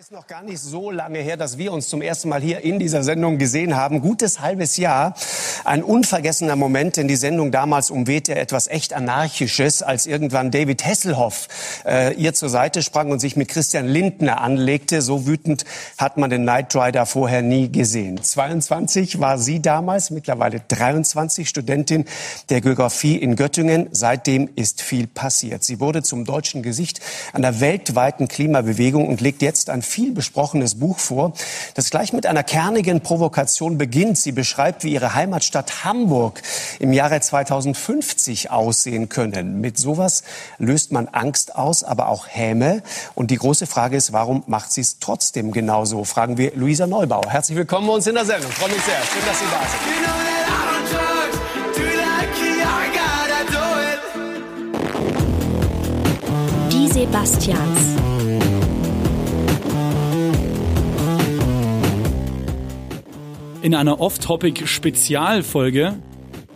ist noch gar nicht so lange her, dass wir uns zum ersten Mal hier in dieser Sendung gesehen haben. Gutes halbes Jahr. Ein unvergessener Moment, denn die Sendung damals umwehte etwas echt Anarchisches, als irgendwann David Hasselhoff äh, ihr zur Seite sprang und sich mit Christian Lindner anlegte. So wütend hat man den Knight Rider vorher nie gesehen. 22 war sie damals, mittlerweile 23, Studentin der Geografie in Göttingen. Seitdem ist viel passiert. Sie wurde zum deutschen Gesicht einer weltweiten Klimabewegung und legt jetzt ein viel besprochenes Buch vor, das gleich mit einer kernigen Provokation beginnt. Sie beschreibt, wie ihre Heimatstadt Hamburg im Jahre 2050 aussehen können. Mit sowas löst man Angst aus, aber auch Häme. Und die große Frage ist, warum macht sie es trotzdem genauso? Fragen wir Luisa Neubauer. Herzlich willkommen bei uns in der Sendung. Freue mich sehr. Schön, dass Sie da sind. Die Sebastians. In einer Off-Topic-Spezialfolge.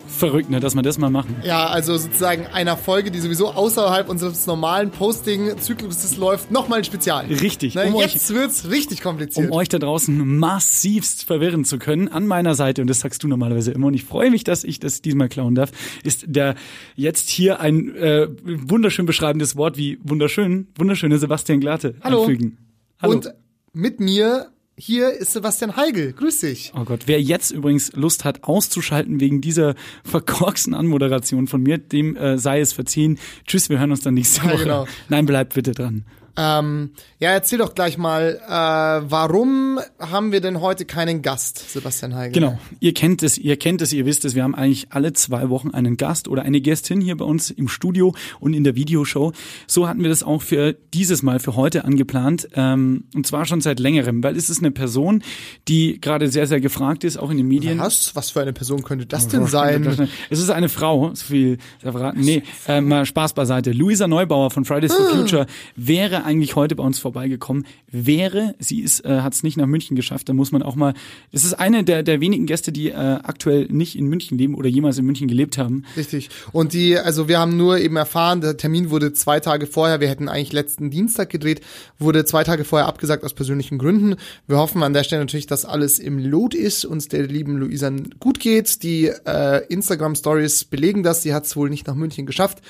Verrückt, ne, dass wir das mal machen. Ja, also sozusagen einer Folge, die sowieso außerhalb unseres normalen Posting-Zykluses läuft, nochmal ein Spezial. Richtig. Ne, um jetzt euch, wird's richtig kompliziert. Um euch da draußen massivst verwirren zu können, an meiner Seite, und das sagst du normalerweise immer, und ich freue mich, dass ich das diesmal klauen darf, ist der jetzt hier ein äh, wunderschön beschreibendes Wort wie wunderschön, wunderschöne Sebastian Glate Hallo. anfügen. Hallo. Und mit mir hier ist Sebastian Heigel. Grüß dich. Oh Gott, wer jetzt übrigens Lust hat, auszuschalten wegen dieser verkorksten Anmoderation von mir, dem äh, sei es verziehen. Tschüss, wir hören uns dann nächste Woche. Ja, genau. Nein, bleibt bitte dran. Ähm, ja, erzähl doch gleich mal, äh, warum haben wir denn heute keinen Gast, Sebastian Heigel? Genau, ihr kennt es, ihr kennt es, ihr wisst es, wir haben eigentlich alle zwei Wochen einen Gast oder eine Gästin hier bei uns im Studio und in der Videoshow. So hatten wir das auch für dieses Mal, für heute angeplant ähm, und zwar schon seit längerem, weil es ist eine Person, die gerade sehr, sehr gefragt ist, auch in den Medien. Was? Was für eine Person könnte das denn sein? Es ist eine Frau, so viel verraten. Nee, äh, mal Spaß beiseite. Luisa Neubauer von Fridays for ah. Future wäre eigentlich heute bei uns vorbeigekommen. Wäre, sie ist, äh, hat es nicht nach München geschafft, da muss man auch mal. Es ist eine der, der wenigen Gäste, die äh, aktuell nicht in München leben oder jemals in München gelebt haben. Richtig. Und die, also wir haben nur eben erfahren, der Termin wurde zwei Tage vorher, wir hätten eigentlich letzten Dienstag gedreht, wurde zwei Tage vorher abgesagt aus persönlichen Gründen. Wir hoffen an der Stelle natürlich, dass alles im Lot ist, uns der lieben Luisa gut geht. Die äh, Instagram Stories belegen das, sie hat es wohl nicht nach München geschafft.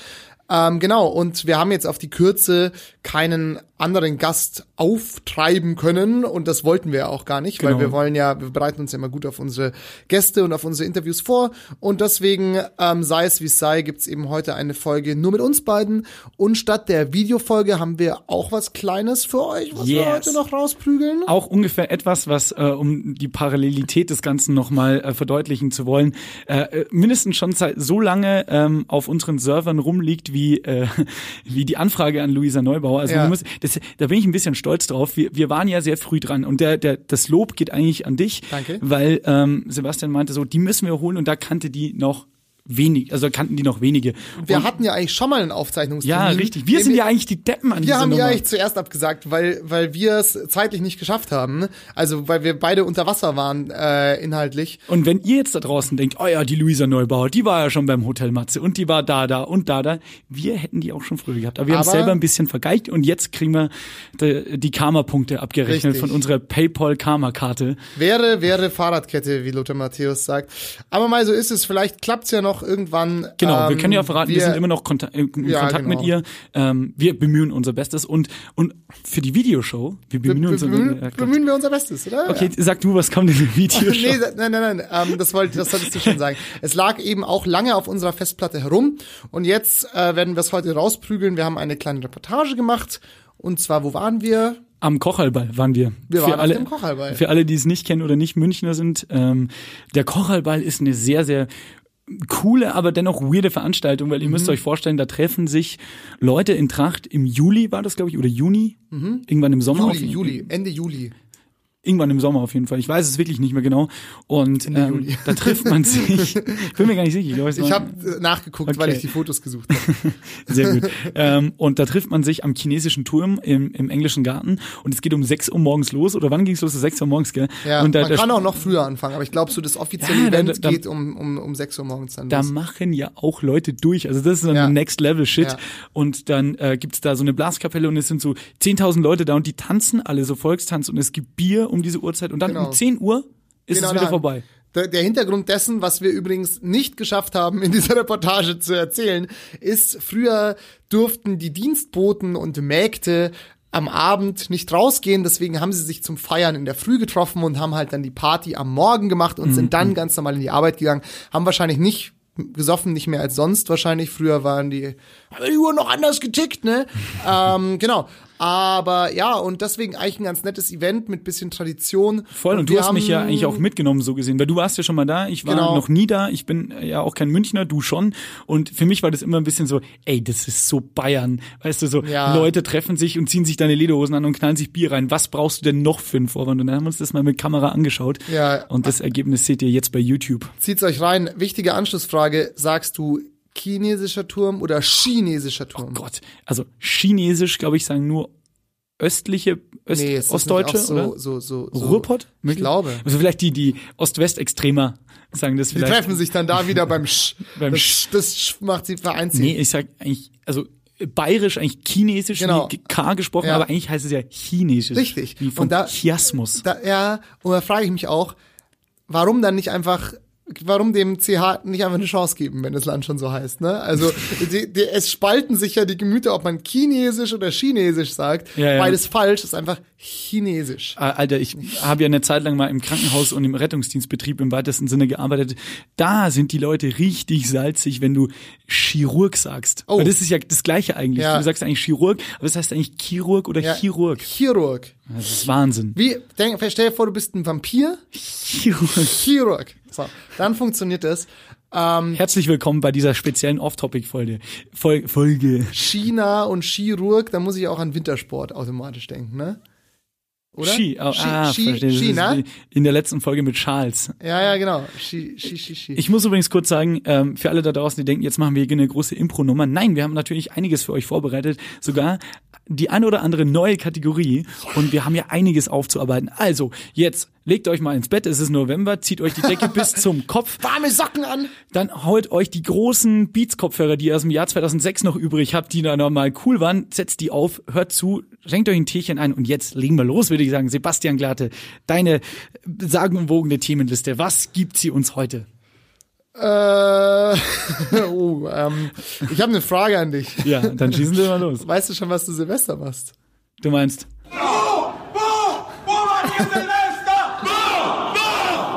Ähm, genau, und wir haben jetzt auf die Kürze keinen anderen Gast auftreiben können und das wollten wir ja auch gar nicht, genau. weil wir wollen ja, wir bereiten uns ja immer gut auf unsere Gäste und auf unsere Interviews vor und deswegen, ähm, sei es wie es sei, gibt's eben heute eine Folge nur mit uns beiden und statt der Videofolge haben wir auch was Kleines für euch, was yes. wir heute noch rausprügeln. Auch ungefähr etwas, was, äh, um die Parallelität des Ganzen nochmal äh, verdeutlichen zu wollen, äh, äh, mindestens schon seit so lange ähm, auf unseren Servern rumliegt, wie, äh, wie die Anfrage an Luisa Neubauer. Also ja. müssen, das, da bin ich ein bisschen stolz drauf. Wir, wir waren ja sehr früh dran und der, der, das Lob geht eigentlich an dich, Danke. weil ähm, Sebastian meinte so, die müssen wir holen und da kannte die noch wenig, also kannten die noch wenige. Wir und, hatten ja eigentlich schon mal einen Aufzeichnungstermin. Ja, richtig. Wir sind ja eigentlich die Deppen an Wir haben Nummer. ja eigentlich zuerst abgesagt, weil weil wir es zeitlich nicht geschafft haben. Also weil wir beide unter Wasser waren äh, inhaltlich. Und wenn ihr jetzt da draußen denkt, oh ja, die Luisa Neubauer, die war ja schon beim Hotel Matze und die war da, da und da, da. Wir hätten die auch schon früher gehabt. Aber wir haben selber ein bisschen vergeigt und jetzt kriegen wir die, die Karma-Punkte abgerechnet richtig. von unserer PayPal-Karma-Karte. Wäre, wäre Fahrradkette, wie Lothar Matthäus sagt. Aber mal so ist es. Vielleicht klappt's ja noch irgendwann. Genau, ähm, wir können ja verraten, wir, wir sind immer noch Konta in ja, Kontakt genau. mit ihr. Ähm, wir bemühen unser Bestes und und für die Videoshow, wir bemühen, wir, unser, bemühen, äh, bemühen wir unser Bestes, oder? Okay, ja. sag du, was kommt in der Videoshow? nee, nein, nein, nein, ähm, das wollte, das solltest du schon sagen. Es lag eben auch lange auf unserer Festplatte herum und jetzt äh, werden wir es heute rausprügeln. Wir haben eine kleine Reportage gemacht und zwar, wo waren wir? Am Kochalball waren wir. Wir waren für alle, auf dem Kochalball. Für alle, die es nicht kennen oder nicht Münchner sind, ähm, der Kochalball ist eine sehr, sehr coole, aber dennoch weirde Veranstaltung, weil ihr mhm. müsst euch vorstellen, da treffen sich Leute in Tracht im Juli war das, glaube ich, oder Juni, mhm. irgendwann im Sommer. Juli, Juli, Ende Juli. Irgendwann im Sommer auf jeden Fall. Ich weiß es wirklich nicht mehr genau. Und ähm, da trifft man sich. ich bin mir gar nicht sicher. Ich, glaube, es Ich habe nachgeguckt, weil Okay. ich die Fotos gesucht habe. Sehr gut. ähm, und da trifft man sich am chinesischen Turm im, im englischen Garten und es geht um 6 Uhr morgens los oder wann ging es los? 6 Uhr morgens, gell? Ja, und da, man da, kann auch noch früher anfangen, aber ich glaube, so das offizielle Ja, da- Event da- geht um, um, um 6 Uhr morgens dann da los. machen ja auch Leute durch. Also das ist dann Ja. Next Level Shit. Ja. Und dann äh, gibt's da so eine Blaskapelle und es sind so 10.000 Leute da und die tanzen alle so Volkstanz und es gibt Bier um diese Uhrzeit und dann Genau. um 10 Uhr ist Genau es wieder daheim. vorbei. Der, der Hintergrund dessen, was wir übrigens nicht geschafft haben, in dieser Reportage zu erzählen, ist, früher durften die Dienstboten und Mägde am Abend nicht rausgehen, deswegen haben sie sich zum Feiern in der Früh getroffen und haben halt dann die Party am Morgen gemacht und sind dann ganz normal in die Arbeit gegangen, haben wahrscheinlich nicht gesoffen, nicht mehr als sonst wahrscheinlich. Früher waren die, haben die Uhr noch anders getickt, ne? ähm, genau. Aber ja, und deswegen eigentlich ein ganz nettes Event mit bisschen Tradition. Voll, und, du hast mich ja eigentlich auch mitgenommen, so gesehen, weil du warst ja schon mal da, ich war Genau. noch nie da, ich bin ja auch kein Münchner, du schon. Und für mich war das immer ein bisschen so, ey, das ist so Bayern. Weißt du, so Ja. Leute treffen sich und ziehen sich deine Lederhosen an und knallen sich Bier rein. Was brauchst du denn noch für einen Vorwand? Und dann haben wir uns das mal mit Kamera angeschaut. Ja. Und das Ergebnis seht ihr jetzt bei YouTube. Zieht's euch rein. Wichtige Anschlussfrage. Sagst du chinesischer Turm oder chinesischer Turm? Gott, also Chinesisch, glaube ich, sagen nur östliche, Öst, nee, Ostdeutsche, auch oder? so, so, so, so. Ruhrpott? Ich glaube. Also vielleicht die, die Ost-West-Extremer sagen das Die vielleicht. treffen sich dann da wieder beim Sch. Beim das, Sch. das Sch macht sie vereinzelt. Nee, ich sag eigentlich, also bayerisch, eigentlich chinesisch, Genau. wie K gesprochen, Ja. aber eigentlich heißt es ja chinesisch. Richtig. Wie vom Und da- Chiasmus. Da, ja, und da frage ich mich auch, warum dann nicht einfach, warum dem CH nicht einfach eine Chance geben, wenn das Land schon so heißt, ne? Also, die, die, es spalten sich ja die Gemüter, ob man chinesisch oder chinesisch sagt. Ja, ja. Beides falsch, ist einfach chinesisch. Ah, Alter, ich habe ja eine Zeit lang mal im Krankenhaus und im Rettungsdienstbetrieb im weitesten Sinne gearbeitet. Da sind die Leute richtig salzig, wenn du Chirurg sagst. Oh. Weil das ist ja das Gleiche eigentlich. Ja. Du sagst eigentlich Chirurg, aber es heißt eigentlich Chirurg oder Chirurg. Chirurg. Das ist Wahnsinn. Wie, denk, stell dir vor, du bist ein Vampir. Chirurg. Chirurg. So, dann funktioniert das. Herzlich willkommen bei dieser speziellen Off-Topic-Folge. Fol Folge. China und Chirurg, da muss ich auch an Wintersport automatisch denken, ne? Oder? Ski. Oh, Ski, ah, Ski, verstehe. Ist China? In der letzten Folge mit Charles. Ja, ja, genau. Ski, Ski, Ski, Ski. Ich muss übrigens kurz sagen, ähm, für alle da draußen, die denken, jetzt machen wir hier eine große Impro-Nummer. Nein, wir haben natürlich einiges für euch vorbereitet. Sogar die eine oder andere neue Kategorie. Und wir haben ja einiges aufzuarbeiten. Also, jetzt legt euch mal ins Bett. Es ist November. Zieht euch die Decke bis zum Kopf. Warme Socken an. Dann holt euch die großen Beats-Kopfhörer, die ihr aus dem Jahr 2006 noch übrig habt, die da nochmal cool waren. Setzt die auf, hört zu, schenkt euch ein Tierchen ein und jetzt legen wir los, würde ich sagen. Sebastian Glatte, deine sagenumwogene Themenliste. Was gibt sie uns heute? Äh, oh, ähm, ich habe eine Frage an dich. Ja, dann schießen wir mal los. Weißt du schon, was du Silvester machst? Du meinst, Wo? Wo? Wo war die Silvester? Wo? Wo?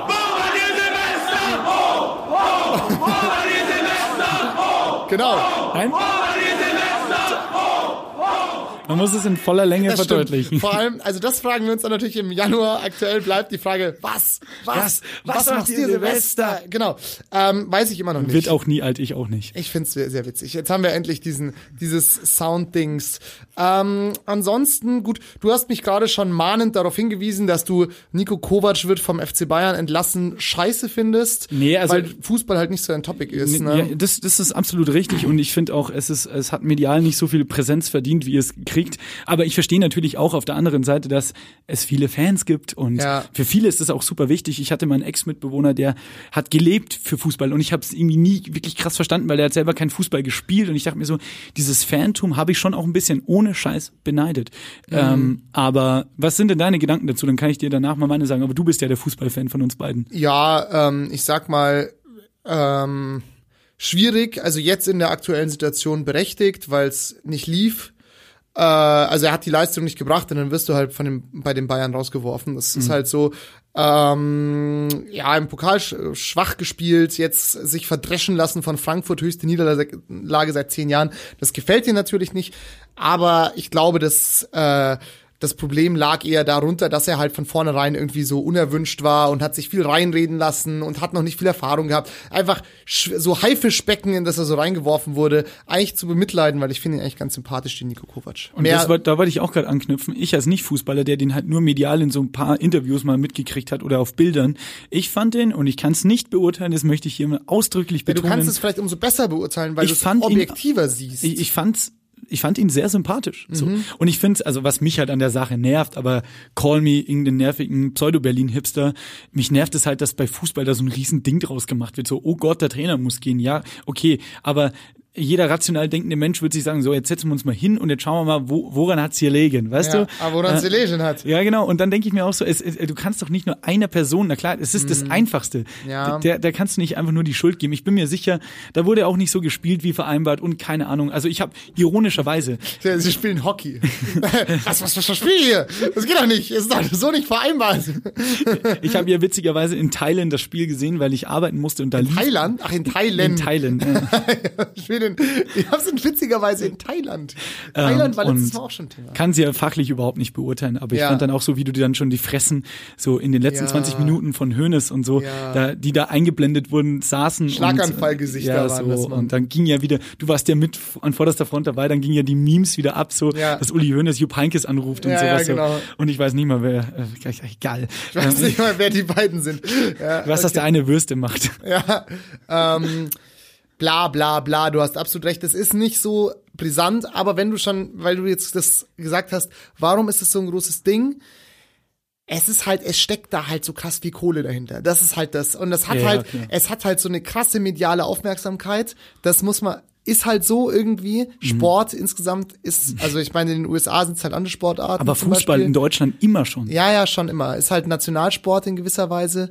Wo war die Silvester? Wo? Wo? Wo war die Silvester? Wo? Genau. nein? Wo Silvester? Man muss es in voller Länge Das verdeutlichen. stimmt. Vor allem, also das fragen wir uns dann natürlich im Januar. Aktuell bleibt die Frage, was? Was? Was, macht machst ihr du Silvester? Genau. Ähm, weiß ich immer noch nicht. Wird auch nie alt, ich auch nicht. Ich find's sehr, sehr witzig. Jetzt haben wir endlich diesen, dieses Sound-Dings. Ähm, ansonsten, gut, du hast mich gerade schon mahnend darauf hingewiesen, dass du Nico Kovac wird vom FC Bayern entlassen scheiße findest. Nee, also- weil Fußball halt nicht so ein Topic ist. Ne? Ja, das, das ist absolut richtig und ich finde auch, es ist, es hat medial nicht so viel Präsenz verdient, wie es kriegt. Aber ich verstehe natürlich auch auf der anderen Seite, dass es viele Fans gibt und Ja. für viele ist es auch super wichtig. Ich hatte meinen Ex-Mitbewohner, der hat gelebt für Fußball und ich habe es irgendwie nie wirklich krass verstanden, weil er hat selber keinen Fußball gespielt und ich dachte mir so, dieses Fantum habe ich schon auch ein bisschen ohne Scheiß beneidet. Mhm. Ähm, aber was sind denn deine Gedanken dazu? Dann kann ich dir danach mal meine sagen. Aber du bist ja der Fußballfan von uns beiden. Ja, ähm, ich sag mal, ähm, schwierig, also jetzt in der aktuellen Situation berechtigt, weil es nicht lief. Äh, also er hat die Leistung nicht gebracht und dann wirst du halt von dem, bei den Bayern rausgeworfen. Das ist halt so, ähm, ja, im Pokal sch- schwach gespielt, jetzt sich verdreschen lassen von Frankfurt, höchste Niederlage seit zehn Jahren. Das gefällt dir natürlich nicht, aber ich glaube, dass äh, das Problem lag eher darunter, dass er halt von vornherein irgendwie so unerwünscht war und hat sich viel reinreden lassen und hat noch nicht viel Erfahrung gehabt. Einfach so Haifischbecken, in das er so reingeworfen wurde, eigentlich zu bemitleiden, weil ich finde ihn eigentlich ganz sympathisch, den Nico Kovac. Und das, war- da wollte ich auch gerade anknüpfen. Ich als Nicht-Fußballer, der den halt nur medial in so ein paar Interviews mal mitgekriegt hat oder auf Bildern. Ich fand den, und ich kann es nicht beurteilen, das möchte ich hier mal ausdrücklich ja, du betonen. kannst es vielleicht umso besser beurteilen, weil du es fand ihn- objektiver siehst. ich, ich fand's ich fand ihn sehr sympathisch. So. Mhm. Und ich finde also was mich halt an der Sache nervt, aber call me irgendeinen nervigen Pseudo-Berlin-Hipster, mich nervt es halt, dass bei Fußball da so ein riesen Ding draus gemacht wird. So, oh Gott, der Trainer muss gehen. Ja, okay, aber jeder rational denkende Mensch wird sich sagen, so, jetzt setzen wir uns mal hin und jetzt schauen wir mal, wo, woran hat's hier liegen, weißt ja, du? aber woran es Äh, hat. ja, genau. Und dann denke ich mir auch so, es, es, du kannst doch nicht nur einer Person, na klar, es ist das Einfachste. Mhm. Ja. Der, der kannst du nicht einfach nur die Schuld geben. Ich bin mir sicher, da wurde auch nicht so gespielt wie vereinbart und keine Ahnung. Also ich habe ironischerweise, Ja, Sie spielen Hockey. was, was, was, was spielen hier? Das geht doch nicht. Das ist doch so nicht vereinbart. ich habe ja witzigerweise in Thailand das Spiel gesehen, weil ich arbeiten musste und da lief Thailand? Ach, in Thailand. in Thailand. Ja. Ich in, ich hab's in witzigerweise in Thailand. Thailand war letztes Mal auch schon Thema. Kann sie ja fachlich überhaupt nicht beurteilen, aber ich Ja. fand dann auch so, wie du dir dann schon die Fressen so in den letzten Ja. 20 Minuten von Hönes und so, Ja. da, die da eingeblendet wurden, saßen. Schlaganfallgesichter ja, waren so, Mann. Und dann ging ja wieder, du warst ja mit an vorderster Front dabei, dann ging ja die Memes wieder ab, so, dass Uli Hönes Jupp Heynckes anruft und Ja, ja, sowas. genau. So. Und ich weiß nicht mal, wer, äh, egal. Ich weiß nicht mal, wer die beiden sind. Ja, Ich weiß, dass der eine Würste macht. ja, ähm, bla bla bla, du hast absolut recht. Das ist nicht so brisant, aber wenn du schon, weil du jetzt das gesagt hast, warum ist es so ein großes Ding? Es ist halt, es steckt da halt so krass viel Kohle dahinter. Das ist halt das. Und das hat Ja, halt, klar. es hat halt so eine krasse mediale Aufmerksamkeit. Das muss man, ist halt so irgendwie. Mhm. Sport insgesamt ist, also ich meine, in den USA sind es halt andere Sportarten. Aber Fußball in Deutschland immer schon. Ja, ja, schon immer. Ist halt Nationalsport in gewisser Weise.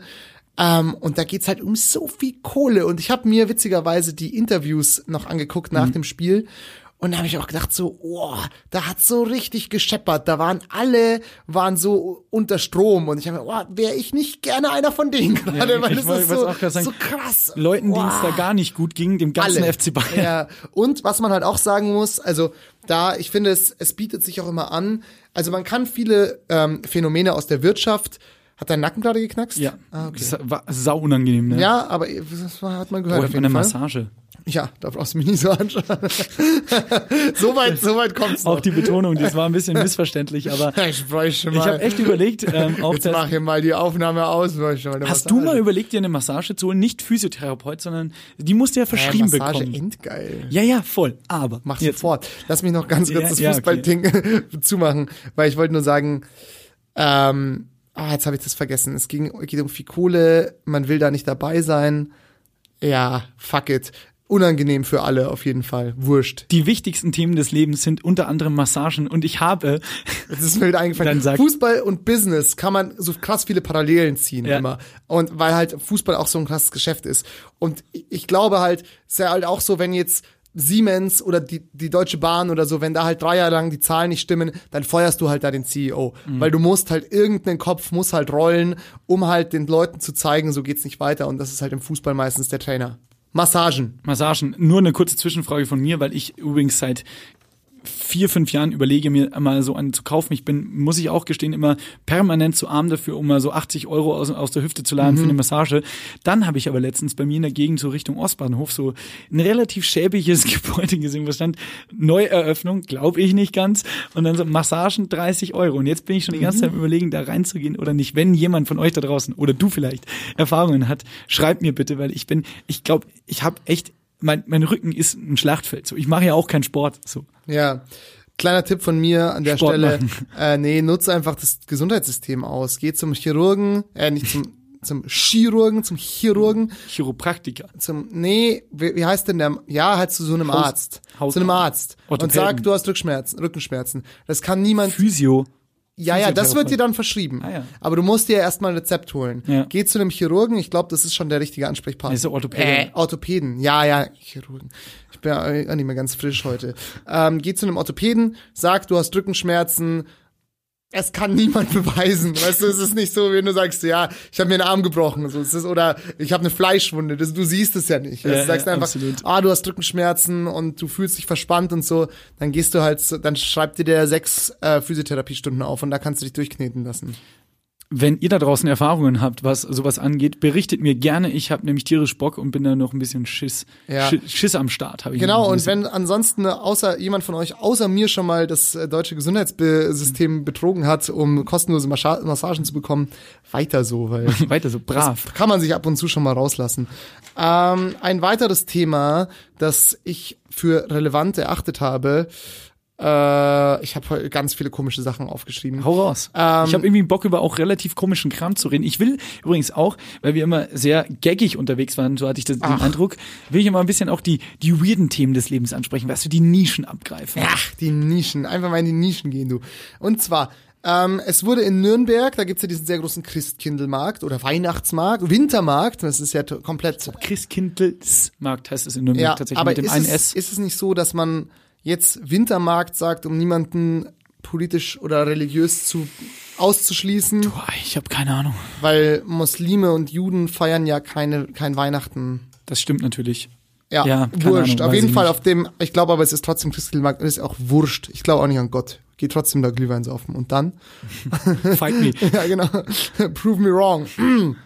Ähm, und da geht's halt um so viel Kohle. Und ich habe mir witzigerweise die Interviews noch angeguckt nach dem Spiel. Und da habe ich auch gedacht so, oh, da hat's so richtig gescheppert. Da waren alle, waren so unter Strom. Und ich habe mir, oh, wäre ich nicht gerne einer von denen gerade, Ja, weil das ist so, sagen, so krass. Leuten, denen es da gar nicht gut ging, dem ganzen Alle. FC Bayern. Ja. Und was man halt auch sagen muss, also da, ich finde, es, es bietet sich auch immer an. Also man kann viele ähm, Phänomene aus der Wirtschaft. Hat dein Nacken gerade geknackst? Ja, Ah, okay. das war sau unangenehm. Ne? Ja, aber das hat man gehört. Braucht auf jeden eine Fall. Massage. Ja, da brauchst du mich nicht so anschauen. so weit, so weit kommt's noch. Auch die Betonung, das war ein bisschen missverständlich, aber ich bräuchte ich mal. habe echt überlegt, ähm, auch Jetzt mach hier mal die Aufnahme aus. hast du Massage. mal überlegt, dir eine Massage zu holen? Nicht Physiotherapeut, sondern die musst du ja ja, verschrieben Massage bekommen. endgeil. Ja, ja, voll. Aber Mach jetzt, sofort. Lass mich noch ganz kurz Ja, das ja, Fußballding zumachen, weil ich wollte nur sagen, ähm, ah, jetzt habe ich das vergessen. Es ging, geht um viel Kohle, man will da nicht dabei sein. Ja, fuck it. Unangenehm für alle auf jeden Fall. Wurscht. die wichtigsten Themen des Lebens sind unter anderem Massagen und ich habe, Das ist mir wieder eingefallen. Fußball und Business kann man so krass viele Parallelen ziehen Ja. immer. Und weil halt Fußball auch so ein krasses Geschäft ist. Und ich- ich glaube halt, es ist ja halt auch so, wenn jetzt Siemens oder die, die Deutsche Bahn oder so, wenn da halt drei Jahre lang die Zahlen nicht stimmen, dann feuerst du halt da den CEO. Mhm. Weil du musst halt irgendeinen Kopf muss halt rollen, um halt den Leuten zu zeigen, so geht's nicht weiter. Und das ist halt im Fußball meistens der Trainer. Massagen. Massagen, nur eine kurze Zwischenfrage von mir, weil ich übrigens seit vier, fünf Jahren überlege, mir mal so einen zu kaufen. Ich bin, muss ich auch gestehen, immer permanent zu arm dafür, um mal so 80 Euro aus, aus der Hüfte zu laden für eine Massage. Dann habe ich aber letztens bei mir in der Gegend so Richtung Ostbahnhof so ein relativ schäbiges Gebäude gesehen, wo stand Neueröffnung, glaube ich nicht ganz. Und dann so Massagen 30 Euro. Und jetzt bin ich schon die ganze Zeit am überlegen, da reinzugehen oder nicht. Wenn jemand von euch da draußen oder du vielleicht Erfahrungen hat, schreibt mir bitte, weil ich bin, ich glaube, ich habe echt mein, mein Rücken ist ein Schlachtfeld. So, ich mache ja auch keinen Sport. So. Ja. Kleiner Tipp von mir an der Sport Stelle. machen. Äh, nee, nutze einfach das Gesundheitssystem aus. Geh zum Chirurgen, äh, nicht zum, zum Chirurgen, zum Chirurgen, Chiropraktiker. zum, nee, wie, wie heißt denn der, ja, halt zu so einem Haus- Arzt. Haus- zu einem Arzt. Und Orthopäden. sag, du hast Rückschmerzen, Rückenschmerzen. Das kann niemand, Physio. Ja, ja, das wird dir dann verschrieben. Ah, ja. Aber du musst dir erstmal ein Rezept holen. Ja. Geh zu einem Chirurgen, ich glaube, das ist schon der richtige Ansprechpartner. Also Orthopäde. Äh, Orthopäden, ja, ja, Chirurgen. Ich bin ja nicht mehr ganz frisch heute. Ähm, geh zu einem Orthopäden, sag, du hast Rückenschmerzen, es kann niemand beweisen. Weißt du, es ist nicht so, wenn du sagst, ja, ich habe mir einen Arm gebrochen, so es ist oder ich habe eine Fleischwunde. Das, du siehst es ja nicht. Ja, du sagst ja, einfach, absolut. ah, du hast Rückenschmerzen und du fühlst dich verspannt und so. Dann gehst du halt, dann schreibt dir der sechs äh, Physiotherapiestunden auf und da kannst du dich durchkneten lassen. Wenn ihr da draußen Erfahrungen habt, was sowas angeht, berichtet mir gerne. Ich habe nämlich tierisch Bock und bin da noch ein bisschen Schiss. Ja. Schiss, Schiss am Start habe ich. Genau, und wenn ansonsten außer jemand von euch, außer mir schon mal das äh, deutsche Gesundheitssystem betrogen hat, um kostenlose Massagen zu bekommen, weiter so, weil weiter so brav. kann man sich ab und zu schon mal rauslassen. Ähm, ein weiteres Thema, das ich für relevant erachtet habe, äh, ich habe heute ganz viele komische Sachen aufgeschrieben. Hau raus. Ähm, ich habe irgendwie Bock über auch relativ komischen Kram zu reden. Ich will übrigens auch, weil wir immer sehr gaggig unterwegs waren, so hatte ich das, den Eindruck, will ich immer ein bisschen auch die die weirden Themen des Lebens ansprechen, weißt du, die Nischen abgreifen. Ach, die Nischen. Einfach mal in die Nischen gehen, du. Und zwar, ähm, es wurde in Nürnberg, da gibt's ja diesen sehr großen Christkindlmarkt oder Weihnachtsmarkt, Wintermarkt, das ist ja komplett. Christkindlesmarkt heißt es in Nürnberg Ja, tatsächlich aber mit dem ist, einen es, S. ist es nicht so, dass man jetzt Wintermarkt sagt, um niemanden politisch oder religiös zu auszuschließen, Boah, ich habe keine Ahnung. weil Muslime und Juden feiern ja keine kein Weihnachten. Das stimmt natürlich. Ja, Ja, wurscht. Ahnung, auf jeden Fall nicht. auf dem, ich glaube aber, es ist trotzdem Christkindlmarkt und es ist auch wurscht. Ich glaube auch nicht an Gott. Geh trotzdem da Glühwein saufen. Und dann? Fight me. ja, genau. Prove me wrong.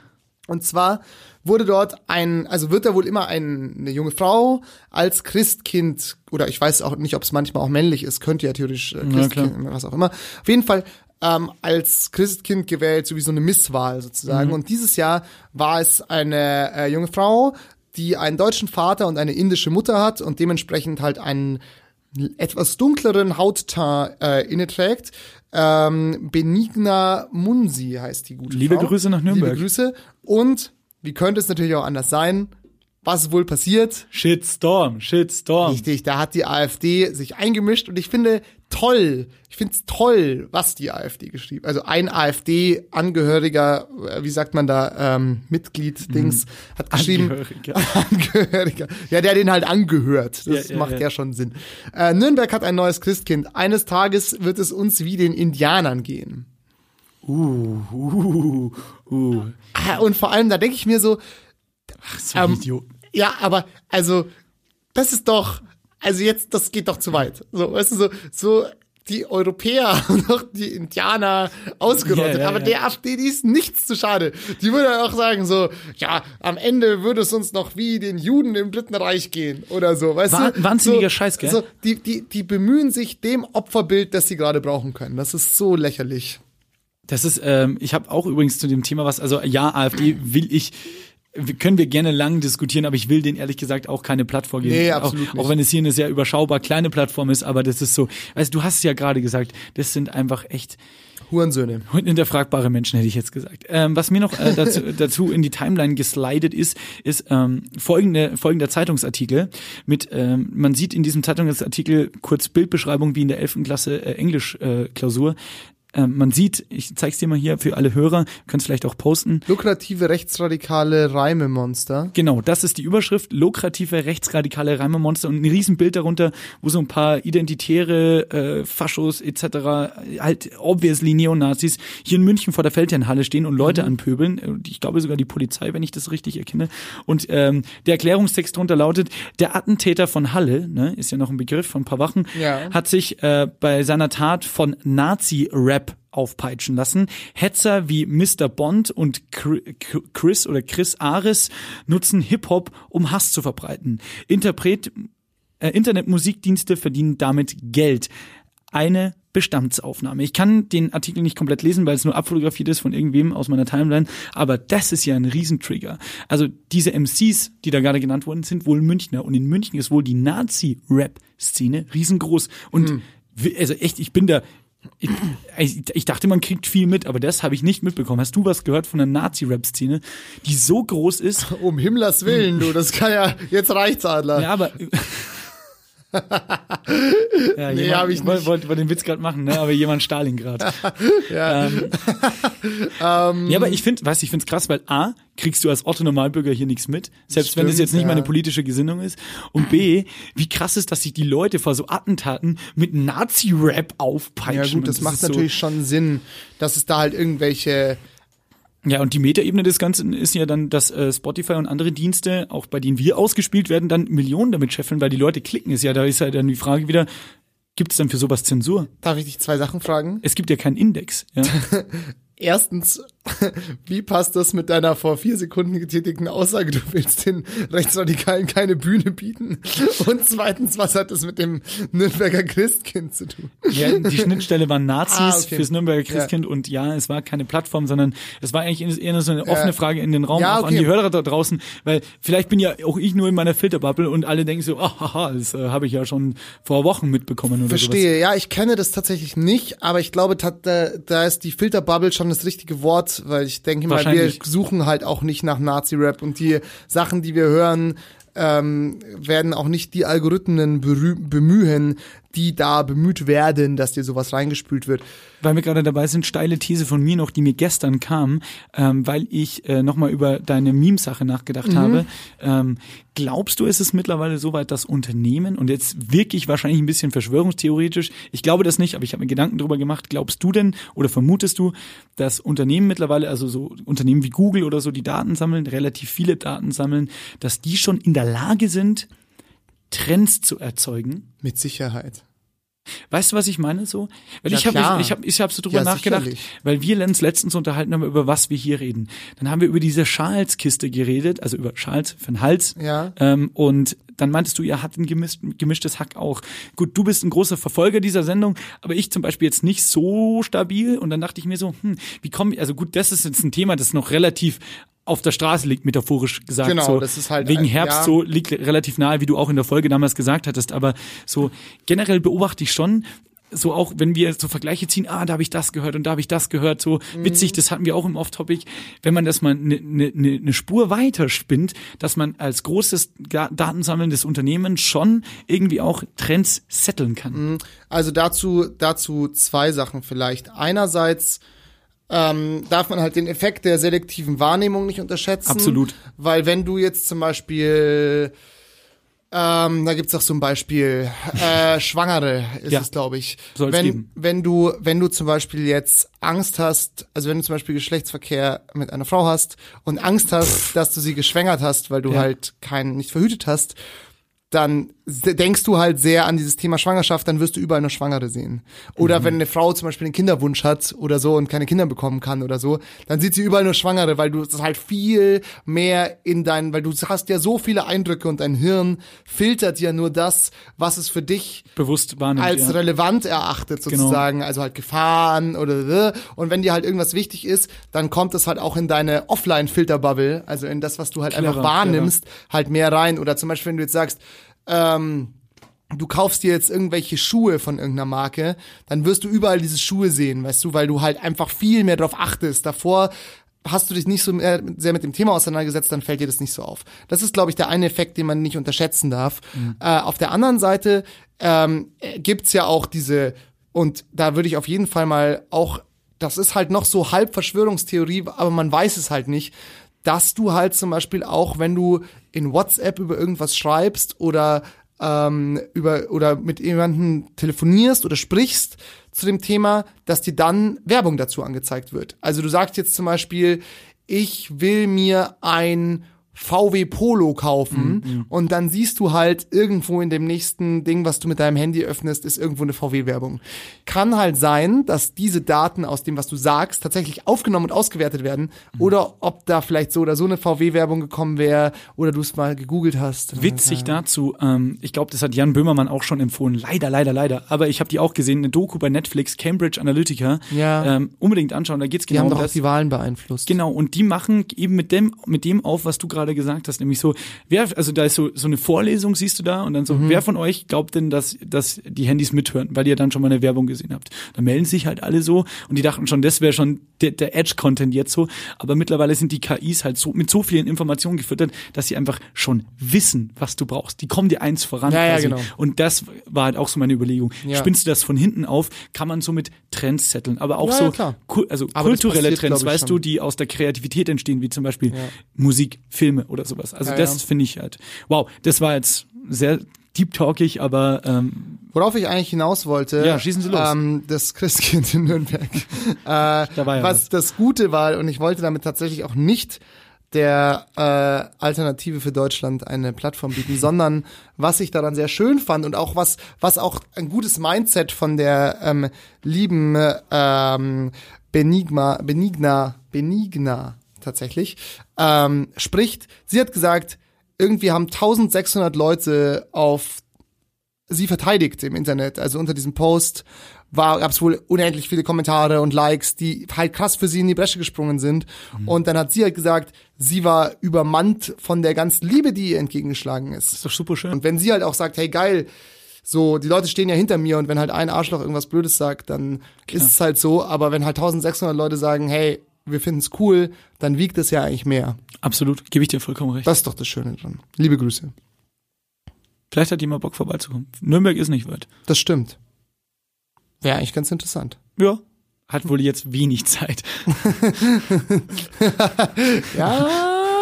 Und zwar wurde dort ein, also wird da wohl immer ein, eine junge Frau als Christkind, oder ich weiß auch nicht, ob es manchmal auch männlich ist, könnte ja theoretisch äh, Christkind, was auch immer. Auf jeden Fall ähm, als Christkind gewählt, so wie so eine Misswahl sozusagen. Und dieses Jahr war es eine äh, junge Frau, die einen deutschen Vater und eine indische Mutter hat und dementsprechend halt einen etwas dunkleren Hautteint äh, inne trägt. Ähm, Benigna Munsi heißt die gute Liebe Frau. Grüße nach Nürnberg. Liebe Grüße. Und, wie könnte es natürlich auch anders sein, was ist wohl passiert? Shitstorm, Shitstorm. Richtig, da hat die AfD sich eingemischt und ich finde toll, ich finde es toll, was die AfD geschrieben. Also ein AfD-Angehöriger, äh, wie sagt man da, ähm, Mitglied, Dings, hat geschrieben. Angehöriger. Angehöriger. Ja, der den halt angehört. Das Ja, ja, macht ja. ja. schon Sinn. Äh, Nürnberg hat ein neues Christkind. Eines Tages wird es uns wie den Indianern gehen. Uh, uh, uh. Ah, Und vor allem, da denke ich mir so, So Ähm, Idiot. Ja, aber also das ist doch, also jetzt, das geht doch zu weit. So, weißt du, so, so die Europäer und auch die Indianer ausgerottet. Ja, ja, aber ja. der AfD, die ist nichts zu schade. Die würde auch sagen so, ja, am Ende würde es uns noch wie den Juden im Dritten Reich gehen oder so, weißt Wah- du? wahnsinniger so, Scheiß, gell? So, die, die, die bemühen sich dem Opferbild, das sie gerade brauchen können. Das ist so lächerlich. Das ist, ähm, ich habe auch übrigens zu dem Thema was, also ja, AfD will ich, können wir gerne lang diskutieren, aber ich will denen ehrlich gesagt auch keine Plattform geben. Nee, auch, absolut nicht. auch wenn es hier eine sehr überschaubar kleine Plattform ist, aber das ist so, weißt du, du hast es ja gerade gesagt, das sind einfach echt Hurensöhne. hinterfragbare Menschen, hätte ich jetzt gesagt. Ähm, was mir noch äh, dazu, dazu in die Timeline geslidet ist, ist ähm, folgende, folgender Zeitungsartikel mit, ähm, man sieht in diesem Zeitungsartikel kurz Bildbeschreibung wie in der 11. Klasse äh, Englisch-Klausur. Äh, Ähm, man sieht, ich zeig's dir mal hier für alle Hörer, könnt vielleicht auch posten, Lukrative rechtsradikale Reimemonster. Genau, das ist die Überschrift. Lukrative rechtsradikale Reimemonster und ein Riesenbild darunter, wo so ein paar identitäre äh, Faschos etc., halt obviously Neonazis, hier in München vor der Feldherrnhalle stehen und Leute anpöbeln. Und Ich glaube sogar die Polizei, wenn ich das richtig erkenne. Und ähm, der Erklärungstext drunter lautet, der Attentäter von Halle, ne, ist ja noch ein Begriff von ein paar Wochen, Ja. hat sich äh, bei seiner Tat von Nazi-Rap aufpeitschen lassen. Hetzer wie Mr. Bond und Chri- Chris oder Chris Ares nutzen Hip-Hop, um Hass zu verbreiten. Interpret, äh, Internetmusikdienste verdienen damit Geld. Eine Bestandsaufnahme. Ich kann den Artikel nicht komplett lesen, weil es nur abfotografiert ist von irgendwem aus meiner Timeline, aber das ist ja ein Riesentrigger. Also diese MCs, die da gerade genannt wurden, sind wohl Münchner und in München ist wohl die Nazi-Rap-Szene riesengroß und wi- also echt, ich bin da ich, ich, ich dachte, man kriegt viel mit, aber das habe ich nicht mitbekommen. Hast du was gehört von der Nazi-Rap-Szene, die so groß ist? Um Himmlers Willen, du, das kann ja, jetzt reicht's, Adler. Ja, aber Ja, Nee, jemand, hab ich wollte wollt, wollt den Witz gerade machen, ne? aber jemand Stalingrad. Ja. Ähm, ja, aber ich finde, weißt, du, ich finde es krass, weil A, kriegst du als Otto Normalbürger hier nichts mit, selbst wenn das Stimmt, jetzt nicht ja. meine politische Gesinnung ist. Und B, wie krass ist, dass sich die Leute vor so Attentaten mit Nazi-Rap aufpeitschen. Ja gut, Und das macht ist so- natürlich schon Sinn, dass es da halt irgendwelche Ja, und die Metaebene des Ganzen ist ja dann, dass äh, Spotify und andere Dienste, auch bei denen wir ausgespielt werden, dann Millionen damit scheffeln, weil die Leute klicken. Ist ja, da ist ja dann die Frage wieder, gibt es dann für sowas Zensur? Darf ich dich zwei Sachen fragen? Es gibt ja keinen Index. Ja? Erstens, wie passt das mit deiner vor vier Sekunden getätigten Aussage, du willst den Rechtsradikalen keine Bühne bieten? Und zweitens, was hat das mit dem Nürnberger Christkind zu tun? Ja, die Schnittstelle waren Nazis Ah, okay. fürs Nürnberger Christkind und ja, es war keine Plattform, sondern es war eigentlich eher so eine offene Ja. Frage in den Raum, Ja, auch an okay. die Hörer da draußen, weil vielleicht bin ja auch ich nur in meiner Filterbubble und alle denken so, ah, haha, das äh, habe ich ja schon vor Wochen mitbekommen oder Verstehe, ja, ich kenne das tatsächlich nicht, aber ich glaube, da, da ist die Filterbubble schon das richtige Wort, weil ich denke mal, wir suchen halt auch nicht nach Nazi-Rap und die Sachen, die wir hören, ähm, werden auch nicht die Algorithmen bemühen, die da bemüht werden, dass dir sowas reingespült wird. weil wir gerade dabei sind, steile These von mir noch, die mir gestern kam, ähm, weil ich äh, nochmal über deine Meme-Sache nachgedacht habe. Ähm, glaubst du, ist es mittlerweile so weit, dass Unternehmen, und jetzt wirklich wahrscheinlich ein bisschen verschwörungstheoretisch, ich glaube das nicht, aber ich habe mir Gedanken drüber gemacht, glaubst du denn oder vermutest du, dass Unternehmen mittlerweile, also so Unternehmen wie Google oder so, die Daten sammeln, relativ viele Daten sammeln, dass die schon in der Lage sind, Trends zu erzeugen? Mit Sicherheit. Weißt du, was ich meine so? Weil Ja, ich habe ich hab, ich hab so drüber Ja, nachgedacht, sicherlich. weil wir uns letztens unterhalten haben, über was wir hier reden. Dann haben wir über diese Charles-Kiste geredet, also über Charles für den Hals. Ja. Ähm, und dann meintest du, ihr habt ein gemischt, gemischtes Hack auch. Gut, du bist ein großer Verfolger dieser Sendung, aber ich zum Beispiel jetzt nicht so stabil. Und dann dachte ich mir so, hm, wie komme ich, also gut, das ist jetzt ein Thema, das noch relativ auf der Straße liegt, metaphorisch gesagt. Genau, so, das ist halt wegen ein- Herbst ja. so liegt relativ nahe, wie du auch in der Folge damals gesagt hattest. Aber so generell beobachte ich schon, so auch wenn wir so Vergleiche ziehen, ah, da habe ich das gehört und da habe ich das gehört, so Mhm. witzig, das hatten wir auch im Off-Topic, wenn man das mal eine ne, ne, ne Spur weiter spinnt, dass man als großes datensammelndes Unternehmen schon irgendwie auch Trends setteln kann. Also dazu, dazu zwei Sachen vielleicht. Einerseits ähm, darf man halt den Effekt der selektiven Wahrnehmung nicht unterschätzen. Absolut. Weil wenn du jetzt zum Beispiel, ähm, da gibt's auch ein Beispiel, äh, Schwangere ist Ja. es, glaube ich. Soll's wenn, geben. wenn du, wenn du zum Beispiel jetzt Angst hast, also wenn du zum Beispiel Geschlechtsverkehr mit einer Frau hast und Angst hast, dass du sie geschwängert hast, weil du Ja. halt keinen nicht verhütet hast, dann denkst du halt sehr an dieses Thema Schwangerschaft, dann wirst du überall nur Schwangere sehen. Oder Mhm. wenn eine Frau zum Beispiel einen Kinderwunsch hat oder so und keine Kinder bekommen kann oder so, dann sieht sie überall nur Schwangere, weil du das halt viel mehr in dein, weil du hast ja so viele Eindrücke und dein Hirn filtert ja nur das, was es für dich Bewusst wahrnimmt. als ja. Genau. relevant erachtet sozusagen, also halt Gefahren oder und wenn dir halt irgendwas wichtig ist, dann kommt es halt auch in deine Offline-Filterbubble, also in das, was du halt einfach Clever, wahrnimmst, halt mehr rein. Oder zum Beispiel, wenn du jetzt sagst, ähm, du kaufst dir jetzt irgendwelche Schuhe von irgendeiner Marke, dann wirst du überall diese Schuhe sehen, weißt du, weil du halt einfach viel mehr drauf achtest. Davor hast du dich nicht so mehr, sehr mit dem Thema auseinandergesetzt, dann fällt dir das nicht so auf. Das ist, glaube ich, der eine Effekt, den man nicht unterschätzen darf. Äh, auf der anderen Seite ähm, äh, gibt's ja auch diese, und da würde ich auf jeden Fall mal auch, das ist halt noch so halb Verschwörungstheorie, aber man weiß es halt nicht, dass du halt zum Beispiel auch, wenn du in WhatsApp über irgendwas schreibst oder ähm, über oder mit jemandem telefonierst oder sprichst zu dem Thema, dass dir dann Werbung dazu angezeigt wird. Also du sagst jetzt zum Beispiel, ich will mir ein VW Polo kaufen und dann siehst du halt irgendwo in dem nächsten Ding, was du mit deinem Handy öffnest, ist irgendwo eine VW-Werbung. Kann halt sein, dass diese Daten aus dem, was du sagst, tatsächlich aufgenommen und ausgewertet werden oder ob da vielleicht so oder so eine VW-Werbung gekommen wäre oder du es mal gegoogelt hast. Witzig dazu, ähm, ich glaube, das hat Jan Böhmermann auch schon empfohlen. Leider, leider, leider. Aber ich habe die auch gesehen, eine Doku bei Netflix, Cambridge Analytica. Ja. Ähm, unbedingt anschauen, da geht's Die genau haben um doch auch das. die Wahlen beeinflusst. Genau, und die machen eben mit dem, mit dem auf, was du gerade gerade gesagt hast, nämlich so, wer, also da ist so, so eine Vorlesung, siehst du da, und dann so, Mhm. wer von euch glaubt denn, dass, dass die Handys mithören, weil ihr dann schon mal eine Werbung gesehen habt? Da melden sich halt alle so und die dachten schon, das wäre schon der, der Edge-Content jetzt so, aber mittlerweile sind die KIs halt so mit so vielen Informationen gefüttert, dass sie einfach schon wissen, was du brauchst. Die kommen dir eins voran Ja, ja, genau. Und das war halt auch so meine Überlegung. Ja. Spinnst du das von hinten auf, kann man so mit Trends setteln, aber auch so also Aber kulturelle passiert, Trends, weißt du, schon. die aus der Kreativität entstehen, wie zum Beispiel Musik, Filme oder sowas. Also Ja, das ja. finde ich halt. Wow, das war jetzt sehr deep talkig, aber ähm, Worauf ich eigentlich hinaus wollte, Ja, schießen Sie los. Ähm, das Christkind in Nürnberg. äh, Da ja was was. das Gute war, und ich wollte damit tatsächlich auch nicht der äh, Alternative für Deutschland eine Plattform bieten, sondern was ich daran sehr schön fand und auch was, was auch ein gutes Mindset von der ähm, lieben ähm, Benigma, Benigna, Benigna tatsächlich ähm, spricht. Sie hat gesagt, irgendwie haben 1600 Leute auf sie verteidigt im Internet. Also unter diesem Post war gab es wohl unendlich viele Kommentare und Likes, die halt krass für sie in die Bresche gesprungen sind. Und dann hat sie halt gesagt, sie war übermannt von der ganzen Liebe, die ihr entgegengeschlagen ist. ist doch super schön. Und wenn sie halt auch sagt, hey geil, so, die Leute stehen ja hinter mir und wenn halt ein Arschloch irgendwas Blödes sagt, dann ist es halt so. Aber wenn halt 1600 Leute sagen, hey, wir finden es cool, dann wiegt es ja eigentlich mehr. Absolut, gebe ich dir vollkommen recht. Das ist doch das Schöne dran. Liebe Grüße. Vielleicht hat jemand Bock vorbeizukommen. Nürnberg ist nicht weit. Das stimmt. Wäre eigentlich ganz interessant. Ja. Hat wohl jetzt wenig Zeit. Ja,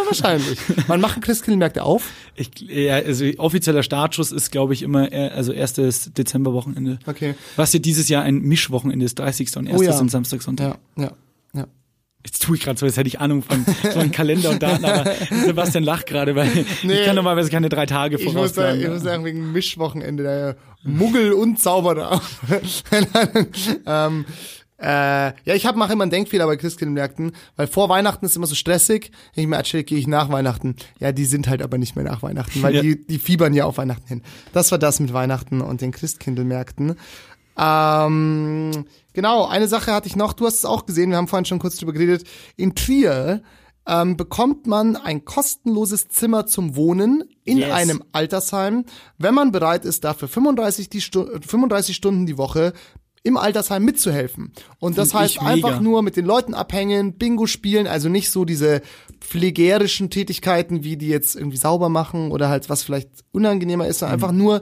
wahrscheinlich. Wann machen Christkindlmärkte auf? Ich, ja, also offizieller Startschuss ist, glaube ich, immer also erstes Dezemberwochenende. Okay. Was ja dieses Jahr ein Mischwochenende ist, 30. und 1. Oh ja. sind Samstag, Sonntag. Ja, ja. Jetzt tue ich gerade so, als hätte ich Ahnung von, von Kalender und Daten, aber Sebastian lacht gerade, weil Nee. ich kann normalerweise keine drei Tage Ich muss, sagen, vorausplanen. ich muss sagen, wegen Mischwochenende, der Muggel und Zauberer. Ähm, äh, ja, ich hab, mache immer einen Denkfehler bei Christkindlmärkten, weil vor Weihnachten ist immer so stressig. Ich mir erzähle, gehe ich nach Weihnachten. Ja, die sind halt aber nicht mehr nach Weihnachten, weil Ja. die, die fiebern ja auf Weihnachten hin. Das war das mit Weihnachten und den Christkindlmärkten. Ähm, genau, eine Sache hatte ich noch, du hast es auch gesehen, wir haben vorhin schon kurz drüber geredet. In Trier ähm, bekommt man ein kostenloses Zimmer zum Wohnen in Yes. einem Altersheim, wenn man bereit ist, dafür 35, die Stu 35 Stunden die Woche im Altersheim mitzuhelfen. Und das Find heißt ich einfach nur mit den Leuten abhängen, Bingo spielen, also nicht so diese pflegerischen Tätigkeiten, wie die jetzt irgendwie sauber machen oder halt was vielleicht unangenehmer ist, Mhm. sondern einfach nur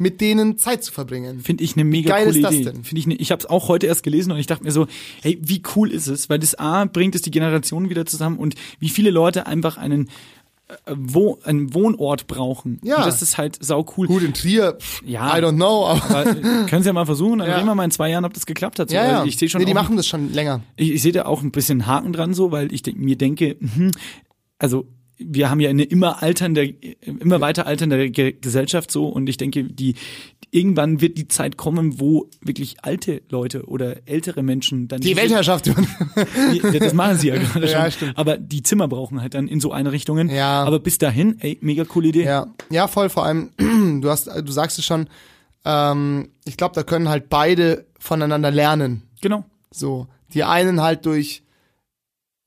mit denen Zeit zu verbringen. Finde ich eine mega geil coole ist das Idee. denn? Finde ich, ne, ich habe es auch heute erst gelesen und ich dachte mir so, hey, wie cool ist es? Weil das A bringt es die Generationen wieder zusammen und wie viele Leute einfach einen äh, wo, einen Wohnort brauchen. Ja. Und das ist halt sau cool. Gut, in Trier, Ja. I don't know, aber äh, können Sie ja mal versuchen, dann Ja. reden wir mal in zwei Jahren, ob das geklappt hat. So, ja, ja. Ich sehe schon, nee, die auch, machen das schon länger. ich, ich sehe da auch ein bisschen Haken dran so, weil ich denk, mir denke, mhm, also wir haben ja eine immer alternde, immer weiter alternde Ge Gesellschaft so und ich denke, die irgendwann wird die Zeit kommen, wo wirklich alte Leute oder ältere Menschen dann Die Weltherrschaft. Ja, das machen sie ja gerade schon. Ja, stimmt. Aber die Zimmer brauchen halt dann in so Einrichtungen. Ja. Aber bis dahin, ey, mega coole Idee. Ja, ja, voll. Vor allem, du hast, du sagst es schon. Ähm, ich glaube, da können halt beide voneinander lernen. Genau. So, die einen halt durch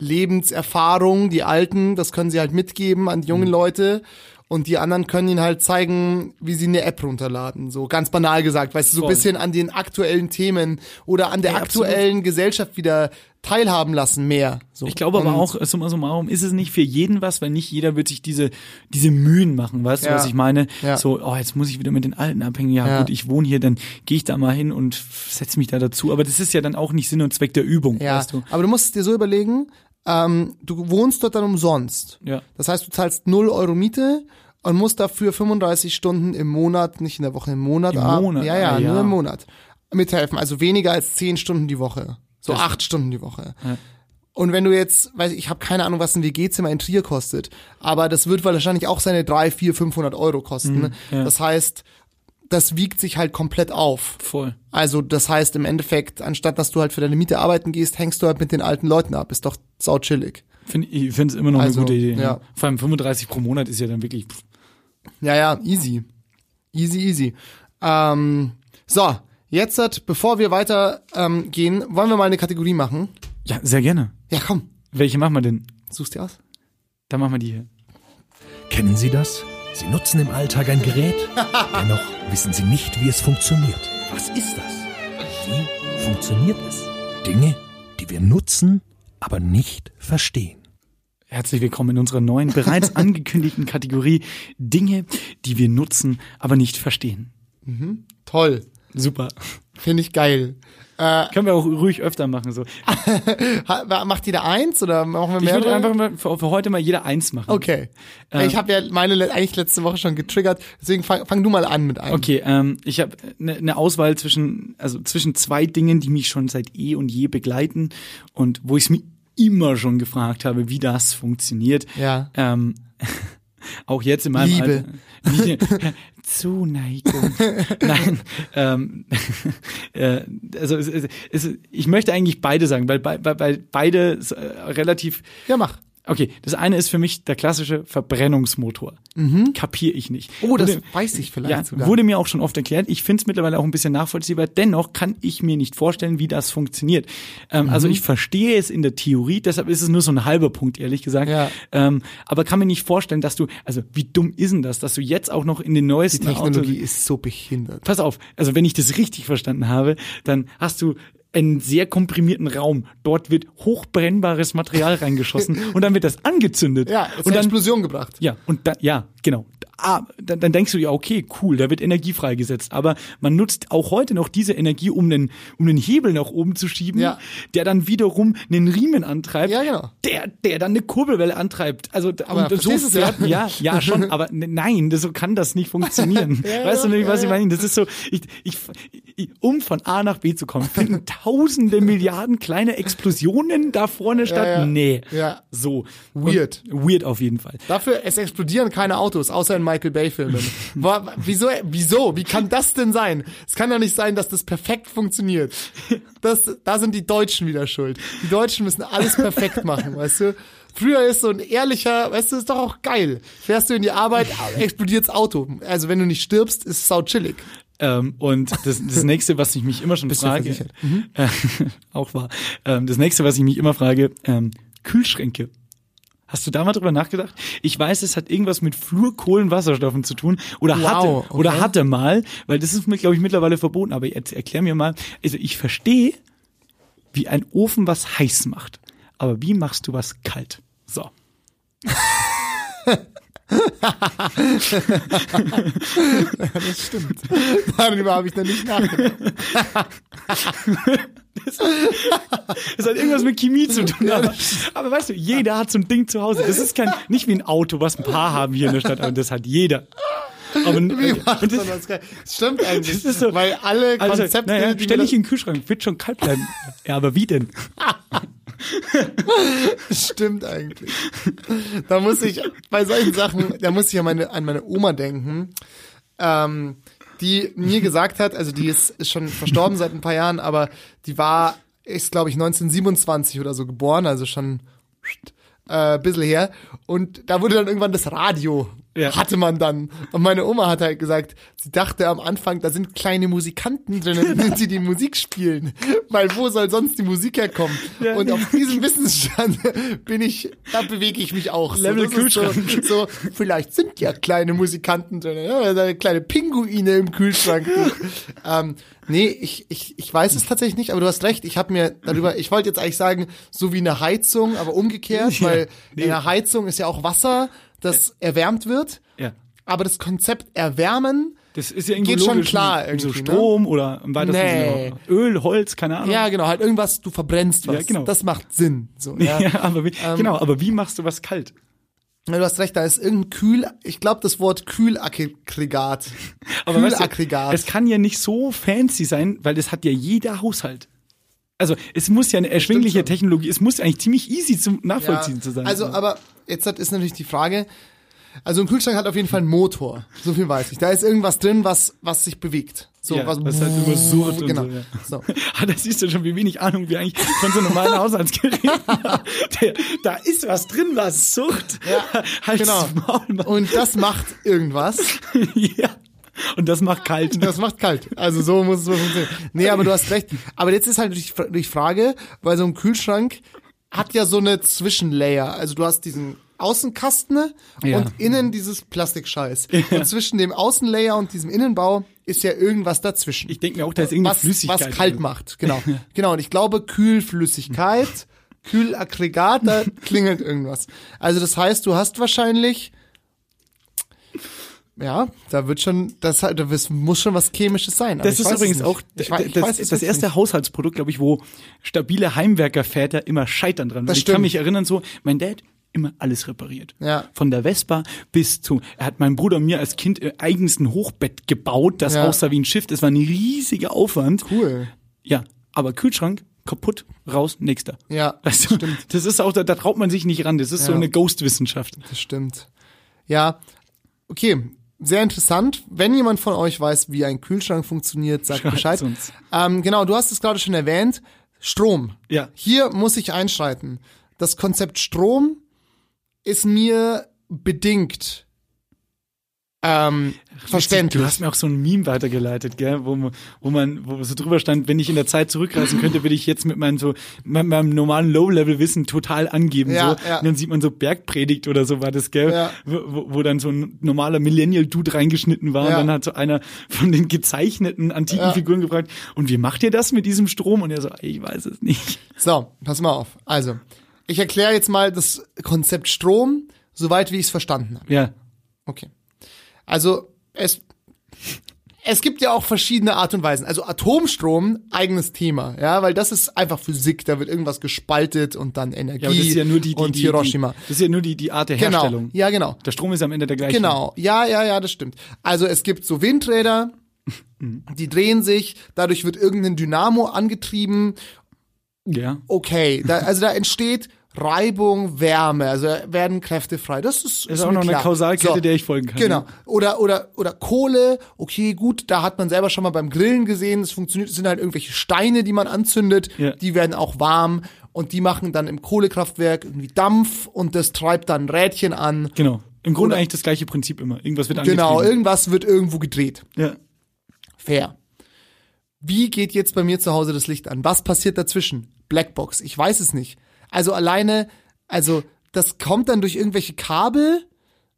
Lebenserfahrung, die Alten, das können sie halt mitgeben an die Mhm. jungen Leute. Und die anderen können ihnen halt zeigen, wie sie eine App runterladen. So ganz banal gesagt, weißt du, so ein bisschen an den aktuellen Themen oder an der Ja, absolut. aktuellen Gesellschaft wieder teilhaben lassen mehr. So. Ich glaube aber Und- auch, summa summarum, ist es nicht für jeden was, weil nicht jeder wird sich diese, diese Mühen machen, weißt du, Ja. was ich meine? Ja. So, oh, jetzt muss ich wieder mit den Alten abhängen. Ja, Ja. gut, ich wohne hier, dann gehe ich da mal hin und setze mich da dazu. Aber das ist ja dann auch nicht Sinn und Zweck der Übung, Ja, weißt du? aber du musst es dir so überlegen, ähm, du wohnst dort dann umsonst. Ja. Das heißt, du zahlst 0 Euro Miete und musst dafür 35 Stunden im Monat, nicht in der Woche, im Monat, Im Monat, ja, ja, ah, ja. nur im Monat mithelfen. Also weniger als 10 Stunden die Woche. So Das- 8 Stunden die Woche. Ja. Und wenn du jetzt, weiß ich, ich habe keine Ahnung, was ein WG-Zimmer in Trier kostet, aber das wird wahrscheinlich auch seine 3, 4, 500 Euro kosten. Mhm, ja. Das heißt, das wiegt sich halt komplett auf. Voll. Also das heißt im Endeffekt, anstatt dass du halt für deine Miete arbeiten gehst, hängst du halt mit den alten Leuten ab. Ist doch sau chillig. Find, ich finde es immer noch Also, eine gute Idee. ja. Vor allem 35 pro Monat ist ja dann wirklich. pff, Ja, ja, easy. Easy, easy. Ähm, so, jetzt, hat, bevor wir weiter ähm, gehen, wollen wir mal eine Kategorie machen. Ja, sehr gerne. Ja, komm, Welche machen wir denn? suchst dir aus. Dann machen wir die hier. Kennen Sie das? Sie nutzen im Alltag ein Gerät, dennoch wissen Sie nicht, wie es funktioniert. Was ist das? Wie funktioniert es? Dinge, die wir nutzen, aber nicht verstehen. Herzlich willkommen in unserer neuen, bereits angekündigten Kategorie Dinge, die wir nutzen, aber nicht verstehen. Toll. Super. Finde ich geil. Äh, Können wir auch ruhig öfter machen. So. macht jeder eins oder machen wir Ich mehr? würde einfach mal für, für heute mal jeder eins machen. Okay. Äh, ich habe ja meine eigentlich letzte Woche schon getriggert, deswegen fang, fang du mal an mit einem. Okay, ähm, ich habe eine ne Auswahl zwischen, also zwischen zwei Dingen, die mich schon seit eh und je begleiten und wo ich es mir immer schon gefragt habe, wie das funktioniert. Ja. Ähm, auch jetzt in meinem Liebe. Alter. Zuneigung. Nein. Ähm, äh, also es, es, es, ich möchte eigentlich beide sagen, weil, bei- weil beide äh, relativ Ja, mach. Okay, das eine ist für mich der klassische Verbrennungsmotor. Kapier ich nicht. Oh, das Wurde- weiß ich vielleicht ja, sogar. Wurde mir auch schon oft erklärt. Ich finde es mittlerweile auch ein bisschen nachvollziehbar. Dennoch kann ich mir nicht vorstellen, wie das funktioniert. Ähm, Also Mhm. ich verstehe es in der Theorie, deshalb ist es nur so ein halber Punkt, ehrlich gesagt. Ja. Ähm, aber kann mir nicht vorstellen, dass du, also wie dumm ist denn das, dass du jetzt auch noch in den Die neuesten Technologie Autos, ist so behindert. Pass auf, also wenn ich das richtig verstanden habe, dann hast du einen sehr komprimierten Raum. Dort wird hochbrennbares Material reingeschossen und dann wird das angezündet. Ja, und eine dann, Explosion gebracht. ja, und dann, ja, genau. Ah, dann, dann denkst du ja, okay, cool, da wird Energie freigesetzt. Aber man nutzt auch heute noch diese Energie, um den, um den Hebel nach oben zu schieben, Ja. der dann wiederum einen Riemen antreibt, Ja, genau. der, der dann eine Kurbelwelle antreibt. Also Aber und so du's ja? fährt, ja, ja schon, aber ne- nein, das, so kann das nicht funktionieren. weißt du nicht, was ich meine? Das ist so, ich, ich, ich, um von A nach B zu kommen, finden tausende Milliarden kleine Explosionen da vorne statt. ja. Nee. Ja. So. Weird. Und, weird auf jeden Fall. Dafür, es explodieren keine Autos, außer in Michael Bay Filmen. Wa- wieso, wieso? Wie kann das denn sein? Es kann doch nicht sein, dass das perfekt funktioniert. Das, da sind die Deutschen wieder schuld. Die Deutschen müssen alles perfekt machen, weißt du? Früher ist so ein ehrlicher, weißt du, ist doch auch geil. Fährst du in die Arbeit, explodiert's Auto. Also wenn du nicht stirbst, ist es sau chillig. Ähm, und das, das nächste, was ich mich immer schon Bist frage, versichert? äh, auch wahr, ähm, das nächste, was ich mich immer frage, ähm, Kühlschränke. Hast du da mal drüber nachgedacht? Ich weiß, es hat irgendwas mit Fluorkohlenwasserstoffen zu tun oder Wow, hatte okay. oder hatte mal, weil das ist mir glaube ich mittlerweile verboten. Aber jetzt erklär mir mal, also ich verstehe, wie ein Ofen was heiß macht, aber wie machst du was kalt? So. Das stimmt. Darüber habe ich noch nicht nachgedacht. Das hat irgendwas mit Chemie zu tun. Aber, aber weißt du, jeder hat so ein Ding zu Hause. Das ist kein, nicht wie ein Auto, was ein paar haben hier in der Stadt, aber das hat jeder. Aber, Wie macht das, das? Das stimmt eigentlich. das ist so, weil alle also, Konzepte, naja, die stell dich in den Kühlschrank, wird schon kalt bleiben. Ja, aber wie denn? Stimmt eigentlich. Da muss ich bei solchen Sachen, da muss ich an meine, an meine Oma denken, ähm, die mir gesagt hat, also die ist, ist schon verstorben seit ein paar Jahren, aber die war, ist glaube ich 1927 oder so geboren, also schon äh, bisschen her. Und da wurde dann irgendwann das Radio, Ja. hatte man dann. Und meine Oma hat halt gesagt, sie dachte am Anfang, da sind kleine Musikanten drinnen, die die Musik spielen. Weil wo soll sonst die Musik herkommen? Und auf diesem Wissensstand bin ich, da bewege ich mich auch. So, Level so, Kühlschrank. so, vielleicht sind ja kleine Musikanten drin, ja, kleine Pinguine im Kühlschrank. ähm, nee, ich, ich, ich weiß es tatsächlich nicht, aber du hast recht. Ich habe mir darüber, ich wollte jetzt eigentlich sagen, so wie eine Heizung, aber umgekehrt, Ja, weil nee. in einer Heizung ist ja auch Wasser, das erwärmt wird. Ja. Aber das Konzept erwärmen, Das ist ja irgendwie Geht schon klar so irgendwie, ne? Strom oder im weitesten Nee. Sinne Öl, Holz, keine Ahnung. ja genau, halt irgendwas, du verbrennst was. Ja, genau. Das macht Sinn. So, ja. Ja, aber wie, Ähm, genau, aber wie machst du was kalt? Ja, Du hast recht, da ist irgendein Kühl, ich glaube das Wort Kühlaggregat. Aber weißt du, Kühlaggregat. es kann ja nicht so fancy sein, weil das hat ja jeder Haushalt. Also es muss ja eine erschwingliche. Technologie, es muss eigentlich ziemlich easy zum Nachvollziehen Ja, zu sein. Also, aber jetzt ist natürlich die Frage, also ein Kühlschrank hat auf jeden Fall einen Motor. So viel weiß ich. Da ist irgendwas drin, was, was sich bewegt. So, Ja, was, was halt immer surrt und genau. so, ja. so. Ah, da siehst du schon, wie wenig Ahnung wir eigentlich von so normalen Haushaltsgeräten haben. Da ist was drin, was sucht. Ja, Halt's genau. Maul. Und das macht irgendwas. ja. Und das macht kalt. Das macht kalt. Also so muss es funktionieren. Nee, aber du hast recht. Aber jetzt ist halt die die Frage, weil so ein Kühlschrank hat ja so eine Zwischenlayer. Also du hast diesen Außenkasten Ja. und innen dieses Plastikscheiß. Und zwischen dem Außenlayer und diesem Innenbau ist ja irgendwas dazwischen. Ich denke mir auch, da ist irgendeine was, Flüssigkeit. was kalt drin. macht, genau. genau, und ich glaube, Kühlflüssigkeit, Kühlaggregat, da klingelt irgendwas. Also das heißt, du hast wahrscheinlich, ja, da wird schon, das, da muss schon was Chemisches sein. aber Das ist übrigens auch ich, ich das, weiß das, das erste nicht. Haushaltsprodukt, glaube ich, wo stabile Heimwerkerväter immer scheitern dran. Das ich kann stimmt. mich erinnern, so, mein Dad immer alles repariert. Ja. Von der Vespa bis zu, er hat meinem Bruder und mir als Kind äh, eigens ein Hochbett gebaut, das Ja. aussah wie ein Schiff. Das war ein riesiger Aufwand. Cool. Ja, aber Kühlschrank, kaputt, raus, nächster. Ja, Weißt du, stimmt. das ist auch, da, da traut man sich nicht ran. Das ist so Ja. eine Ghost-Wissenschaft. Das stimmt. Ja, okay. Sehr interessant. Wenn jemand von euch weiß, wie ein Kühlschrank funktioniert, sagt Schreibt's Bescheid. uns. Ähm, genau, du hast es gerade schon erwähnt. Strom. Ja. Hier muss ich einschreiten. Das Konzept Strom ist mir bedingt ähm, verständlich. Du hast mir auch so ein Meme weitergeleitet, gell, wo, man- wo man, wo so drüber stand, wenn ich in der Zeit zurückreisen könnte, würde ich jetzt mit meinem so, mit meinem normalen Low-Level-Wissen total angeben, Ja, so. ja. Und dann sieht man so Bergpredigt oder so war das, gell, Ja. wo, wo- wo dann so ein normaler Millennial-Dude reingeschnitten war Ja. und dann hat so einer von den gezeichneten antiken Ja. Figuren gefragt, und wie macht ihr das mit diesem Strom? Und er so, ich weiß es nicht. So, pass mal auf. Also, ich erkläre jetzt mal das Konzept Strom, soweit wie ich es verstanden habe. Ja. Okay. Also es es gibt ja auch verschiedene Art und Weisen. Also Atomstrom, eigenes Thema, ja, weil das ist einfach Physik, da wird irgendwas gespaltet und dann Energie Ja, das ist ja nur die, die, und die, Hiroshima. Die, das ist ja nur die, die Art der genau. Herstellung. Ja, genau. Der Strom ist am Ende der gleiche. Genau. Ja, ja, ja, das stimmt. Also es gibt so Windräder, die drehen sich, dadurch wird irgendein Dynamo angetrieben Ja. okay, da, also da entsteht Reibung, Wärme, also werden Kräfte frei. Das ist, ist mir auch noch eine klar. Kausalkette, der ich folgen kann, Genau. ja. Oder oder oder Kohle, okay, gut, da hat man selber schon mal beim Grillen gesehen, es funktioniert, es sind halt irgendwelche Steine, die man anzündet, Ja. die werden auch warm und die machen dann im Kohlekraftwerk irgendwie Dampf und das treibt dann Rädchen an. Genau. Im Grunde Oder- eigentlich das gleiche Prinzip immer. Irgendwas wird Genau, angetrieben. irgendwas wird irgendwo gedreht. Ja. Fair. Wie geht jetzt bei mir zu Hause das Licht an? Was passiert dazwischen? Blackbox, ich weiß es nicht. Also alleine, also das kommt dann durch irgendwelche Kabel.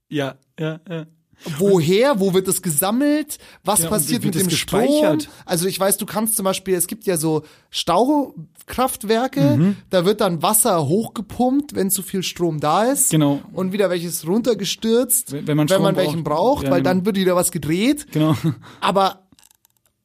Ja, ja, ja. Woher? Wo wird es gesammelt? Was Ja, passiert mit dem Strom? Also ich weiß, du kannst zum Beispiel, es gibt ja so Staukraftwerke, Mhm. da wird dann Wasser hochgepumpt, wenn zu viel Strom da ist. Genau. Und wieder welches runtergestürzt, Wenn- wenn man Strom welchen braucht. braucht, Ja, weil genau. dann wird wieder was gedreht. Genau. Aber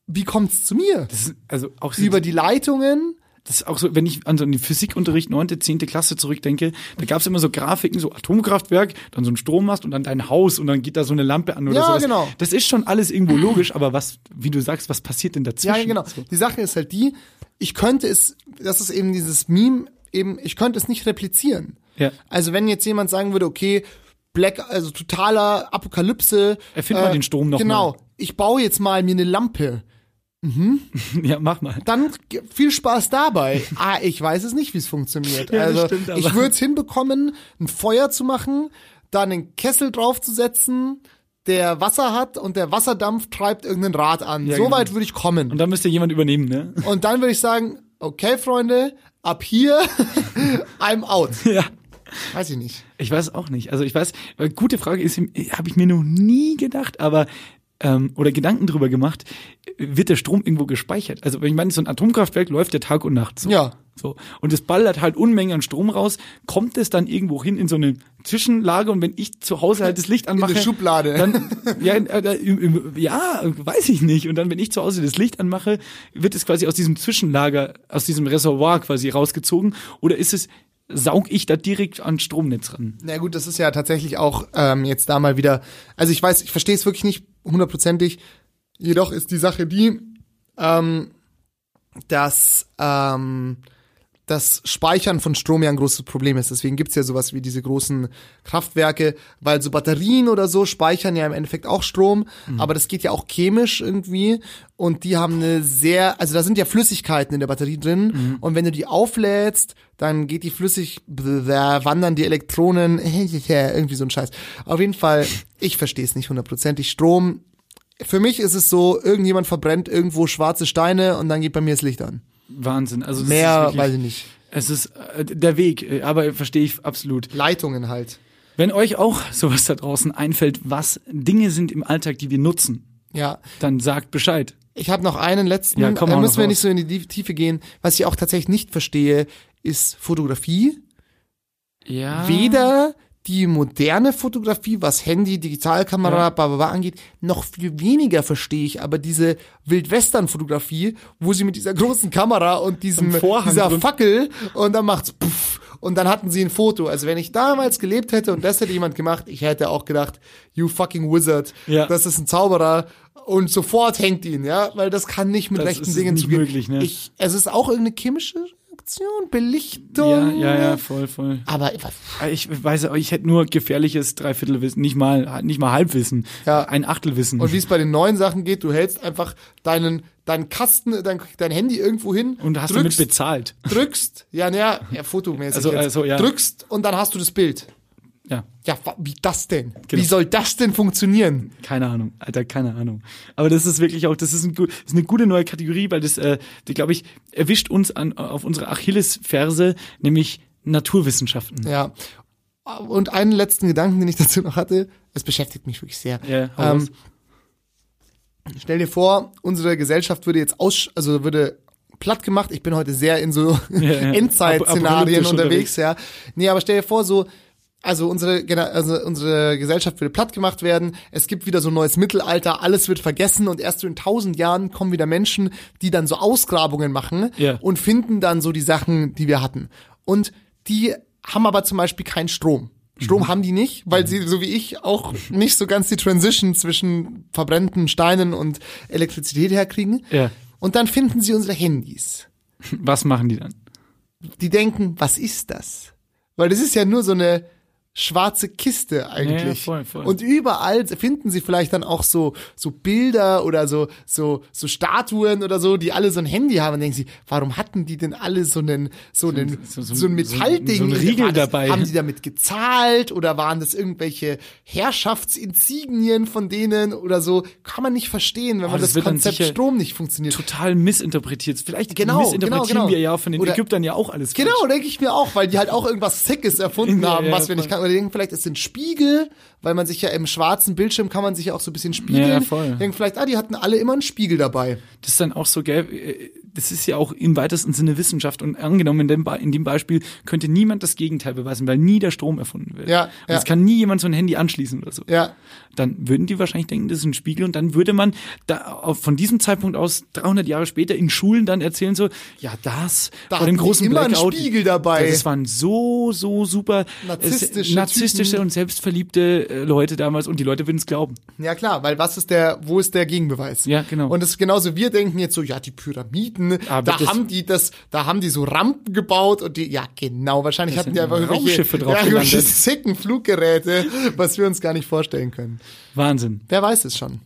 wie kommt's zu mir? Das ist, also auch Über die Leitungen? Das ist auch so, wenn ich an so den Physikunterricht 9., 10. Klasse zurückdenke, da gab es immer so Grafiken, so Atomkraftwerk, dann so ein Strommast und dann dein Haus und dann geht da so eine Lampe an oder Ja, sowas. genau. Das ist schon alles irgendwo logisch, aber was, wie du sagst, was passiert denn dazwischen? Ja, genau. Die Sache ist halt die, ich könnte es, das ist eben dieses Meme, eben, ich könnte es nicht replizieren. Ja. Also wenn jetzt jemand sagen würde, okay, Black, also totaler Apokalypse. Erfind mal den Strom noch Genau. mal. Ich baue jetzt mal mir eine Lampe. Ja, mach mal. Dann viel Spaß dabei. ah, ich weiß es nicht, wie es funktioniert. Ja, also stimmt, ich würde es hinbekommen, ein Feuer zu machen, da einen Kessel draufzusetzen, der Wasser hat und der Wasserdampf treibt irgendein Rad an. Ja, so genau. weit würde ich kommen. Und dann müsste jemand übernehmen, ne? Und dann würde ich sagen, okay, Freunde, ab hier, I'm out. Ja. Weiß ich nicht. Ich weiß auch nicht. Also ich weiß, äh, gute Frage ist, habe ich mir noch nie gedacht, aber ähm, oder Gedanken drüber gemacht, wird der Strom irgendwo gespeichert? Also ich meine, so ein Atomkraftwerk läuft ja Tag und Nacht. So. Ja. So. Und es ballert halt Unmengen an Strom raus, kommt es dann irgendwo hin in so eine Zwischenlage und wenn ich zu Hause halt das Licht anmache. eine Schublade. Dann, ja, äh, ja, weiß ich nicht. Und dann, wenn ich zu Hause das Licht anmache, wird es quasi aus diesem Zwischenlager, aus diesem Reservoir quasi rausgezogen oder ist es, saug ich da direkt an Stromnetz ran? Na gut, das ist ja tatsächlich auch ähm, jetzt da mal wieder. Also ich weiß, ich verstehe es wirklich nicht hundertprozentig. Jedoch ist die Sache die, ähm, dass ähm, das Speichern von Strom ja ein großes Problem ist. Deswegen gibt's ja sowas wie diese großen Kraftwerke, weil so Batterien oder so speichern ja im Endeffekt auch Strom, aber das geht ja auch chemisch irgendwie und die haben eine sehr, also da sind ja Flüssigkeiten in der Batterie drin und wenn du die auflädst, dann geht die flüssig, da wandern die Elektronen, irgendwie so ein Scheiß. Auf jeden Fall, ich verstehe es nicht hundertprozentig. Strom, für mich ist es so, irgendjemand verbrennt irgendwo schwarze Steine und dann geht bei mir das Licht an. Wahnsinn. Also Mehr wirklich, weiß ich nicht. Es ist äh, der Weg, äh, aber verstehe ich absolut. Leitungen halt. Wenn euch auch sowas da draußen einfällt, was Dinge sind im Alltag, die wir nutzen, Ja, dann sagt Bescheid. Ich habe noch einen letzten, Ja, komm, da hau müssen wir raus. nicht so in die Tiefe gehen. Was ich auch tatsächlich nicht verstehe, ist Fotografie. Ja. Weder die moderne Fotografie, was Handy, Digitalkamera, Ja. bla, bla, bla angeht, noch viel weniger verstehe ich aber diese Wildwestern-Fotografie, wo sie mit dieser großen Kamera und diesem, dieser. Fackel und dann macht's puff und dann hatten sie ein Foto. Also wenn ich damals gelebt hätte und das hätte jemand gemacht, ich hätte auch gedacht, you fucking wizard, Ja. das ist ein Zauberer und sofort hängt ihn, ja, weil das kann nicht mit Das rechten ist Dingen nicht zugehen. möglich, ne? Ich, es ist auch irgendeine chemische Reaktion, Belichtung. Ja, ja, ja, voll, voll. Aber Ich weiß, aber ich hätte nur gefährliches Dreiviertelwissen, nicht mal, nicht mal Halbwissen, Ja. ein Achtelwissen. Und wie es bei den neuen Sachen geht, du hältst einfach deinen, deinen Kasten, dein, dein Handy irgendwo hin. Und hast damit drückst, bezahlt. drückst, ja, naja, ja, fotomäßig Also, jetzt, also, ja. drückst und dann hast du das Bild. Ja, Ja, wie das denn? Genau. Wie soll das denn funktionieren? keine Ahnung, Alter, keine Ahnung. Aber das ist wirklich auch, das ist, ein, das ist eine gute neue Kategorie, weil das, äh, die, glaube ich, erwischt uns an, auf unsere Achillesferse, nämlich Naturwissenschaften. Ja. Und einen letzten Gedanken, den ich dazu noch hatte, es beschäftigt mich wirklich sehr. Ja, ähm, stell dir vor, unsere Gesellschaft würde jetzt aus, also würde platt gemacht. Ich bin heute sehr in so ja. Endzeit-Szenarien Apokalyptisch unterwegs, ja. Nee, aber stell dir vor, so, also unsere, also unsere Gesellschaft würde platt gemacht werden. Es gibt wieder so ein neues Mittelalter. Alles wird vergessen und erst so in tausend Jahren kommen wieder Menschen, die dann so Ausgrabungen machen Ja. und finden dann so die Sachen, die wir hatten. Und die haben aber zum Beispiel keinen Strom. Mhm. Strom haben die nicht, weil sie, so wie ich, auch nicht so ganz die Transition zwischen verbrennten Steinen und Elektrizität herkriegen. Ja. Und dann finden sie unsere Handys. Was machen die dann? Die denken, was ist das? Weil das ist ja nur so eine schwarze Kiste eigentlich. Ja, voll, voll. Und überall finden sie vielleicht dann auch so so Bilder oder so so so Statuen oder so, die alle so ein Handy haben und denken sie, warum hatten die denn alle so einen so einen so- so, so- ein Metallding? so ein Riegel das, dabei. Haben die damit gezahlt oder waren das irgendwelche Herrschaftsinsignien von denen oder so? Kann man nicht verstehen, wenn man das das, Konzept Strom nicht funktioniert. Total missinterpretiert. Vielleicht Genau, missinterpretieren genau, genau. wir ja von den Oder- Ägyptern ja auch alles. Genau, falsch. denke ich mir auch, weil die halt auch irgendwas Sickes erfunden Ja, haben, ja, was wir nicht voll. Die denken vielleicht, es sind Spiegel, weil man sich ja im schwarzen Bildschirm kann man sich ja auch so ein bisschen spiegeln. Ja, voll. Denken vielleicht, ah, die hatten alle immer einen Spiegel dabei. Das ist dann auch so, gell, äh, das ist ja auch im weitesten Sinne Wissenschaft und angenommen in dem, Be- in dem Beispiel könnte niemand das Gegenteil beweisen, weil nie der Strom erfunden wird. Ja, und ja. es kann nie jemand so ein Handy anschließen oder so. Ja. Dann würden die wahrscheinlich denken, das ist ein Spiegel und dann würde man da von diesem Zeitpunkt aus 300 Jahre später in Schulen dann erzählen so, ja das Da vor dem großen immer Blackout. Spiegel dabei. Das waren so so super Narzisstische äh, narzisstische Typen. und selbstverliebte äh, Leute damals und die Leute würden es glauben. Ja klar, weil was ist der, wo ist der Gegenbeweis? Ja, genau. Und das ist genauso, wir denken jetzt so, ja, die Pyramiden, Aber da das- haben die das, da haben die so Rampen gebaut und die, ja genau, wahrscheinlich Da hatten die einfach irgendwelche, drauf ja, irgendwelche sicken Fluggeräte, was wir uns gar nicht vorstellen können. Wahnsinn. Wer weiß es schon?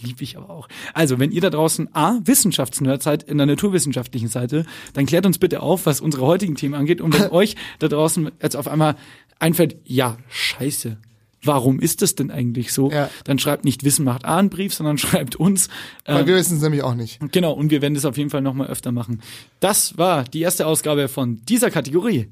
lieb ich aber auch. Also, wenn ihr da draußen A, Wissenschaftsnerd seid in der naturwissenschaftlichen Seite, dann klärt uns bitte auf, was unsere heutigen Themen angeht. Und wenn euch da draußen jetzt auf einmal einfällt, ja, scheiße, warum ist das denn eigentlich so? Ja. Dann schreibt nicht Wissen macht A einen Brief, sondern schreibt uns. Weil Ähm, wir wissen es nämlich auch nicht. genau, und wir werden das auf jeden Fall nochmal öfter machen. Das war die erste Ausgabe von dieser Kategorie.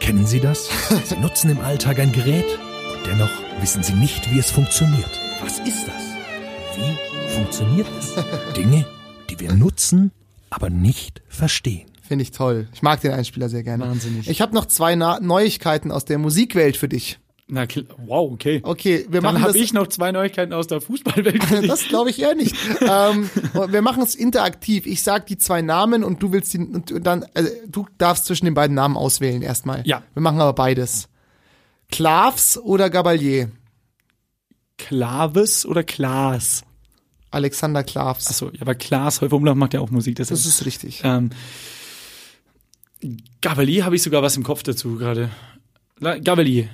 Kennen Sie das? Sie nutzen im Alltag ein Gerät und dennoch wissen Sie nicht, wie es funktioniert. Was ist das? Wie funktioniert es? Dinge, die wir nutzen, aber nicht verstehen. Finde ich toll. Ich mag den Einspieler sehr gerne. Wahnsinnig. Ich habe noch zwei Na Neuigkeiten aus der Musikwelt für dich. Na, wow, okay. Okay, wir Dann machen habe ich noch zwei Neuigkeiten aus der Fußballwelt. das glaube ich eher nicht. ähm, wir machen es interaktiv. Ich sag die zwei Namen und du willst die und dann also, du darfst zwischen den beiden Namen auswählen erstmal. Ja. Wir machen aber beides. Klavs oder Gabalier? Klaves oder Klaas? Alexander Klavs. Achso, ja, aber Klaas Häufer Umlauf macht ja auch Musik. Das, das ist, richtig. ähm, Gavalier habe ich sogar was im Kopf dazu gerade. Gavalier.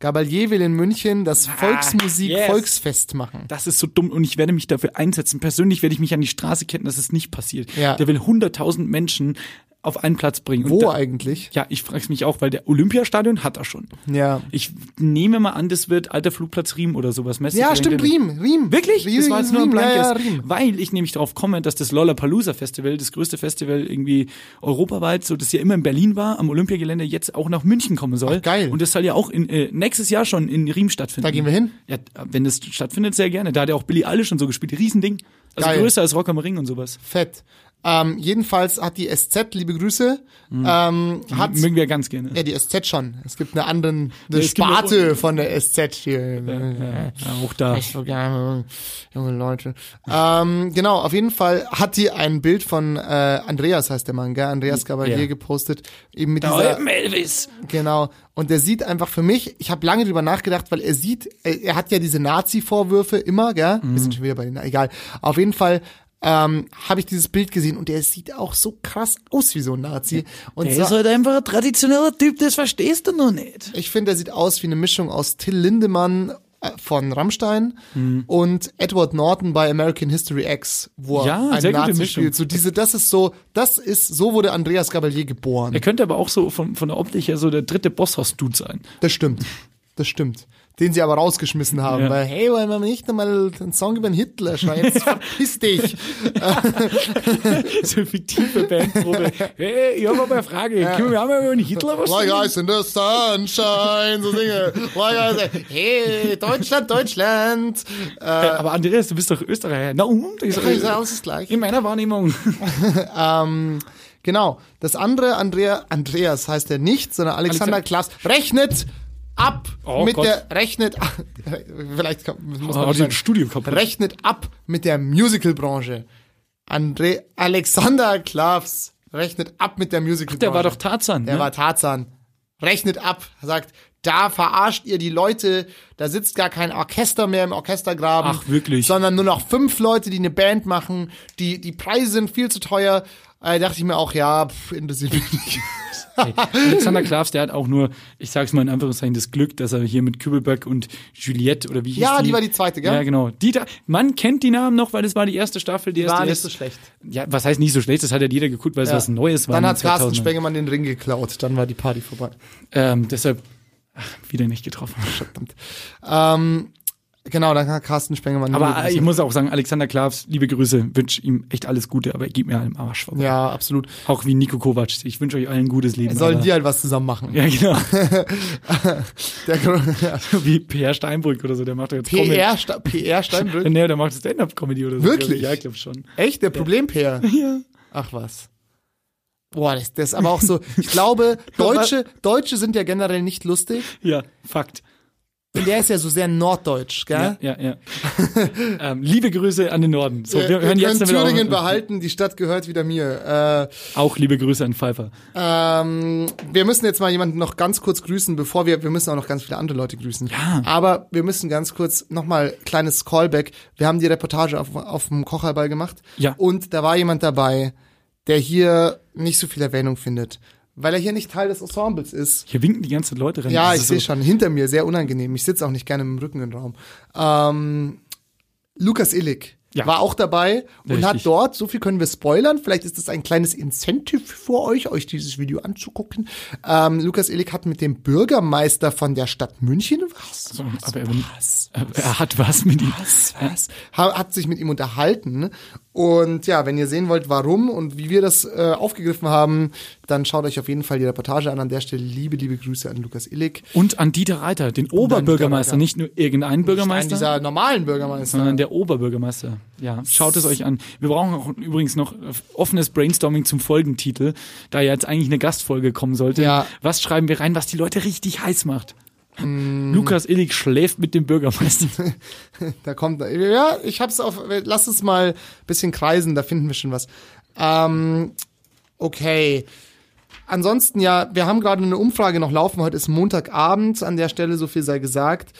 Gabalier will in München das Volksmusik yes. Volksfest machen. Das ist so dumm und ich werde mich dafür einsetzen. Persönlich werde ich mich an die Straße ketten, dass es nicht passiert. Ja. Der will 100.000 Menschen auf einen Platz bringen. Und Wo da, eigentlich? Ja, ich frage mich auch, weil der Olympiastadion hat er schon. Ja. Ich nehme mal an, das wird alter Flugplatz Riem oder sowas. Messi Ja, stimmt, Riem, Riem. Wirklich? Riem, das war jetzt nur ein blankes. Ja, ja, Riem. Weil ich nämlich drauf komme, dass das Lollapalooza Festival, das größte Festival irgendwie europaweit, so das ja immer in Berlin war, am Olympiagelände, jetzt auch nach München kommen soll. Ach, geil. Und das soll ja auch in, äh, nächstes Jahr schon in Riem stattfinden. Da gehen wir hin. Ja, wenn das stattfindet, sehr gerne. Da hat ja auch Billy Eilish schon so gespielt. Riesending. Also Geil. größer als Rock am Ring und sowas. Fett. Ähm, jedenfalls hat die SZ, liebe Grüße, ähm, hat Mögen wir ganz gerne. ja die SZ schon. Es gibt eine anderen eine Ja, Sparte noch- von der SZ hier. Ja, auch da. Ich so gerne, junge Leute. Ähm, genau, auf jeden Fall hat die ein Bild von äh, Andreas, heißt der Mann, gell? Andreas Gabalier Ja. gepostet. Eben mit Da dieser, Elvis. genau. Und der sieht einfach für mich, ich habe lange drüber nachgedacht, weil er sieht, er, er hat ja diese Nazi-Vorwürfe immer, gell? Wir sind schon wieder bei den, egal. Auf jeden Fall ähm, habe ich dieses Bild gesehen und der sieht auch so krass aus wie so ein Nazi. Und Der so, ist halt einfach ein traditioneller Typ, das verstehst du noch nicht. ich finde, er sieht aus wie eine Mischung aus Till Lindemann äh, von Rammstein und Edward Norton bei American History X, wo er Ja, einen Nazi spielt. So diese, das ist so, das ist, so wurde Andreas Gabalier geboren. Er könnte aber auch so von, von der Optik her so der dritte Bosshaus-Dude sein. Das stimmt. Das stimmt. Den sie aber rausgeschmissen haben, Ja. weil, hey, wollen wir nicht einmal einen Song über den Hitler schreiben? Jetzt verpiss dich. so eine fiktive Bandprobe. Hey, ich habe aber eine Frage. Können wir mal über den Hitler was Why singen? guys in the sunshine, so Dinge. Why guys, hey, Deutschland, Deutschland. Äh, Aber Andreas, du bist doch Österreicher. Na und? Ich sag, ist alles das Gleiche. in meiner Wahrnehmung. Ähm, genau. Das andere, Andrea, Andreas heißt er nicht, sondern Alexander Klaas, rechnet ab Oh mit Gott. der, rechnet, vielleicht kann- muss man Oh, sagen, kaputt. rechnet ab mit der Musicalbranche. Andre, Alexander Klaas rechnet ab mit der Musicalbranche. Der war doch Tarzan. Der ne? war Tarzan. Rechnet ab, sagt, da verarscht ihr die Leute, da sitzt gar kein Orchester mehr im Orchestergraben. Ach, wirklich? Sondern nur noch fünf Leute, die eine Band machen, die, die Preise sind viel zu teuer. Äh, dachte ich mir auch, ja, pff, interessiert mich nicht. Hey, Alexander Klavs, der hat auch nur, ich sag's mal in Anführungszeichen, das Glück, dass er hier mit Kübelberg und Juliette oder wie hieß Ja, die? die war die zweite, gell? Ja, genau. Die da, man kennt die Namen noch, weil das war die erste Staffel. Die erste, War nicht so schlecht. Ja, was heißt nicht so schlecht? Das hat ja jeder geguckt, weil es Ja. was Neues war. Dann hat Carsten 2000ern. Spengemann den Ring geklaut, dann war die Party vorbei. Ähm, deshalb, ach, wieder nicht getroffen. Verdammt. Ähm, genau, dann hat Carsten Spengemann Aber äh, ich muss auch sagen, Alexander Klavs, liebe Grüße, wünsche ihm echt alles Gute, aber er gibt mir halt im Arsch vorbei. Ja, absolut. Auch wie Nico Kovac. Ich wünsche euch allen ein gutes Leben. Sollen die halt was zusammen machen. Ja, genau. Der ja. wie PR Steinbrück oder so, der macht doch jetzt PR, Sta PR. Steinbrück. Nee, der macht Stand-Up-Comedy oder so. Wirklich? Ja, ich glaube schon. Echt? Der Problem-PR? Ja. Ach was. Boah, das, das ist aber auch so. Ich glaube, Deutsche, Deutsche sind ja generell nicht lustig. Ja, Fakt. Und der ist ja so sehr norddeutsch, gell? Ja, ja, ja. ähm, liebe Grüße an den Norden. So, wir Wir, hören jetzt Thüringen behalten, die Stadt gehört wieder mir. Äh, Auch liebe Grüße an Pfeiffer. ähm, wir müssen jetzt mal jemanden noch ganz kurz grüßen, bevor wir, wir müssen auch noch ganz viele andere Leute grüßen. Ja. Aber wir müssen ganz kurz nochmal kleines Callback. Wir haben die Reportage auf, auf dem Kocherball gemacht. Ja. Und da war jemand dabei, der hier nicht so viel Erwähnung findet. Weil er hier nicht Teil des Ensembles ist. Hier winken die ganzen Leute rein. Ja, ich sehe so- schon. Hinter mir, sehr unangenehm. Ich sitze auch nicht gerne im Rücken im Raum. Ähm, Lukas Illig Ja. war auch dabei und Richtig. hat dort, so viel können wir spoilern, vielleicht ist das ein kleines Incentive für euch, euch dieses Video anzugucken. Ähm, Lukas Illig hat mit dem Bürgermeister von der Stadt München was? So, aber er, aber er hat was mit ihm. was? Ha- Hat sich mit ihm unterhalten. Und ja, wenn ihr sehen wollt, warum und wie wir das äh, aufgegriffen haben, dann schaut euch auf jeden Fall die Reportage an. An der Stelle liebe, liebe Grüße an Lukas Illig. Und an Dieter Reiter, den Oberbürgermeister, nicht nur irgendeinen Ein Bürgermeister. dieser normalen Bürgermeister. sondern der Oberbürgermeister. Ja, schaut es euch an. Wir brauchen auch übrigens noch offenes Brainstorming zum Folgentitel, da jetzt eigentlich eine Gastfolge kommen sollte. Ja. Was schreiben wir rein, was die Leute richtig heiß macht? Lukas Illig schläft mit dem Bürgermeister. Da kommt, ja, ich hab's auf, lass es mal ein bisschen kreisen, da finden wir schon was. Ähm, okay. Ansonsten ja, wir haben gerade eine Umfrage noch laufen. Heute ist Montagabend, an der Stelle so viel sei gesagt.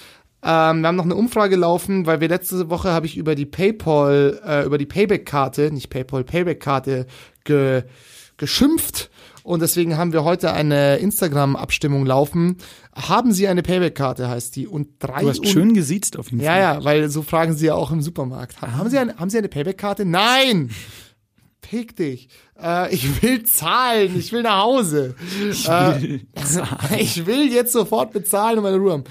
Ähm, wir haben noch eine Umfrage laufen, weil wir letzte Woche habe ich über die PayPal, äh, über die Payback-Karte, nicht PayPal, Payback-Karte ge, geschimpft. Und deswegen haben wir heute eine Instagram-Abstimmung laufen. Haben Sie eine Payback-Karte, heißt die. Und drei Du hast schön gesiezt auf jeden ja, Fall. ja, weil so fragen sie ja auch im Supermarkt. Ha- Haben Sie eine, haben Sie eine Payback-Karte? Nein! Fick dich. Äh, ich will zahlen, ich will nach Hause. Ich will, äh, ich will jetzt sofort bezahlen und meine Ruhe haben.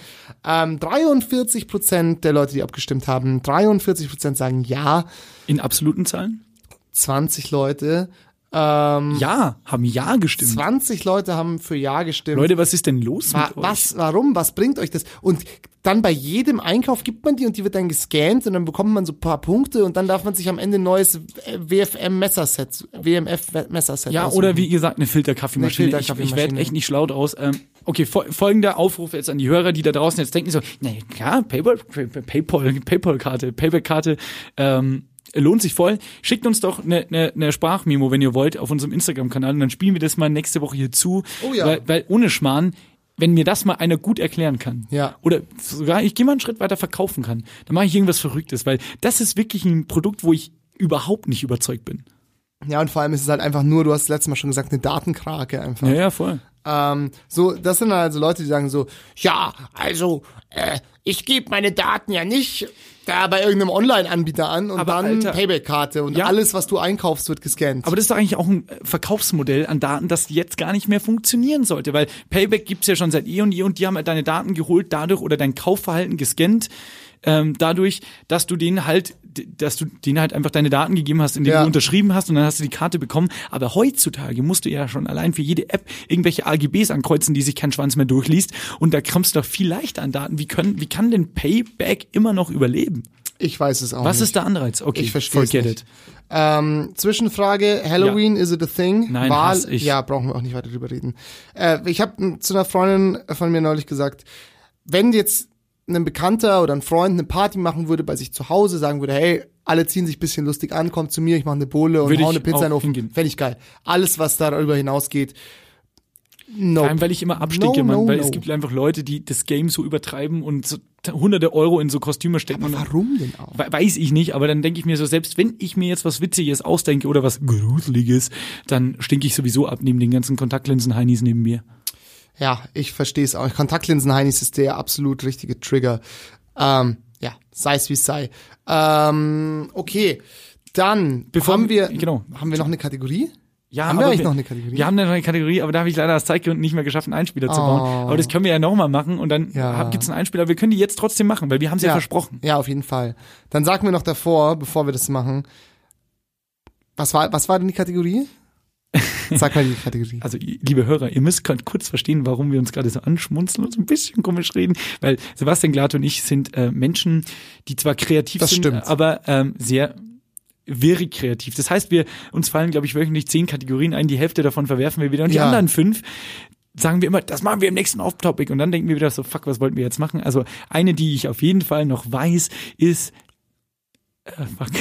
Ähm, 43 Prozent der Leute, die abgestimmt haben, 43 Prozent sagen ja. In absoluten Zahlen? 20 Leute. Ähm, Ja, haben Ja gestimmt. 20 Leute haben für Ja gestimmt. Leute, was ist denn los Wa mit euch? was, warum, was bringt euch das? Und dann bei jedem Einkauf gibt man die und die wird dann gescannt und dann bekommt man so ein paar Punkte und dann darf man sich am Ende ein neues WFM-Messerset, WMF-Messerset Ja, aussuchen. oder wie gesagt, eine Filterkaffeemaschine. Eine Ich, ich werde echt nicht schlau draus. Ähm, okay, fol folgender Aufruf jetzt an die Hörer, die da draußen jetzt denken so, na ja, Paypal, Paypal, Paypal-Karte, Payback-Karte, ähm, lohnt sich voll. Schickt uns doch eine, eine, eine Sprachmemo, wenn ihr wollt, auf unserem Instagram-Kanal und dann spielen wir das mal nächste Woche hier zu. Oh ja. Weil, weil ohne Schmarrn, wenn mir das mal einer gut erklären kann, Ja. oder sogar ich gehe mal einen Schritt weiter verkaufen kann, dann mache ich irgendwas Verrücktes, weil das ist wirklich ein Produkt, wo ich überhaupt nicht überzeugt bin. Ja, und vor allem ist es halt einfach nur, du hast das letzte Mal schon gesagt, eine Datenkrake einfach. Ja, ja, voll. Ähm, so, das sind also Leute, die sagen so, ja, also, äh, ich gebe meine Daten ja nicht da bei irgendeinem Online-Anbieter an und Aber dann Payback-Karte und Ja. alles, was du einkaufst, wird gescannt. Aber das ist doch eigentlich auch ein Verkaufsmodell an Daten, das jetzt gar nicht mehr funktionieren sollte, weil Payback gibt's ja schon seit eh und je und die haben halt deine Daten geholt dadurch oder dein Kaufverhalten gescannt, ähm, dadurch, dass du denen halt, dass du denen halt einfach deine Daten gegeben hast, indem Ja. du unterschrieben hast und dann hast du die Karte bekommen. Aber heutzutage musst du ja schon allein für jede App irgendwelche AGBs ankreuzen, die sich kein Schwanz mehr durchliest und da kommst du doch viel leichter an Daten. Wie können, wie kann denn Payback immer noch überleben? ich weiß es auch Was nicht. ist der Anreiz? Okay, Ich verstehe es forget nicht. it. Ähm, Zwischenfrage, Halloween, is it a thing? Nein, Wahl, ich. ja, brauchen wir auch nicht weiter drüber reden. Äh, ich habe zu einer Freundin von mir neulich gesagt, wenn jetzt ein Bekannter oder ein Freund eine Party machen würde bei sich zu Hause, sagen würde, hey, alle ziehen sich ein bisschen lustig an, kommt zu mir, ich mache eine Bohle und Würde hau eine Pizza in den Ofen. Fände ich geil. Alles, was darüber hinausgeht, no. Vor allem, weil ich immer abstinke, No, Mann, no, weil no. es gibt einfach Leute, die das Game so übertreiben und so hunderte Euro in so Kostüme stecken. dann- Warum denn auch? We- Weiß ich nicht, aber dann denke ich mir so, selbst wenn ich mir jetzt was Witziges ausdenke oder was Gruseliges, dann stinke ich sowieso ab neben den ganzen Kontaktlinsen-Heinis neben mir. Ja, ich verstehe es auch. Kontaktlinsen-Heinis ist der absolut richtige Trigger. Ähm, ja, sei es wie es sei. Ähm, okay, dann Bevor haben wir, wir- genau. haben wir noch eine Kategorie? Ja, Haben wir eigentlich noch eine Kategorie? Wir haben noch eine Kategorie, aber da habe ich leider aus Zeitgründen nicht mehr geschafft, einen Einspieler zu bauen. Oh. Aber das können wir ja nochmal machen und dann Ja. hab- gibt's einen Einspieler. Wir können die jetzt trotzdem machen, weil wir haben es ja. versprochen. Ja, auf jeden Fall. Dann sagen wir noch davor, bevor wir das machen, was war, was war denn die Kategorie? Sag mal die Kategorie. Also, liebe Hörer, ihr müsst könnt kurz verstehen, warum wir uns gerade so anschmunzeln und so ein bisschen komisch reden, weil Sebastian Glatt und ich sind äh, Menschen, die zwar kreativ Das sind, stimmt. aber ähm, sehr wirrig kreativ. Das heißt, wir uns fallen, glaube ich, wöchentlich zehn Kategorien ein, die Hälfte davon verwerfen wir wieder und die Ja. anderen fünf sagen wir immer, das machen wir im nächsten Off-Topic und dann denken wir wieder so, fuck, was wollten wir jetzt machen? Also eine, die ich auf jeden Fall noch weiß, ist.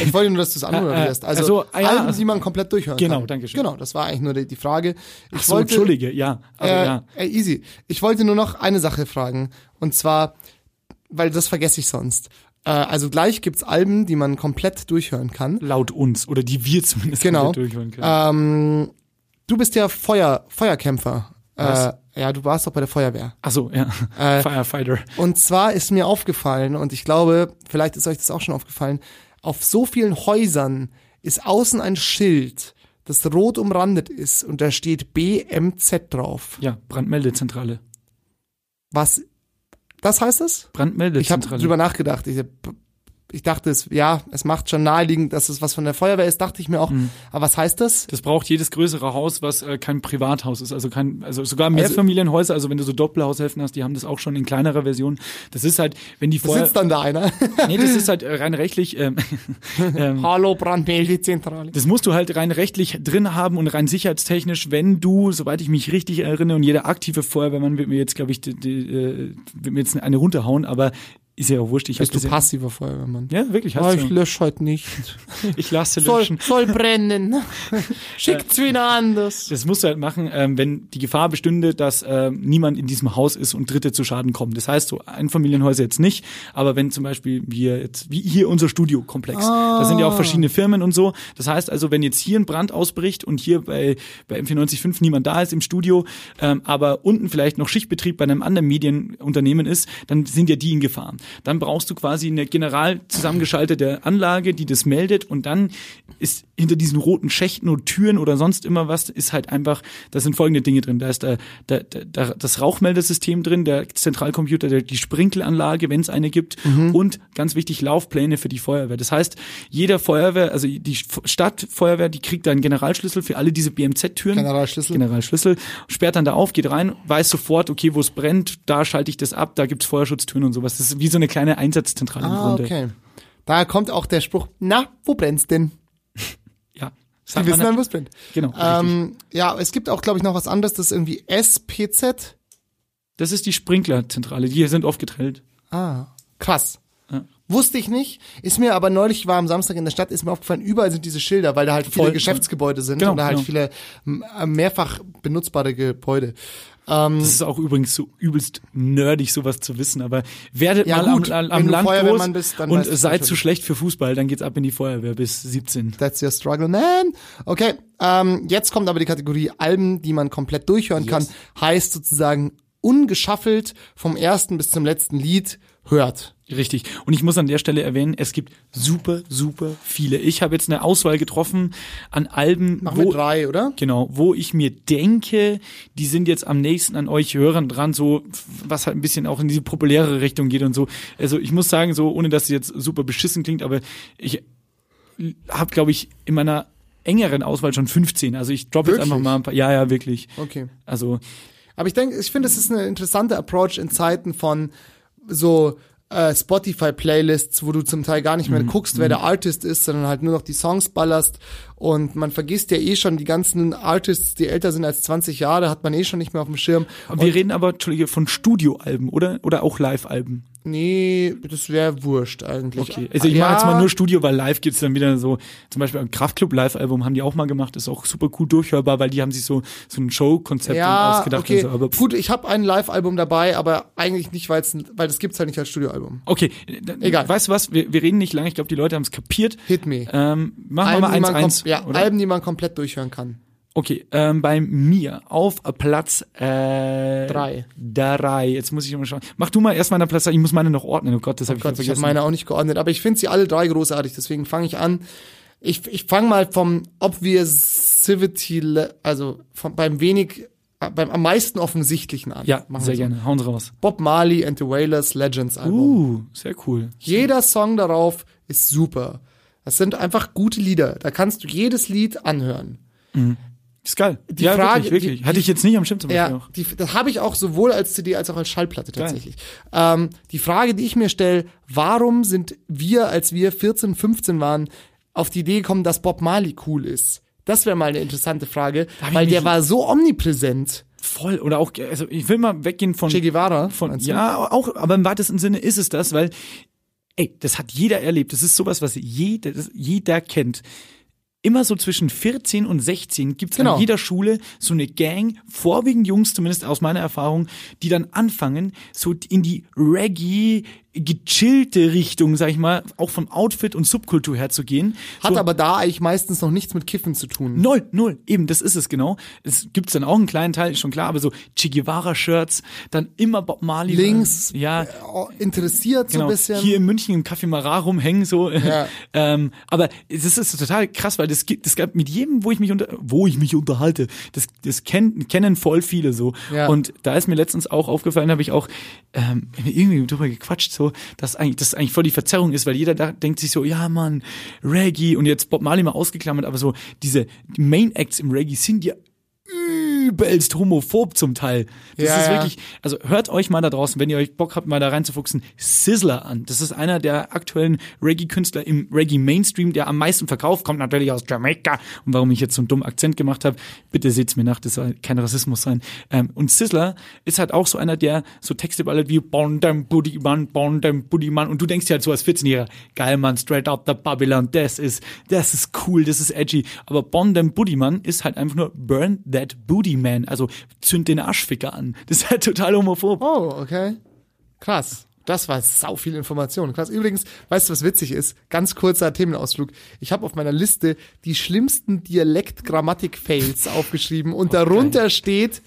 Ich wollte nur, dass du es Äh, äh, anmoderierst. Also, also, ah ja, Alben, also- die man komplett durchhören Genau, kann. danke schön. Genau, das war eigentlich nur die, die Frage. Ich Ach so, wollte, Entschuldige, ja. Also, äh, ja. äh, easy. Ich wollte nur noch eine Sache fragen. Und zwar, weil das vergesse ich sonst. Äh, also gleich gibt's Alben, die man komplett durchhören kann. Laut uns oder die wir zumindest Genau. komplett durchhören können. Ähm, du bist ja Feuer, Feuerkämpfer. Was? Äh, ja, du warst doch bei der Feuerwehr. Ach so, ja. Äh, Firefighter. Und zwar ist mir aufgefallen, und ich glaube, vielleicht ist euch das auch schon aufgefallen, auf so vielen Häusern ist außen ein Schild, das rot umrandet ist und da steht BMZ drauf. Ja, Brandmeldezentrale. Was, das heißt es? Ich habe Brandmeldezentrale. drüber nachgedacht. Ich, ich dachte es, ja, es macht schon naheliegend, dass es was von der Feuerwehr ist, dachte ich mir auch. Mhm. Aber was heißt das? das braucht jedes größere Haus, was äh, kein Privathaus ist, also kein, also sogar Mehrfamilienhäuser, also wenn du so Doppelhaushälften hast, die haben das auch schon in kleinerer Version. Das ist halt, wenn die vorher, Sitzt dann da einer? nee, das ist halt äh, rein rechtlich, ähm, ähm, Hallo, Brandmeldezentrale. das musst du halt rein rechtlich drin haben und rein sicherheitstechnisch, wenn du, soweit ich mich richtig erinnere, und jeder aktive Feuerwehrmann wird mir jetzt, glaube ich, die, die, äh, wird mir jetzt eine runterhauen, aber ist ja auch wurscht. Ich Bist du ja, passiver Feuerwehrmann? ja, wirklich, Oh, hast ich du. lösche heute nicht. Ich lasse Soll, löschen. soll brennen. Schickt's wieder anders. Das musst du halt machen, ähm, wenn die Gefahr bestünde, dass ähm, niemand in diesem Haus ist und Dritte zu Schaden kommen. Das heißt, so Einfamilienhäuser jetzt nicht, aber wenn zum Beispiel wir jetzt, wie hier unser Studiokomplex, da sind ja auch verschiedene Firmen und so. Das heißt also, wenn jetzt hier ein Brand ausbricht und hier bei, bei M495 niemand da ist im Studio, ähm, aber unten vielleicht noch Schichtbetrieb bei einem anderen Medienunternehmen ist, dann sind ja die in Gefahr. Dann brauchst du quasi eine general zusammengeschaltete Anlage, die das meldet und dann ist hinter diesen roten Schächten und Türen oder sonst immer was, ist halt einfach, da sind folgende Dinge drin. Da ist der, der, der, das Rauchmeldesystem drin, der Zentralcomputer, der, die Sprinkelanlage, wenn es eine gibt und ganz wichtig Laufpläne für die Feuerwehr. Das heißt, jeder Feuerwehr, also die Stadtfeuerwehr, die kriegt da einen Generalschlüssel für alle diese BMZ-Türen. Generalschlüssel. Generalschlüssel, sperrt dann da auf, geht rein, weiß sofort, okay, wo es brennt, da schalte ich das ab, da gibt's Feuerschutztüren und sowas. Das ist wie so eine kleine Einsatzzentrale im Ah, Grunde. okay. Da kommt auch der Spruch, na, wo brennt's denn? Ja. Sagt wissen dann, wo es brennt. Genau. Ähm, ja, es gibt auch, glaube ich, noch was anderes, das ist irgendwie SPZ. Das ist die Sprinklerzentrale, die sind oft getrennt. Ah, krass. Ja. Wusste ich nicht. Ist mir aber neulich, ich war am Samstag in der Stadt, ist mir aufgefallen, überall sind diese Schilder, weil da halt viele Voll. Geschäftsgebäude sind Genau, und da halt genau. viele äh, mehrfach benutzbare Gebäude. Das ist auch übrigens so übelst nerdig, sowas zu wissen. Aber werdet Ja, mal gut, am, am, Land groß bist, dann und seid zu schlecht für Fußball, dann geht's ab in die Feuerwehr bis 17. That's your struggle, man. Okay, ähm, jetzt kommt aber die Kategorie Alben, die man komplett durchhören kann. Heißt sozusagen ungeschaffelt vom ersten bis zum letzten Lied hört. Richtig. Und ich muss an der Stelle erwähnen, es gibt super, super viele. Ich habe jetzt eine Auswahl getroffen an Alben, Machen wir wo, drei, oder? Genau, wo ich mir denke, die sind jetzt am nächsten an euch Hörern dran, so was halt ein bisschen auch in diese populäre Richtung geht und so. Also ich muss sagen, so ohne dass es jetzt super beschissen klingt, aber ich habe, glaube ich, in meiner engeren Auswahl schon 15. Also ich droppe jetzt einfach mal ein paar. Ja, ja, wirklich. Okay. Also Aber ich denke, ich finde, es ist eine interessante Approach in Zeiten von so äh, Spotify-Playlists, wo du zum Teil gar nicht Mhm. mehr guckst, wer der Artist ist, sondern halt nur noch die Songs ballerst. Und man vergisst ja eh schon die ganzen Artists, die älter sind als 20 Jahre, hat man eh schon nicht mehr auf dem Schirm. wir reden aber, Entschuldige, von Studioalben, oder? Oder auch Live-Alben. Nee, das wäre wurscht eigentlich. Okay. Also ich ja, mache jetzt mal nur Studio, weil live gibt's dann wieder so, zum Beispiel ein Kraftclub-Live-Album haben die auch mal gemacht, ist auch super cool durchhörbar, weil die haben sich so, so ein Show-Konzept ja, ausgedacht okay. und so. Aber Gut, ich habe ein Live-Album dabei, aber eigentlich nicht, weil's, weil das gibt's halt nicht als Studioalbum. Okay, Egal. Weißt du was? Wir, wir reden nicht lange. Ich glaube, die Leute haben es kapiert. Hit me. Ähm, machen wir mal 1-1. kom- ja, oder? Alben, die man komplett durchhören kann. Okay, ähm, bei mir auf Platz äh, Drei. Drei. Jetzt muss ich mal schauen. Mach du mal erstmal einen Platz. Ich muss meine noch ordnen. Oh Gott, das habe ich Gott, voll ich habe vergessen. meine auch nicht geordnet, aber ich finde sie alle drei großartig, deswegen fange ich an. Ich, ich fange mal vom Obviosity, le- also vom, beim wenig, äh, beim am meisten offensichtlichen an. ja, Machen sehr so. gerne. Hauen Sie raus. Bob Marley and the Wailers Legends Album. Uh, sehr cool. Jeder Song darauf ist super. Das sind einfach gute Lieder. Da kannst du jedes Lied anhören. Ist geil. Die ja, Frage- wirklich, wirklich. die- Hatte ich jetzt nicht am Schirm zum Beispiel Ja, auch. die, das habe ich auch sowohl als CD als auch als Schallplatte tatsächlich. Ähm, die Frage, die ich mir stelle, warum sind wir, als wir 14, 15 waren, auf die Idee gekommen, dass Bob Marley cool ist? Das wäre mal eine interessante Frage, ich weil der war so omnipräsent. Voll. Oder auch, also ich will mal weggehen von Che Guevara, von ja auch aber im weitesten Sinne ist es das weil ey das hat jeder erlebt das ist sowas was jeder jeder kennt immer so zwischen 14 und 16 gibt's Genau. an jeder Schule so eine Gang vorwiegend Jungs zumindest aus meiner Erfahrung die dann anfangen so in die Reggae gechillte Richtung sag ich mal auch vom Outfit und Subkultur her zu gehen Hat so, aber da eigentlich meistens noch nichts mit Kiffen zu tun. Null, null, eben, das ist es genau. Es gibt's dann auch einen kleinen Teil, ist schon klar, aber so Che Guevara-Shirts, dann immer Bob Marley. Links, ja, Oh, interessiert so genau. ein bisschen. Hier in München im Café Marat rumhängen, so. Ja. ähm, aber das ist total krass, weil das gibt, das gab mit jedem, wo ich mich unter, wo ich mich unterhalte, das, das kennen, kennen voll viele so. Ja. Und da ist mir letztens auch aufgefallen, habe ich auch ähm, irgendwie drüber gequatscht, so, dass eigentlich, das eigentlich voll die Verzerrung ist, weil jeder da denkt sich so, ja Mann, Reggae und jetzt Bob Marley mal ausgeklammert, aber so diese die Main Acts im Reggae sind ja übelst homophob zum Teil. Das Ja, ist ja. wirklich, also hört euch mal da draußen, wenn ihr euch Bock habt, mal da reinzufuchsen, Sizzler an. Das ist einer der aktuellen Reggae-Künstler im Reggae-Mainstream, der am meisten verkauft, kommt natürlich aus Jamaika. Und warum ich jetzt so einen dummen Akzent gemacht habe, bitte seht's mir nach, das soll kein Rassismus sein. Ähm, und Sizzler ist halt auch so einer, der so Texte ballert wie Born dem Booty Man, Born dem Booty Man. Und du denkst dir halt so als 14-Jähriger, geil Mann, straight out the Babylon, das ist, das ist cool, das ist edgy. Aber Born dem Booty Man ist halt einfach nur Burn that Booty Man, also zünd den Arschficker an. Das ist halt total homophob. Oh, okay. Krass. Das war sau viel Information. Krass. Übrigens, weißt du, was witzig ist? Ganz kurzer Themenausflug. Ich habe auf meiner Liste die schlimmsten Dialekt-Grammatik-Fails aufgeschrieben und darunter steht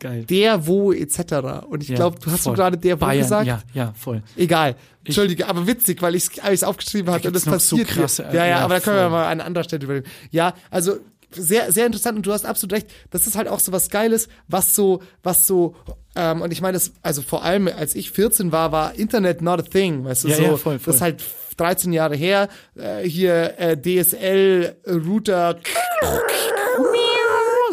Geil. der wo etc. Und ich Ja, glaube, du hast du voll. gerade der wo Bayern, gesagt. Ja, ja, voll. Egal. Entschuldige, aber witzig, weil ich es aufgeschrieben hatte und das so passiert. hier. krasse, ja, ja, ja, aber da können wir mal an anderer Stelle überlegen. Ja, also sehr, sehr interessant und du hast absolut recht. Das ist halt auch so was Geiles, was so, was so, ähm, und ich meine, das, also vor allem als ich 14 war, war Internet not a thing, weißt du, Ja, so, ja, voll, voll. das ist halt 13 Jahre her, äh, hier äh, DSL, Router,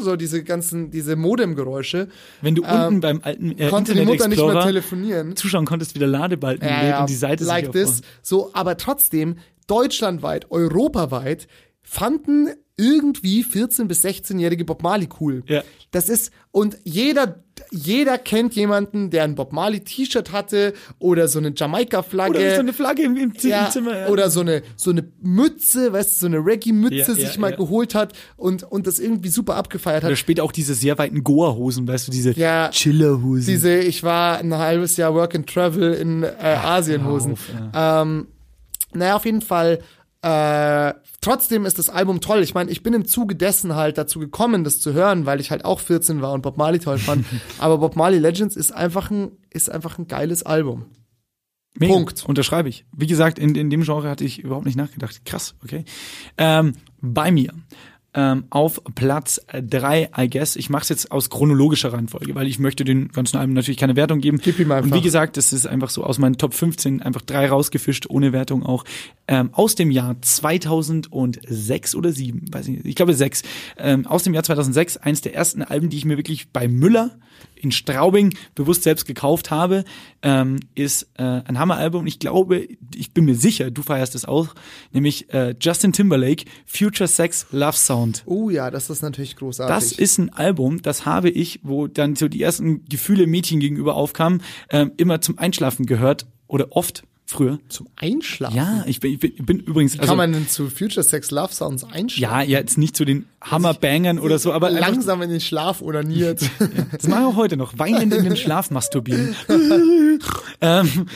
so diese ganzen, diese Modemgeräusche. Wenn du unten beim alten äh, Konnte die Internet Mutter nicht mehr telefonieren. zuschauen konntest, wie der Ladebalken Ja, ja, und die Seite like this. So, aber trotzdem, deutschlandweit, europaweit, fanden irgendwie 14- bis 16-jährige Bob Marley cool. Ja. Das ist, und jeder, jeder kennt jemanden, der ein Bob Marley T-Shirt hatte oder so eine Jamaika-Flagge. Oder so eine Flagge im, im, Zi- ja, im Zimmer. Ja. Oder so eine, so eine Mütze, weißt du, so eine Reggae-Mütze Ja, sich ja, mal ja. geholt hat und, und das irgendwie super abgefeiert hat. Oder später auch diese sehr weiten Goa-Hosen, weißt du, diese Ja, Chiller-Hosen. Diese, ich war ein halbes Jahr Work and Travel in äh, Asienhosen. auf, ähm, naja, auf jeden Fall. Äh, trotzdem ist das Album toll. Ich meine, ich bin im Zuge dessen halt dazu gekommen, das zu hören, weil ich halt auch 14 war und Bob Marley toll fand. Aber Bob Marley Legends ist einfach ein, ist einfach ein geiles Album. Mega. Punkt. Unterschreibe ich. Wie gesagt, in, in dem Genre hatte ich überhaupt nicht nachgedacht. Krass, okay. Ähm, bei mir ähm, auf Platz drei, I guess. Ich mache es jetzt aus chronologischer Reihenfolge, weil ich möchte den ganzen Alben natürlich keine Wertung geben. Gib ihm einfach. Und wie gesagt, das ist einfach so aus meinen Top 15 einfach drei rausgefischt, ohne Wertung auch. Ähm, aus dem Jahr 2006 oder 7, weiß ich nicht, ich glaube 6. Ähm, aus dem Jahr 2006, eins der ersten Alben, die ich mir wirklich bei Müller in Straubing bewusst selbst gekauft habe, ähm, ist äh, ein Hammeralbum. Ich glaube, ich bin mir sicher, du feierst es auch, nämlich äh, Justin Timberlake, Future Sex Love Sound. Oh ja, das ist natürlich großartig. Das ist ein Album, das habe ich, wo dann so die ersten Gefühle Mädchen gegenüber aufkamen, ähm, immer zum Einschlafen gehört oder oft früher. zum Einschlafen. Ja, ich bin, ich bin, ich bin übrigens, also, Kann man denn zu Future Sex Love Sounds einschlafen? ja, ja, jetzt nicht zu den Hammerbangern oder so, aber langsam in den Schlaf onaniert. das mache ich auch heute noch, weinend in den Schlaf masturbieren. ähm,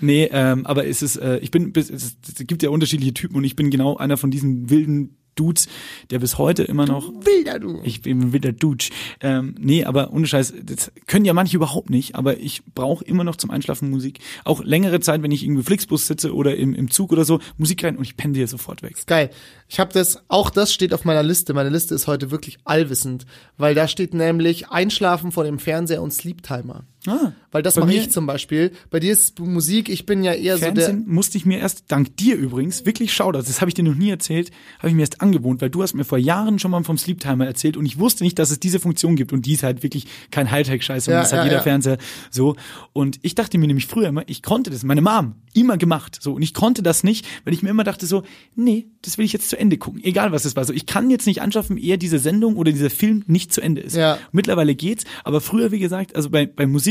nee, ähm, aber es ist, äh, ich bin, es gibt ja unterschiedliche Typen und ich bin genau einer von diesen wilden Dudes, der bis heute immer noch Wilder du. Ich bin wieder Dude. Ähm, nee, aber ohne Scheiß, das können ja manche überhaupt nicht, aber ich brauche immer noch zum Einschlafen Musik. Auch längere Zeit, wenn ich irgendwie Flixbus sitze oder im, im Zug oder so, Musik rein und ich penne dir sofort weg. Geil. Ich habe das, auch das steht auf meiner Liste. Meine Liste ist heute wirklich allwissend, weil da steht nämlich Einschlafen vor dem Fernseher und Sleep Timer. Ah, Weil das mache ich zum Beispiel. Bei dir ist Musik, ich bin ja eher Fernsehen musste ich mir erst, dank dir übrigens, wirklich schau das, habe ich dir noch nie erzählt, habe ich mir erst angewohnt, weil du hast mir vor Jahren schon mal vom Sleep Timer erzählt und ich wusste nicht, dass es diese Funktion gibt und die ist halt wirklich kein Hightech-Scheiß, sondern Ja, das hat ja, jeder ja. Fernseher so. Und ich dachte mir nämlich früher immer, ich konnte das, meine Mom, immer gemacht, so. Und ich konnte das nicht, weil ich mir immer dachte so, nee, das will ich jetzt zu Ende gucken, egal was es war. So, ich kann jetzt nicht anschaffen, ehe diese Sendung oder dieser Film nicht zu Ende ist. Ja. Mittlerweile geht's, aber früher, wie gesagt, also bei, bei Musik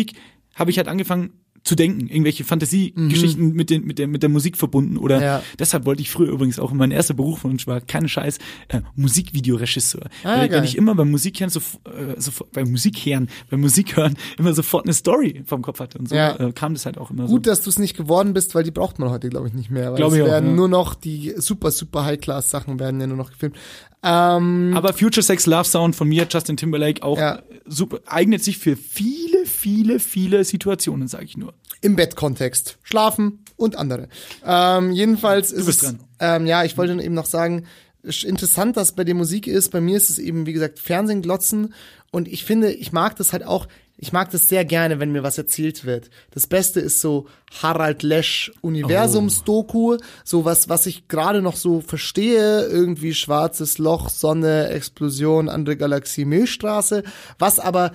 habe ich halt angefangen zu denken, irgendwelche Fantasiegeschichten mit, den, mit, der, mit der Musik verbunden oder Mhm. Ja. deshalb wollte ich früher übrigens auch, mein erster Berufswunsch war, keine Scheiß, äh, Musikvideoregisseur. Ah, weil, geil. ich immer beim Musikhören, so, äh, so, beim Musikhören, beim Musikhören immer sofort eine Story vom Kopf hatte und so Ja. äh, kam das halt auch immer Gut, so. dass du es nicht geworden bist, weil die braucht man heute, glaube ich, nicht mehr. Weil Glaube es auch, werden ja. nur noch die super, super High-Class-Sachen werden ja nur noch gefilmt. Ähm, Aber Future Sex Love Sound von mir, Justin Timberlake, auch Ja. super, eignet sich für viele, viele, viele Situationen, sage ich nur. Im Bettkontext. Schlafen und andere. Ähm, jedenfalls ist bist es, dran. Ähm, ja, ich wollte eben noch sagen, ist interessant, dass bei dir Musik ist. Bei mir ist es eben, wie gesagt, Fernsehen glotzen. Und ich finde, ich mag das halt auch, ich mag das sehr gerne, wenn mir was erzählt wird. Das Beste ist so Harald Lesch Universums-Doku, so was, was ich gerade noch so verstehe, irgendwie schwarzes Loch, Sonne, Explosion, andere Galaxie, Milchstraße, was aber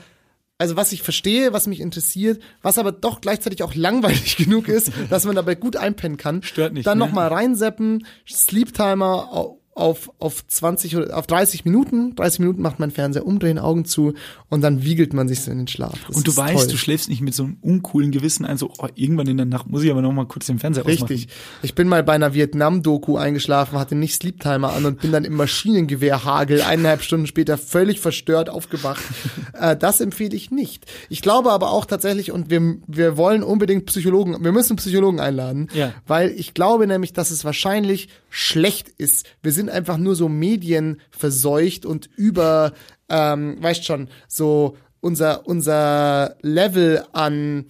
also was ich verstehe, was mich interessiert, was aber doch gleichzeitig auch langweilig genug ist, dass man dabei gut einpennen kann. Stört nicht, Dann ne? noch mal reinseppen, Sleep Timer auf, auf 20 oder auf 30 Minuten. 30 Minuten macht man Fernseher umdrehen, Augen zu und dann wiegelt man sich so in den Schlaf. Das Und du weißt, toll. du schläfst nicht mit so einem uncoolen Gewissen ein, so oh, irgendwann in der Nacht muss ich aber noch mal kurz den Fernseher Richtig. ausmachen. Ich bin mal bei einer Vietnam-Doku eingeschlafen, hatte nicht Sleep Timer an und bin dann im Maschinengewehrhagel eineinhalb Stunden später völlig verstört aufgewacht. äh, das empfehle ich nicht. Ich glaube aber auch tatsächlich, und wir, wir wollen unbedingt Psychologen, wir müssen Psychologen einladen, Ja. weil ich glaube nämlich, dass es wahrscheinlich schlecht ist. Wir sind einfach nur so medienverseucht und über, ähm, weißt schon, so unser, unser Level an,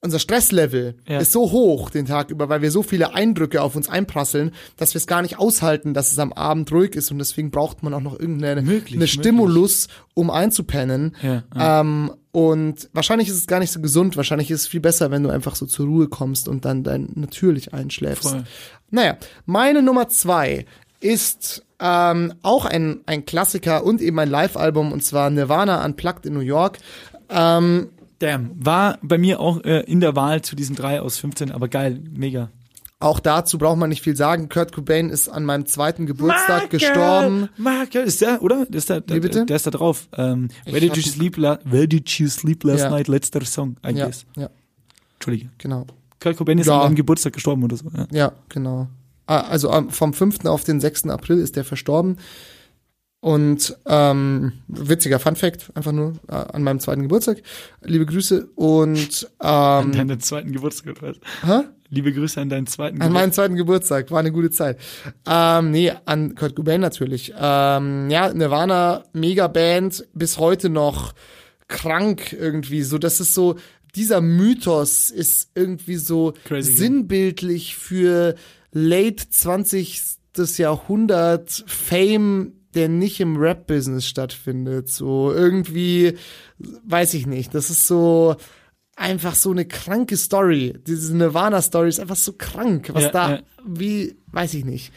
unser Stresslevel Ja. ist so hoch den Tag über, weil wir so viele Eindrücke auf uns einprasseln, dass wir es gar nicht aushalten, dass es am Abend ruhig ist und deswegen braucht man auch noch irgendeine Möglich, eine Stimulus, um einzupennen. Ja, Ähm, und wahrscheinlich ist es gar nicht so gesund. Wahrscheinlich ist es viel besser, wenn du einfach so zur Ruhe kommst und dann dein natürlich einschläfst. Voll. Naja, meine Nummer zwei ist ähm, auch ein, ein Klassiker und eben ein Live-Album und zwar Nirvana Unplugged in New York. Ähm, Damn. War bei mir auch äh, in der Wahl zu diesen drei aus 15, aber geil, mega. Auch dazu braucht man nicht viel sagen. Kurt Cobain ist an meinem zweiten Geburtstag gestorben. Michael, ist der, oder? Ist der, Wie bitte? Der ist da drauf. Ähm, where, did you sleep la where did you sleep last Ja. night? Letzter Song, I Ja, guess. ja, Entschuldige. genau. Kurt Cobain ist Ja. an seinem Geburtstag gestorben oder so. Ja. Ja, genau. Ah, Also vom 5. auf den 6. April ist der verstorben. Und ähm, witziger Fun Fact, einfach nur äh, an meinem zweiten Geburtstag. Liebe Grüße und An ähm, deinen zweiten Geburtstag oder was? hä? Liebe Grüße an deinen zweiten an meinem Geburtstag. zweiten Geburtstag, war eine gute Zeit. Ähm, nee, an Kurt Cobain natürlich. Ähm, ja, Nirvana, Megaband, bis heute noch krank irgendwie. So, das ist so, dieser Mythos ist irgendwie so Crazy, sinnbildlich für late 20. Jahrhundert Fame, der nicht im Rap-Business stattfindet. So irgendwie, weiß ich nicht. Das ist so einfach so eine kranke Story. Diese Nirvana-Story ist einfach so krank. Was Ja, da, ja. wie, weiß ich nicht.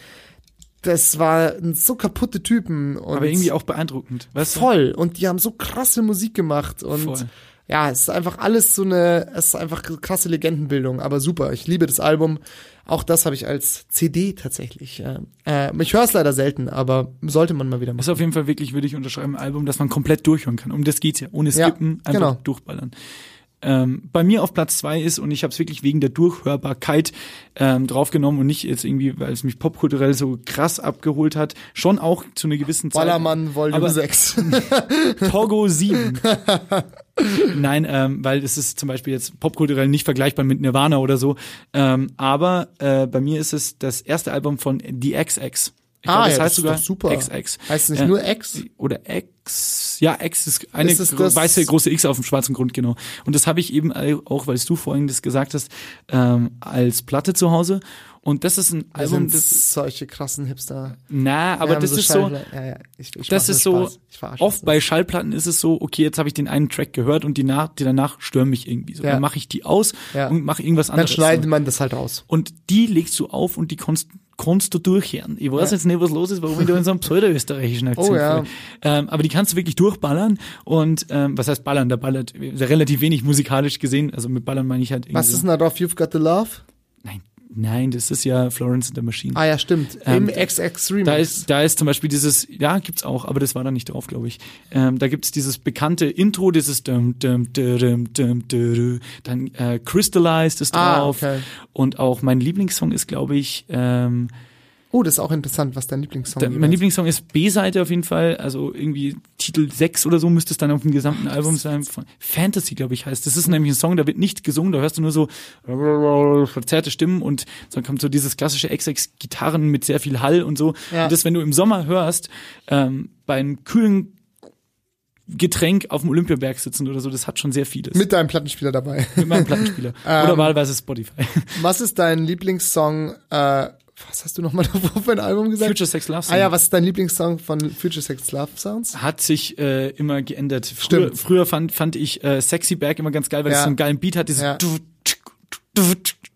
Das waren so kaputte Typen. Und Aber irgendwie auch beeindruckend. Weißt du? voll. Und die haben so krasse Musik gemacht. Und Voll. ja, es ist einfach alles so eine, es ist einfach krasse Legendenbildung. Aber super. Ich liebe das Album. Auch das habe ich als CD tatsächlich. Äh, ich höre es leider selten, aber sollte man mal wieder Ist machen. auf jeden Fall wirklich, würde ich unterschreiben, ein Album, das man komplett durchhören kann. Um das geht's ja. Ohne Ja, Skippen, einfach genau. durchballern. Ähm, bei mir auf Platz zwei ist, und ich habe es wirklich wegen der Durchhörbarkeit ähm, draufgenommen und nicht jetzt irgendwie, weil es mich popkulturell so krass abgeholt hat, schon auch zu einer gewissen Zeit. Ballermann Volume Aber- 6. Togo 7. Nein, ähm, weil es ist zum Beispiel jetzt popkulturell nicht vergleichbar mit Nirvana oder so. Ähm, aber äh, bei mir ist es das erste Album von The XX. Ich Ah, glaub, ja, das heißt ist sogar super. XX. Heißt es nicht Ja. nur X? Oder X. Ja, X ist eine Ist das- weiße große X auf dem schwarzen Grund, genau. Und das habe ich eben auch, weil du vorhin das gesagt hast, ähm, als Platte zu Hause. Und das ist ein Wir Album, sind das solche krassen Hipster. na, aber das ist so, Ja, ja, ich, ich das ist so, oft das. bei Schallplatten ist es so, okay, jetzt habe ich den einen Track gehört und die, nach, die danach stören mich irgendwie so. Ja. Dann mache ich die aus Ja. und mache irgendwas Dann anderes. schneidet so. man das halt raus. Und die legst du auf und die kannst, kannst du durchhören. Ich weiß Ja. jetzt nicht, was los ist, warum ich da in so einem pseudo-österreichischen Akzent Oh, ja. ähm, Aber die kannst du wirklich durchballern und ähm, was heißt ballern? Da ballert relativ wenig musikalisch gesehen. Also mit ballern meine ich halt irgendwie Was ist denn da drauf? You've got the love? Nein, nein, das ist ja Florence and the Machine. Ah ja, stimmt. Ähm, Im XX Remix. Da ist, da ist zum Beispiel dieses, ja, gibt's auch, aber das war da nicht drauf, glaube ich. Ähm, da gibt's dieses bekannte Intro, dieses dum, dum, dum, dum, dum, dum, dann äh, Crystallized ist Ah, drauf. okay. Und auch mein Lieblingssong ist, glaube ich, ähm, oh, das ist auch interessant, was dein Lieblingssong jeweils- mein Lieblingssong ist B-Seite auf jeden Fall, also irgendwie Titel 6 oder so müsste es dann auf dem gesamten Album sein. Von Fantasy, glaube ich, heißt. Das ist nämlich ein Song, da wird nicht gesungen, da hörst du nur so verzerrte Stimmen und dann kommt so dieses klassische XX-Gitarren mit sehr viel Hall und so. Ja. Und das, wenn du im Sommer hörst, ähm, beim kühlen Getränk auf dem Olympiaberg sitzen oder so, das hat schon sehr vieles. Mit deinem Plattenspieler dabei. mit meinem Plattenspieler. Ähm, oder wahlweise Spotify. was ist dein Lieblingssong, äh, was hast du nochmal davor für ein Album gesagt? Future Sex Love Song. Ah ja, was ist dein Lieblingssong von Future Sex Love Sounds? hat sich äh, immer geändert. Früher, Stimmt. früher fand, fand ich äh, Sexy Back immer ganz geil, weil es Ja. so einen geilen Beat hat. Dieses Ja. du- du-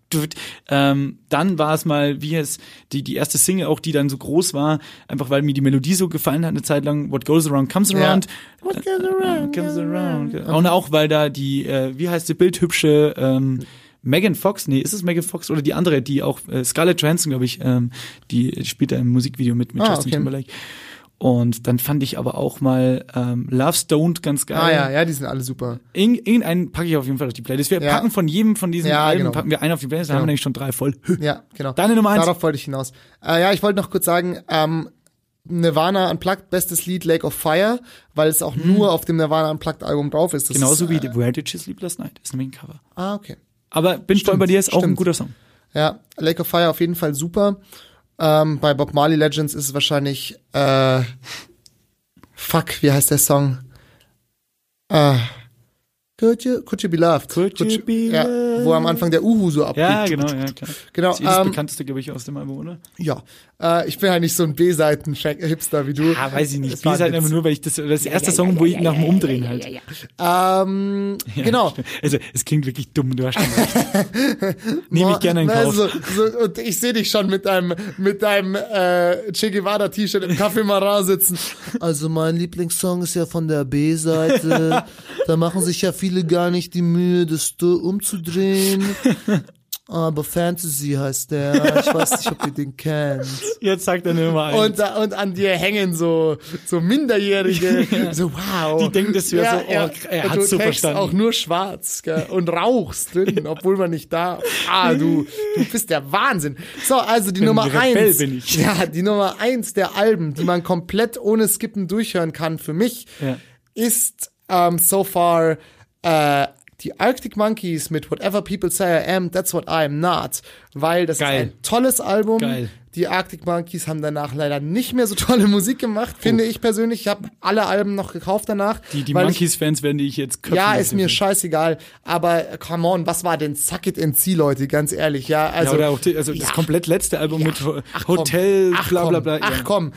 du- ähm, dann war es mal, wie es die die erste Single auch, die dann so groß war, einfach weil mir die Melodie so gefallen hat eine Zeit lang. What goes around comes Ja. around. What goes around, Comes around. Und auch weil da die, äh, wie heißt die bildhübsche ähm, Megan Fox, nee, ist es Megan Fox oder die andere, die auch äh, Scarlett Johansson, glaube ich, ähm, die spielt da im Musikvideo mit mit Ah, Justin okay. Timberlake. Und dann fand ich aber auch mal ähm, Love Stoned ganz geil. Ah ja, ja, die sind alle super. Irgend, irgendeinen packe ich auf jeden Fall auf die Playlist. Wir Ja. packen von jedem von diesen Ja, Alben, genau. packen wir einen auf die Playlist, dann Genau. haben wir nämlich schon drei voll. Ja, genau. Deine Nummer eins. Darauf wollte ich hinaus. Äh, ja, ich wollte noch kurz sagen, ähm, Nirvana Unplugged, bestes Lied Lake of Fire, weil es auch nur auf dem Nirvana Unplugged Album drauf ist. Das. Genauso ist, wie äh, The Where Did You Sleep Last Night ist nämlich ein Cover. Ah, okay. Aber bin voll bei dir, ist auch ein stimmt. guter Song. Ja, Lake of Fire auf jeden Fall super. Ähm, bei Bob Marley Legends ist es wahrscheinlich äh, Fuck, wie heißt der Song? Ah. Could you, could you be loved? Could you be ja, Wo am Anfang der Uhu so abgeht. Ja, genau, ja, klar. Genau, Das ist eh das ähm, bekannteste, glaube ich, aus dem Album, oder? Ja, äh, ich bin halt nicht so ein B-Seiten-Hipster wie du. Ah, weiß ich nicht. Das war B ist ein einfach nur, weil ich das, das ist der erste Song, wo ich nach dem Umdrehen halt. Ähm, Ja, genau. stimmt. Also, es klingt wirklich dumm, du hast schon recht. Nehme ich gerne in Kauf. So, so, und ich sehe dich schon mit deinem, mit deinem äh, Che Guevara-T-Shirt im Café Marat sitzen. Also mein Lieblingssong ist ja von der B-Seite. da machen sich ja viele gar nicht die Mühe, das so umzudrehen. Aber Fantasy heißt der. Ich weiß nicht, ob ihr den kennt. Jetzt sagt er nur mal eins. Und, da- und an dir hängen so, so Minderjährige. So, wow. Die denken, das wäre so, oh, er Und hat's du so trägst verstanden. auch nur schwarz gell? und rauchst drin, obwohl man nicht darf. Ah, du, du bist der Wahnsinn. So, also die Ein Nummer eins. bin ich. Ja, die Nummer eins der Alben, die man komplett ohne Skippen durchhören kann für mich, Ja. ist ähm, so far äh, die Arctic Monkeys mit Whatever People Say I Am, That's What I Am Not, weil das Geil. ist ein tolles Album. Geil. Die Arctic Monkeys haben danach leider nicht mehr so tolle Musik gemacht, finde ich persönlich. Ich habe alle Alben noch gekauft danach. Die, die Monkeys-Fans werden die ich jetzt köpfen. ja, ist mir scheißegal. Aber äh, come on, was war denn Suck It and See, Leute? Ganz ehrlich, ja. Also, ja, oder auch die, also das ja. komplett letzte Album mit Ach, komm. Hotel, Ach, bla bla komm. bla. Ach ja. komm.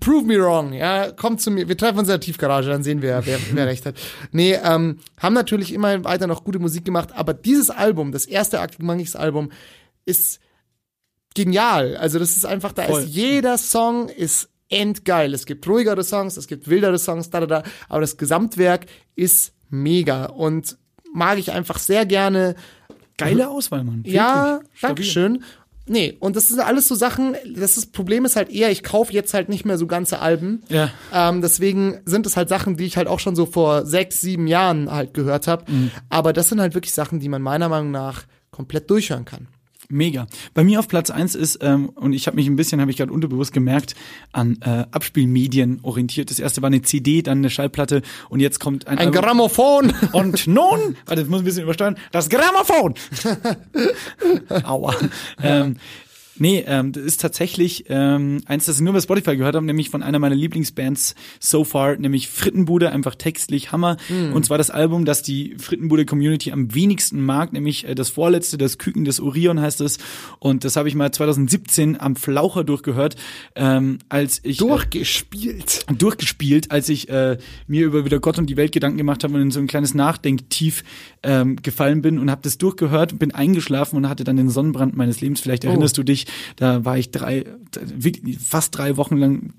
Prove me wrong, ja, kommt zu mir, wir treffen uns in der Tiefgarage, dann sehen wir, wer, wer recht hat. Nee, ähm, haben natürlich immer weiter noch gute Musik gemacht, aber dieses Album, das erste Arctic Monkeys Album, ist genial. Also das ist einfach, da Voll. ist jeder Song ist endgeil. Es gibt ruhigere Songs, es gibt wildere Songs, da, da, da, aber das Gesamtwerk ist mega und mag ich einfach sehr gerne. Geile Auswahl, Mann. Ja, Wirklich. Stabil. Nee, und das sind alles so Sachen, das ist, Problem ist halt eher, ich kaufe jetzt halt nicht mehr so ganze Alben. Ja. Ähm, deswegen sind es halt Sachen, die ich halt auch schon so vor sechs, sieben Jahren halt gehört habe. Mhm. Aber das sind halt wirklich Sachen, die man meiner Meinung nach komplett durchhören kann. Mega. Bei mir auf Platz eins ist, ähm, und ich habe mich ein bisschen, habe ich gerade unterbewusst gemerkt, an äh, Abspielmedien orientiert. Das erste war eine CD, dann eine Schallplatte und jetzt kommt ein, Ein Album. Grammophon! Und nun, warte, das muss ein bisschen übersteuern, das Grammophon. Aua. Ähm, nee, ähm, das ist tatsächlich ähm, eins, das ich nur bei Spotify gehört habe, nämlich von einer meiner Lieblingsbands so far, nämlich Frittenbude, einfach textlich Hammer. Und zwar das Album, das die Frittenbude-Community am wenigsten mag, nämlich äh, das vorletzte, das Küken des Orion heißt es. Und das habe ich mal 2017 am Flaucher durchgehört, ähm, als ich... äh, Durchgespielt. durchgespielt, als ich äh, mir über wieder Gott und die Welt Gedanken gemacht habe und in so ein kleines Nachdenktief ähm, gefallen bin und habe das durchgehört, bin eingeschlafen und hatte dann den Sonnenbrand meines Lebens. Vielleicht Oh. erinnerst du dich, da war ich drei, fast drei Wochen lang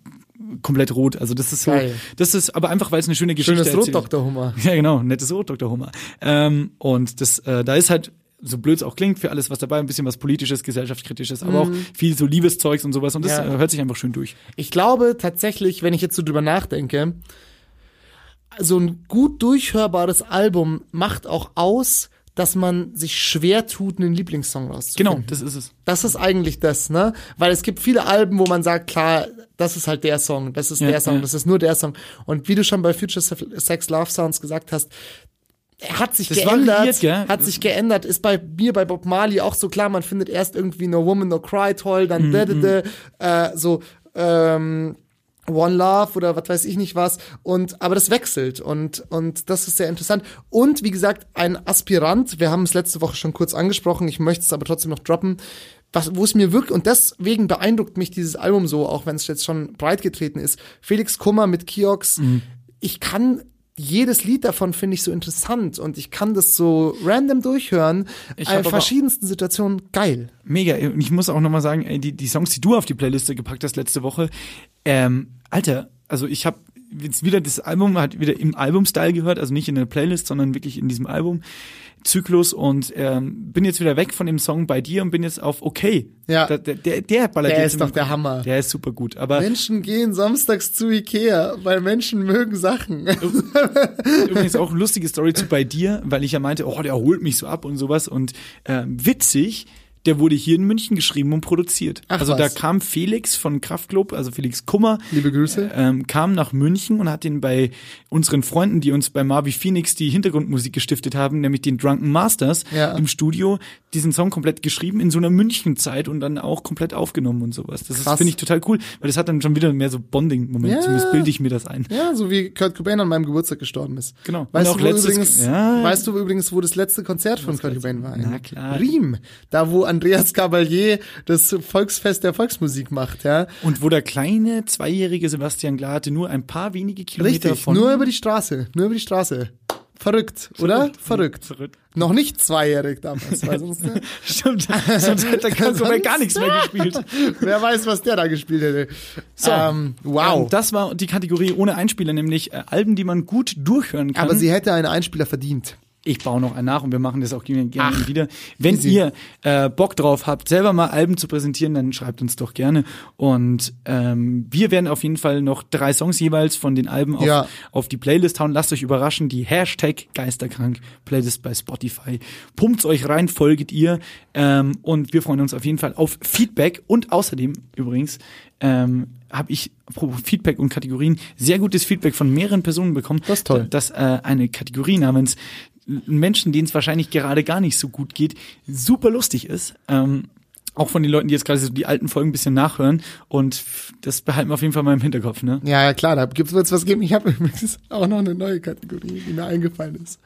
komplett rot. Also das ist so, Geil. das ist aber einfach, weil es eine schöne Geschichte Schönes Rot. Dr. Hummer. Ja, genau, nettes Rot, Dr. Hummer. Ähm, und das, äh, da ist halt so blöd es auch klingt, für alles was dabei, ein bisschen was politisches, gesellschaftskritisches, aber auch viel so Liebeszeugs und sowas und das Mhm. Ja. äh, hört sich einfach schön durch. Ich glaube tatsächlich, wenn ich jetzt so drüber nachdenke, so ein gut durchhörbares Album macht auch aus, dass man sich schwer tut, einen Lieblingssong rauszufinden. Genau, das ist es. Das ist eigentlich das, ne? Weil es gibt viele Alben, wo man sagt, klar, das ist halt der Song, das ist Ja, der Song, ja. das ist nur der Song. Und wie du schon bei Future Sex Love Sounds gesagt hast, hat sich Das geändert, variiert, hat sich geändert, ist bei mir bei Bob Marley auch so klar, man findet erst irgendwie No Woman No Cry toll, dann da, da, da, äh, so ähm, One Love oder was weiß ich nicht was. Und aber das wechselt und und das ist sehr interessant. Und wie gesagt ein Aspirant wir haben es letzte Woche schon kurz angesprochen ich möchte es aber trotzdem noch droppen. Was wo es mir wirklich und deswegen beeindruckt mich dieses Album so auch wenn es jetzt schon breit getreten ist Felix Kummer mit Kiox. Ich kann jedes Lied davon finde ich so interessant und ich kann das so random durchhören Ich in verschiedensten Situationen geil Mega. Und ich muss auch nochmal sagen, ey, die, die Songs, die du auf die Playliste gepackt hast letzte Woche, ähm, Alter, also ich habe jetzt wieder das Album, hat wieder im Album-Style gehört, also nicht in der Playlist, sondern wirklich in diesem Album. Zyklus und ähm, bin jetzt wieder weg von dem Song bei dir und bin jetzt auf okay. Ja. Da, der, der, der ballert Der ist doch der Hammer. Der ist super gut. Aber Menschen gehen samstags zu Ikea, weil Menschen mögen Sachen. Übrigens auch eine lustige Story zu bei dir, weil ich ja meinte, oh, der holt mich so ab und sowas. Und ähm, witzig, der wurde hier in München geschrieben und produziert. Ach, also was. da kam Felix von Kraftklub, also Felix Kummer, Liebe Grüße. ähm, kam nach München und hat den bei unseren Freunden, die uns bei Marvi Phoenix die Hintergrundmusik gestiftet haben, nämlich den Drunken Masters Ja. im Studio, diesen Song komplett geschrieben in so einer München-Zeit und dann auch komplett aufgenommen und sowas. Das finde ich total cool, weil das hat dann schon wieder mehr so Bonding-Moment. Ja. Zumindest bilde ich mir das ein. Ja, so wie Kurt Cobain an meinem Geburtstag gestorben ist. Genau. Weißt, du, letztes- übrigens, Ja. weißt du übrigens, wo das letzte Konzert von Kurt Cobain war? Na klar. Riem. Da, wo Andreas Cavalier das Volksfest der Volksmusik macht, ja. Und wo der kleine zweijährige Sebastian Glate nur ein paar wenige Kilometer Richtig. von Nur über die Straße. Nur über die Straße. Verrückt, oder? Verrückt. Verrückt. Noch nicht zweijährig damals, weil sonst, ne? Stimmt, sonst hätte Cobain gar nichts mehr gespielt. wer weiß, was der da gespielt hätte. So, ähm, wow. Ähm, das war die Kategorie ohne Einspieler, nämlich äh, Alben, die man gut durchhören kann. Aber sie hätte einen Einspieler verdient. Ich baue noch einen nach und wir machen das auch gerne, Ach, wieder. Wenn easy. ihr äh, Bock drauf habt, selber mal Alben zu präsentieren, dann schreibt uns doch gerne. Und ähm, wir werden auf jeden Fall noch drei Songs jeweils von den Alben auf, Ja. auf die Playlist hauen. Lasst euch überraschen. Die Hashtag Geisterkrank Playlist bei Spotify. Pumpt's euch rein, folget ihr. Ähm, und wir freuen uns auf jeden Fall auf Feedback. Und außerdem übrigens ähm, habe ich apropos Feedback und Kategorien sehr gutes Feedback von mehreren Personen bekommen. Das ist toll. Dass äh, eine Kategorie namens Menschen, denen es wahrscheinlich gerade gar nicht so gut geht, super lustig ist. Ähm, auch von den Leuten, die jetzt gerade so die alten Folgen ein bisschen nachhören. Und das behalten wir auf jeden Fall mal im Hinterkopf, ne? Ja, ja, klar, da gibt's wird's was geben. Ich habe übrigens auch noch eine neue Kategorie, die mir eingefallen ist.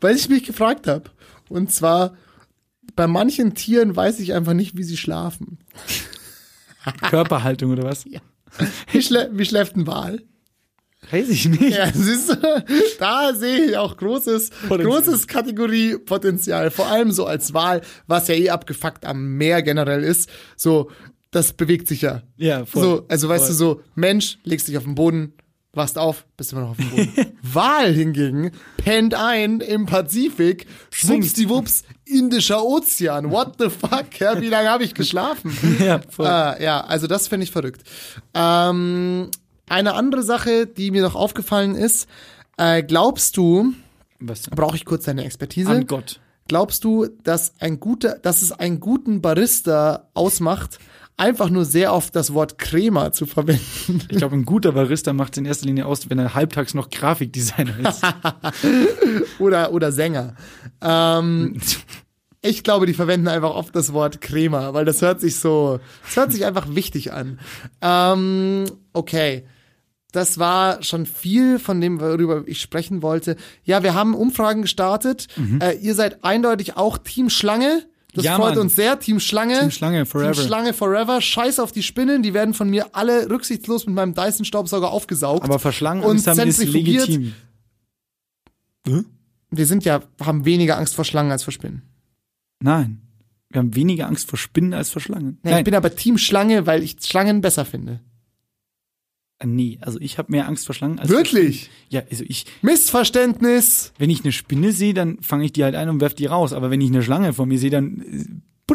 Weil ich mich gefragt habe. Und zwar, bei manchen Tieren weiß ich einfach nicht, wie sie schlafen. Körperhaltung oder was? Wie, schlä wie schläft ein Wal? Weiß ich nicht. Ja, siehst du, da sehe ich auch großes, Potenzial. großes Kategoriepotenzial. Vor allem so als Wal, was ja eh abgefuckt am Meer generell ist. So, das bewegt sich ja. Ja, voll. So, also weißt Voll. du so, Mensch, legst dich auf den Boden, wachst auf, bist immer noch auf dem Boden. Wal hingegen pennt ein im Pazifik, schwuppsdiwupps, Indischer Ozean. What the fuck? Ja, wie lange habe ich geschlafen? Ja, voll. Äh, ja, also das finde ich verrückt. Ähm, eine andere Sache, die mir noch aufgefallen ist, äh, glaubst du, Was? brauche ich kurz deine Expertise? An Gott. Glaubst du, dass ein guter, dass es einen guten Barista ausmacht, einfach nur sehr oft das Wort Crema zu verwenden? Ich glaube, ein guter Barista macht es in erster Linie aus, wenn er halbtags noch Grafikdesigner ist. oder, oder Sänger. Ähm, ich glaube, die verwenden einfach oft das Wort Crema, weil das hört sich so, das hört sich einfach wichtig an. Ähm, okay. Das war schon viel von dem, worüber ich sprechen wollte. Ja, wir haben Umfragen gestartet. Äh, ihr seid eindeutig auch Team Schlange. Das Ja, freut Mann. uns sehr. Team Schlange. Team Schlange, forever. Team Schlange forever. Scheiß auf die Spinnen. Die werden von mir alle rücksichtslos mit meinem Dyson-Staubsauger aufgesaugt. Aber verschlangen und ist legitim. Wir sind ja, haben weniger Angst vor Schlangen als vor Spinnen. Nein. Wir haben weniger Angst vor Spinnen als vor Schlangen. Ja, ich bin aber Team Schlange, weil ich Schlangen besser finde. Äh, Nee, also ich habe mehr Angst vor Schlangen als Wirklich? Ja, also ich, Missverständnis. wenn ich eine Spinne sehe, dann fange ich die halt ein und werf die raus. Aber wenn ich eine Schlange vor mir sehe, dann äh,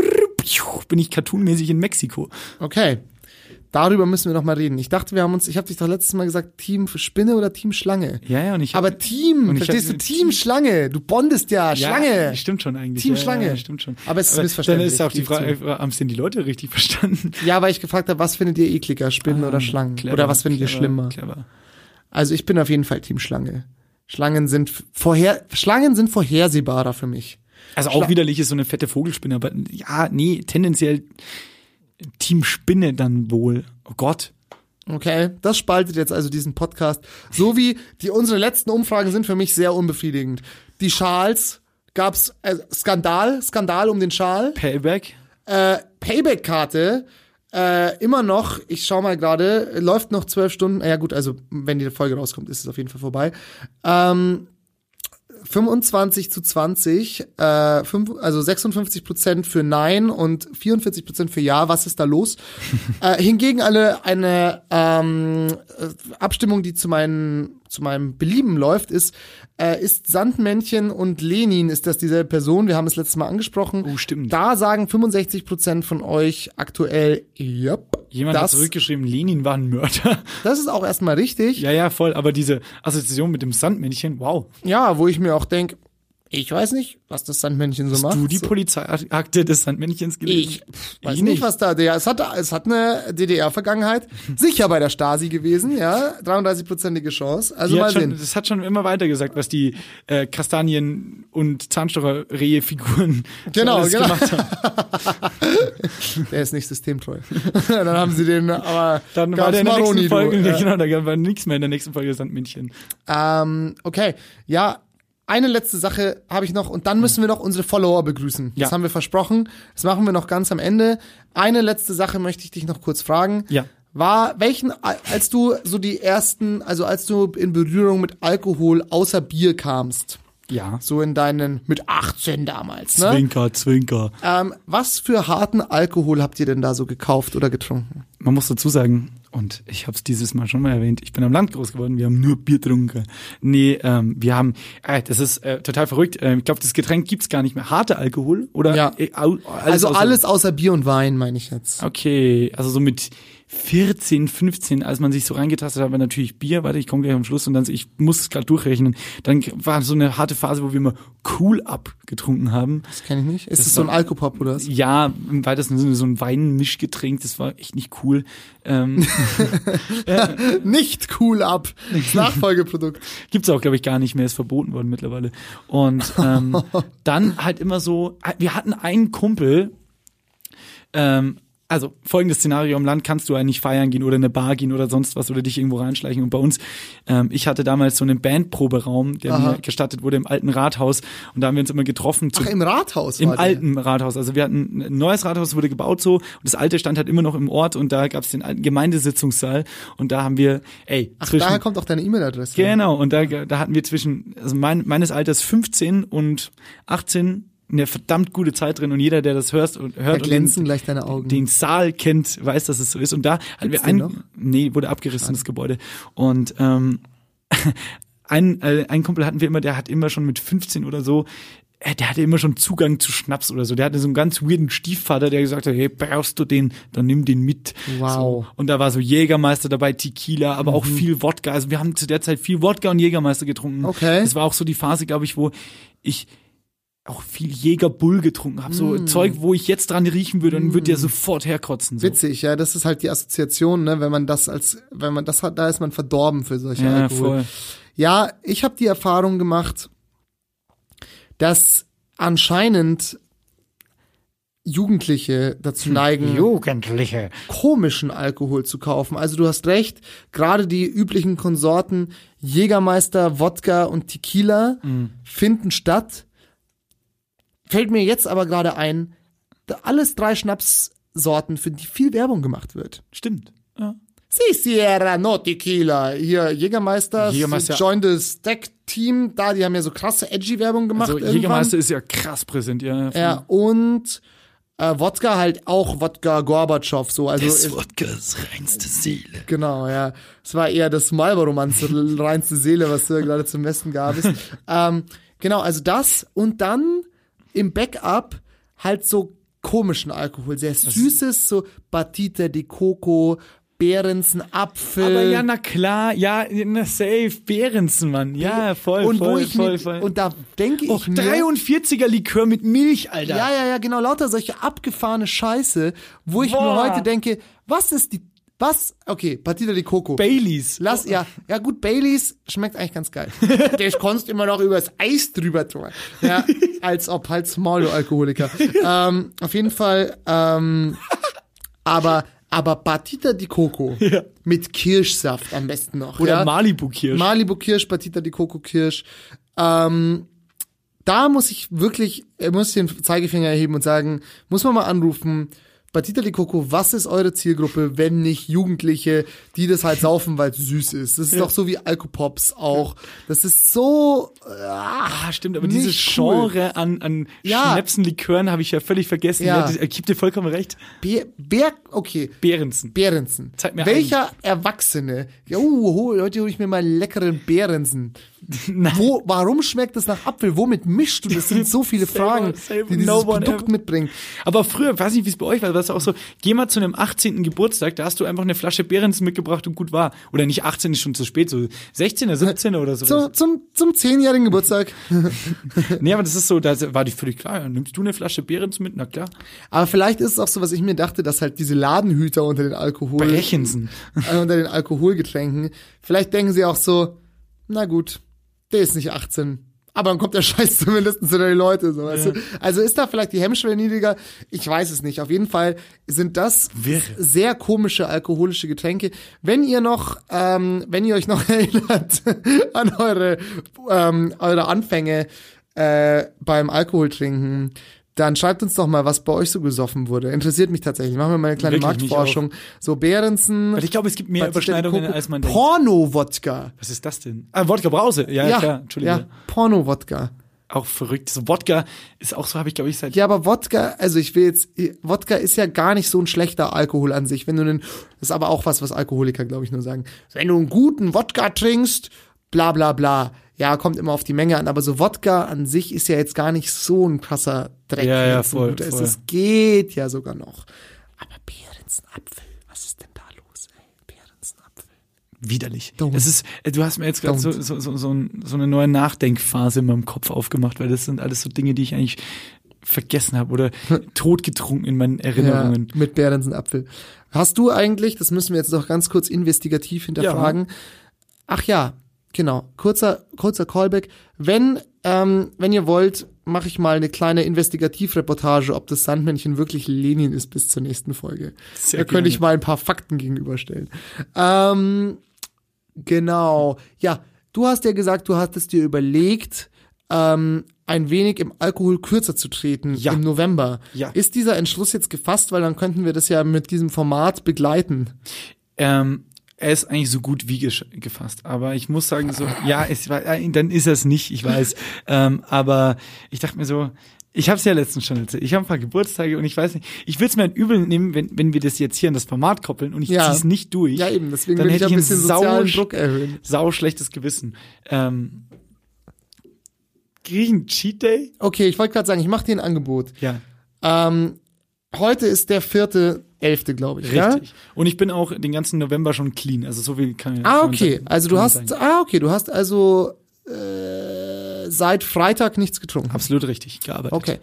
bin ich cartoonmäßig in Mexiko. Okay. Darüber müssen wir noch mal reden. Ich dachte, wir haben uns, ich habe dich doch letztes Mal gesagt, Team Spinne oder Team Schlange. Ja, ja, und ich hab- Aber Team, und ich verstehst du? hab- Team Schlange. Du bondest ja, Schlange. Ja, stimmt schon eigentlich. Team ja, Schlange. Ja, stimmt schon. Aber es ist Dann missverständlich, ist auch die Frage, haben es denn die Leute richtig verstanden? Ja, weil ich gefragt habe, was findet ihr ekliger, Spinnen oder Schlangen? Clever, oder was findet ihr clever, schlimmer? Clever. Also ich bin auf jeden Fall Team Schlange. Schlangen sind vorher, Schlangen sind vorhersehbarer für mich. Also auch widerlich ist so eine fette Vogelspinne, aber ja, nee, tendenziell Team Spinne dann wohl. Oh Gott. Okay, das spaltet jetzt also diesen Podcast. So wie die unsere letzten Umfragen sind für mich sehr unbefriedigend. Die Schals gab's äh, Skandal, Skandal um den Schal. Payback. Äh, Payback-Karte äh, immer noch. Ich schau mal gerade, läuft noch zwölf Stunden. Ja gut, also wenn die Folge rauskommt, ist es auf jeden Fall vorbei. Ähm, 25 zu 20, äh, fünf, also 56 Prozent für Nein und 44 Prozent für Ja. Was ist da los? äh, hingegen alle eine ähm, äh, Abstimmung, die zu, meinen, zu meinem Belieben läuft, ist, äh, ist Sandmännchen und Lenin, ist das dieselbe Person? Wir haben es letztes Mal angesprochen. Oh, stimmt. Da sagen 65 Prozent von euch aktuell, yep, Jemand hat das, zurückgeschrieben, Lenin war ein Mörder. das ist auch erstmal richtig. ja, ja, voll. Aber diese Assoziation mit dem Sandmännchen, wow. Ja, wo ich mir auch denk, Ich weiß nicht, was das Sandmännchen so Hast macht. du die so. Polizeiakte des Sandmännchens gelesen? Ich pff, weiß nicht, was da. Ja, es hat, es hat eine DDR-Vergangenheit. Sicher bei der Stasi gewesen, ja. 33-prozentige Chance. Also Die mal schon, sehen. das hat schon immer weiter gesagt, was die äh, Kastanien- und Zahnstocher-Rehe-Figuren Genau, genau. gemacht haben. Der ist nicht systemtreu. Dann haben sie den, aber Dann war der in der Maroni, nächsten Folge, du. Ja. genau, da war nichts mehr in der nächsten Folge Sandmännchen. Ähm, okay, ja, eine letzte Sache habe ich noch und dann müssen wir noch unsere Follower begrüßen. Das Ja. haben wir versprochen. Das machen wir noch ganz am Ende. Eine letzte Sache möchte ich dich noch kurz fragen. Ja. War welchen, als du so die ersten, also als du in Berührung mit Alkohol außer Bier kamst, Ja. so in deinen, mit 18 damals, ne? Zwinker, Zwinker. Ähm, was für harten Alkohol habt ihr denn da so gekauft oder getrunken? Man muss dazu sagen, und ich habe es dieses Mal schon mal erwähnt, ich bin am Land groß geworden, wir haben nur Bier getrunken. Nee, ähm, wir haben, äh, das ist äh, total verrückt, ähm, ich glaube, das Getränk gibt's gar nicht mehr. Harter Alkohol oder? Ja. Äh, au- also außer- alles außer Bier und Wein, meine ich jetzt. Okay, also so mit 14, 15, als man sich so reingetastet hat, war natürlich Bier, warte, ich komme gleich am Schluss und dann, ich muss es gerade durchrechnen, dann war so eine harte Phase, wo wir immer Cool Up getrunken haben. Das kenne ich nicht. Ist Das das, so ein Alkopop oder was? Ja, im weitesten Sinne so ein Weinmischgetränk, das war echt nicht cool. Ähm, Nicht cool ab. Das Nachfolgeprodukt. Gibt's auch, glaube ich, gar nicht mehr, ist verboten worden mittlerweile. Und ähm, dann halt immer so, wir hatten einen Kumpel, ähm, also folgendes Szenario, im Land kannst du eigentlich feiern gehen oder in eine Bar gehen oder sonst was oder dich irgendwo reinschleichen. Und bei uns, ähm, ich hatte damals so einen Bandproberaum, der Aha. mir gestattet wurde im alten Rathaus und da haben wir uns immer getroffen. Zum, Ach, im Rathaus im der. alten Rathaus. Also wir hatten ein neues Rathaus, wurde gebaut so und das alte stand halt immer noch im Ort und da gab's den alten Gemeindesitzungssaal und da haben wir, ey, Ach, zwischen daher kommt auch deine E-Mail-Adresse. Genau, und da, da hatten wir zwischen, also mein, meines Alters 15 und 18 eine verdammt gute Zeit drin und jeder, der das hört und Da hört und glänzen den, gleich deine Augen. den Saal kennt, weiß, dass es so ist. Und da hatten wir noch? einen, nee, wurde abgerissen, das Gebäude. Und ähm, ein, äh, ein Kumpel hatten wir immer, der hat immer schon mit 15 oder so, äh, der hatte immer schon Zugang zu Schnaps oder so. Der hatte so einen ganz weirden Stiefvater, der gesagt hat, hey, brauchst du den, dann nimm den mit. Wow. So. Und da war so Jägermeister dabei, Tequila, aber Mhm. auch viel Wodka. Also wir haben zu der Zeit viel Wodka und Jägermeister getrunken. Okay. Das war auch so die Phase, glaube ich, wo ich auch viel Jägerbull getrunken habe. Mm. So Zeug, wo ich jetzt dran riechen würde und würde der sofort herkotzen. So. Witzig, ja, das ist halt die Assoziation, ne, wenn man das als, wenn man das hat, da ist man verdorben für solche Ja, Alkohol. voll. Ja, ich habe die Erfahrung gemacht, dass anscheinend Jugendliche dazu Hm. neigen, Jugendliche. komischen Alkohol zu kaufen. Also du hast recht, gerade die üblichen Konsorten Jägermeister, Wodka und Tequila finden statt. Fällt mir jetzt aber gerade ein, da alles drei Schnapssorten, für die viel Werbung gemacht wird. Stimmt. Ja. Si Sierra, no Tequila. Hier Jägermeister, Jägermeister- Join the Stack Team, da, die haben ja so krasse edgy Werbung gemacht. Also irgendwann. Jägermeister ist ja krass präsent, ja. Ja, und äh, Wodka halt auch Wodka Gorbatschow, so. Also Das ist- Wodkas reinste Seele. Genau, ja. Es war eher das Marlboro-Romanze, reinste Seele, was du ja gerade zum Besten gabest. ähm, genau, also das und dann im Backup halt so komischen Alkohol, sehr süßes, so Batita de Coco, Behrensen, Apfel. Aber ja, na klar, ja, na safe, Behrensen, Mann. Ja, voll, und voll, wo ich voll, mir, voll. und da denke Och, ich mir, 43er Likör mit Milch, Alter. ja, ja, ja, genau, lauter solche abgefahrene Scheiße, wo ich Boah. mir heute denke, was ist die, was, okay, Batita de Coco. Baileys. Lass, ja, ja gut, Baileys schmeckt eigentlich ganz geil. Das kannst immer noch übers Eis drüber tun. Ja, als ob halt Small, du Alkoholiker. ähm, auf jeden Fall, ähm, aber, aber Batita di Coco mit Kirschsaft am besten noch. Oder ja? Malibu-Kirsch. Malibu Kirsch, Batita di Coco Kirsch. Ähm, da muss ich wirklich, äh, muss ich den Zeigefinger erheben und sagen, muss man mal anrufen, Batita di Coco, was ist eure Zielgruppe, wenn nicht Jugendliche, die das halt saufen, weil es süß ist? Das ist doch so wie Alkopops auch. Das ist so, äh, Ah, stimmt, aber dieses cool. Genre an, an Ja. Schnäpsen, Likören habe ich ja völlig vergessen. Ja. Ja. das, ich gebe dir vollkommen recht. Bär, Bär, okay. Behrensen. Behrensen. Zeig mir Welcher Erwachsene, ja, uh, hol, heute hole ich mir mal einen leckeren Behrensen. Wo, warum schmeckt das nach Apfel? Womit mischst du? Das sind so viele Fragen, die dieses no Produkt ever. mitbringt. Aber früher, weiß nicht, wie es bei euch war, war es auch so, geh mal zu einem 18. Geburtstag, da hast du einfach eine Flasche Behrens mitgebracht und gut war. Oder nicht 18 ist schon zu spät, so 16er, 17er oder so. So, zum, zum zehnjährigen Geburtstag. Nee, aber das ist so, da war die völlig klar. Nimmst du eine Flasche Behrens mit? Na klar. Aber vielleicht ist es auch so, was ich mir dachte, dass halt diese Ladenhüter unter den Alkohol, Brechensen. äh, unter den Alkoholgetränken, vielleicht denken sie auch so, na gut, der ist nicht 18. Aber dann kommt der Scheiß zumindest zu den Leute. So, weißt du? Also ist da vielleicht die Hemmschwelle niedriger? Ich weiß es nicht. Auf jeden Fall sind das Wirre. sehr komische alkoholische Getränke. Wenn ihr noch, ähm, wenn ihr euch noch erinnert an eure, ähm, eure Anfänge äh, beim Alkoholtrinken, dann schreibt uns doch mal, was bei euch so gesoffen wurde. Interessiert mich tatsächlich. Machen wir mal eine kleine Wirklich, Marktforschung. So Behrensen. Weil ich glaube, es gibt mehr Überschneidungen, als man denkt. Porno-Wodka. Was ist das denn? Ah, Wodka Brause. Ja, Ja, klar, Entschuldigung. ja, Porno-Wodka. Auch verrückt. So Wodka ist auch so, habe ich, glaube ich, seit Ja, aber Wodka, also ich will jetzt, Wodka ist ja gar nicht so ein schlechter Alkohol an sich. Wenn du einen, das ist aber auch was, was Alkoholiker, glaube ich, nur sagen. Wenn du einen guten Wodka trinkst, bla bla bla. Ja, kommt immer auf die Menge an, aber so Wodka an sich ist ja jetzt gar nicht so ein krasser Dreck. Ja, ja, voll, guter ist. voll. Es geht ja sogar noch. Aber Behrensen-Apfel, was ist denn da los, ey? Behrensen-Apfel. widerlich. Dumm. Es ist, äh, du hast mir jetzt gerade so, Don't. so, so, so, ein, so eine neue Nachdenkphase in meinem Kopf aufgemacht, weil das sind alles so Dinge, die ich eigentlich vergessen habe oder totgetrunken in meinen Erinnerungen. Ja, mit Behrensen-Apfel. Hast du eigentlich, das müssen wir jetzt noch ganz kurz investigativ hinterfragen. Ach ja, genau. Kurzer, kurzer Callback. Wenn, ähm, wenn ihr wollt, mache ich mal eine kleine Investigativreportage, ob das Sandmännchen wirklich Lenin ist bis zur nächsten Folge. Sehr da könnte ich mal ein paar Fakten gegenüberstellen. Ähm, genau. Ja, du hast ja gesagt, du hattest dir überlegt, ähm, ein wenig im Alkohol kürzer zu treten Ja. im November. Ja. Ist dieser Entschluss jetzt gefasst, weil dann könnten wir das ja mit diesem Format begleiten. Ähm, er ist eigentlich so gut wie gefasst, aber ich muss sagen so, ja, es war, äh, dann ist er es nicht, ich weiß. ähm, aber ich dachte mir so, ich habe es ja letztens schon erzählt. Ich habe ein paar Geburtstage und ich weiß nicht, ich würde es mir ein Übel nehmen, wenn, wenn wir das jetzt hier an das Format koppeln und ich Ja. ziehe es nicht durch. Ja, eben, deswegen dann hätte ich ein bisschen sau, sozialen Druck erhöhen. sau schlechtes Gewissen. Ähm, krieg ich einen Cheat Day? Okay, ich wollte gerade sagen, ich mache dir ein Angebot. Ja, Ähm, heute ist der vierte, elfte, glaube ich. Ja? richtig. Und ich bin auch den ganzen November schon clean, also so viel kann ich Ah, okay. man- Also du hast, sagen. ah, okay, du hast also äh, seit Freitag nichts getrunken. absolut richtig gearbeitet. Okay.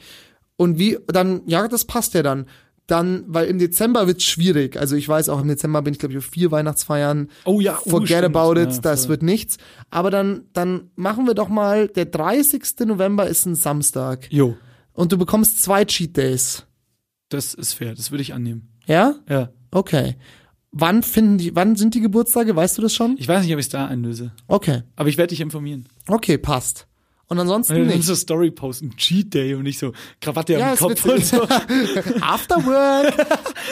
Und wie, dann, ja, das passt ja dann. Dann, weil im Dezember wird's schwierig. Also ich weiß auch, im Dezember bin ich, glaube ich, auf vier Weihnachtsfeiern. Oh ja, oh, Forget stimmt. about it, Ja, das voll. wird nichts. Aber dann, dann machen wir doch mal, der 30. November ist ein Samstag. Jo, Und du bekommst zwei Cheat Days. das ist fair, das würde ich annehmen. Ja? Ja. Okay. Wann finden die, wann sind die Geburtstage? Weißt du das schon? Ich weiß nicht, ob ich es da einlöse. Okay. Aber ich werde dich informieren. Okay, passt. Und ansonsten Und dann nicht. so Story posten, Cheat Day und nicht so Krawatte Ja, am Kopf und so. After work.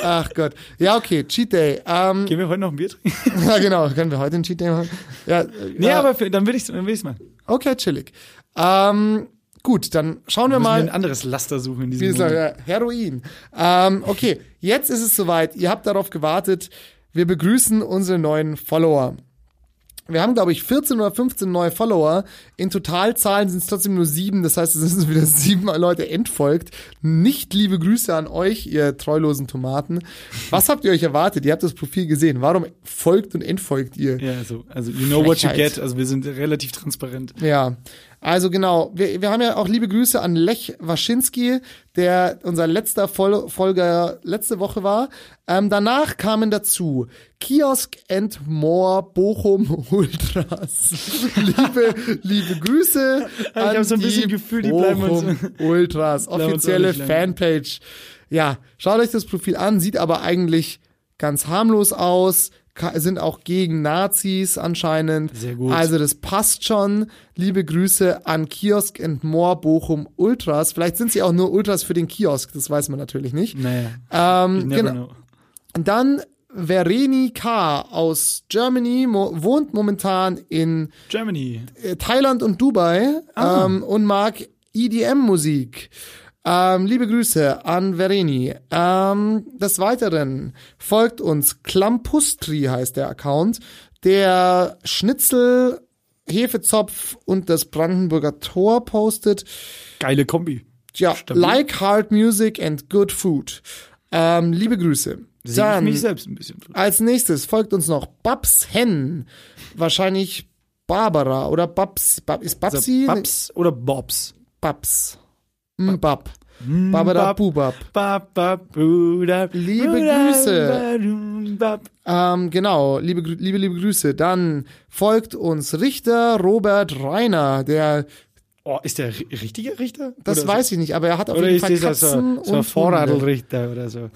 Ach Gott. Ja, okay, Cheat Day. Ähm, Gehen wir heute noch ein Bier trinken? ja, genau. Können wir heute einen Cheat Day machen? Ja, äh, Nee, ja, aber für, dann will ich's, dann will ich's mal. Okay, chillig. Ähm, gut, dann schauen wir Müssen wir ein mal. anderes Laster suchen in diesem gesagt, ja, Heroin. Ähm, okay, jetzt ist es soweit. Ihr habt darauf gewartet. Wir begrüßen unsere neuen Follower. Wir haben, glaube ich, 14 oder 15 neue Follower. In Totalzahlen sind es trotzdem nur sieben. Das heißt, es sind wieder sieben Leute entfolgt. Nicht liebe Grüße an euch, ihr treulosen Tomaten. Was habt ihr euch erwartet? Ihr habt das Profil gesehen. Warum folgt und entfolgt ihr? Ja, also, also you know what you Frechheit. get. Also wir sind relativ transparent. Ja, also genau. Wir, wir haben ja auch liebe Grüße an Lech Waschinski, der unser letzter Fol Folger letzte Woche war. Ähm, danach kamen dazu Kiosk and More Bochum Ultras. liebe, liebe Grüße an hab so ein bisschen Gefühl, die bleiben uns- Bochum Ultras. Offizielle. Fanpage. Ja, schaut euch das Profil an, sieht aber eigentlich ganz harmlos aus, sind auch gegen Nazis anscheinend. Sehr gut. Also das passt schon. Liebe Grüße an Kiosk and More Bochum Ultras. Vielleicht sind sie auch nur Ultras für den Kiosk, das weiß man natürlich nicht. Naja, Ähm, never genau. know. Dann Vereni K. aus Germany mo wohnt momentan in Germany. äh, Thailand und Dubai ähm, und mag EDM-Musik. Ähm, liebe Grüße an Vereni. Ähm, des Weiteren folgt uns Klampustri heißt der Account, der Schnitzel Hefezopf und das Brandenburger Tor postet. Geile Kombi. Ja, Stabil. like hard music and good food. Ähm, liebe Grüße. Sehe ich Dann mich selbst ein bisschen. als nächstes folgt uns noch Babs Hen. Wahrscheinlich Barbara oder Babs. Bab, ist Babsi? Babs oder Bobs? Babs. Mbab. Barbara Bab. Bubab. Bab, bab, budab, Liebe Grüße. Ähm, genau, liebe, liebe, liebe Grüße. Dann folgt uns Richter Robert Reiner, der, Oh, ist der ri- richtige Richter? das Oder weiß ich nicht, aber er hat auf Oder jeden Fall so, Katzen so ein und Hunde. Vorradelrichter oder so?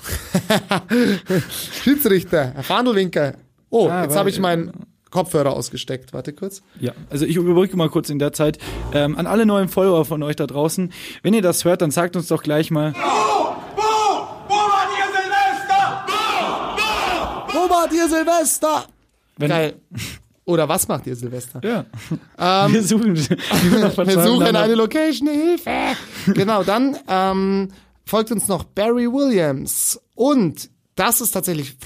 Schiedsrichter, Herr Fandelwinker. Oh, Ah, jetzt habe ich meinen Kopfhörer ausgesteckt. Warte kurz. Ja, also ich überbrücke mal kurz in der Zeit. Ähm, an alle neuen Follower von euch da draußen, wenn ihr das hört, dann sagt uns doch gleich mal, Wo? Wo? Wo war ihr Silvester? Wo? Wo? Robert, ihr Silvester! wenn, Geil. Oder was macht ihr Silvester? ja, wir suchen, wir Ähm, Wir suchen eine Location, Hilfe! genau, dann ähm, folgt uns noch Barry Williams. Und das ist tatsächlich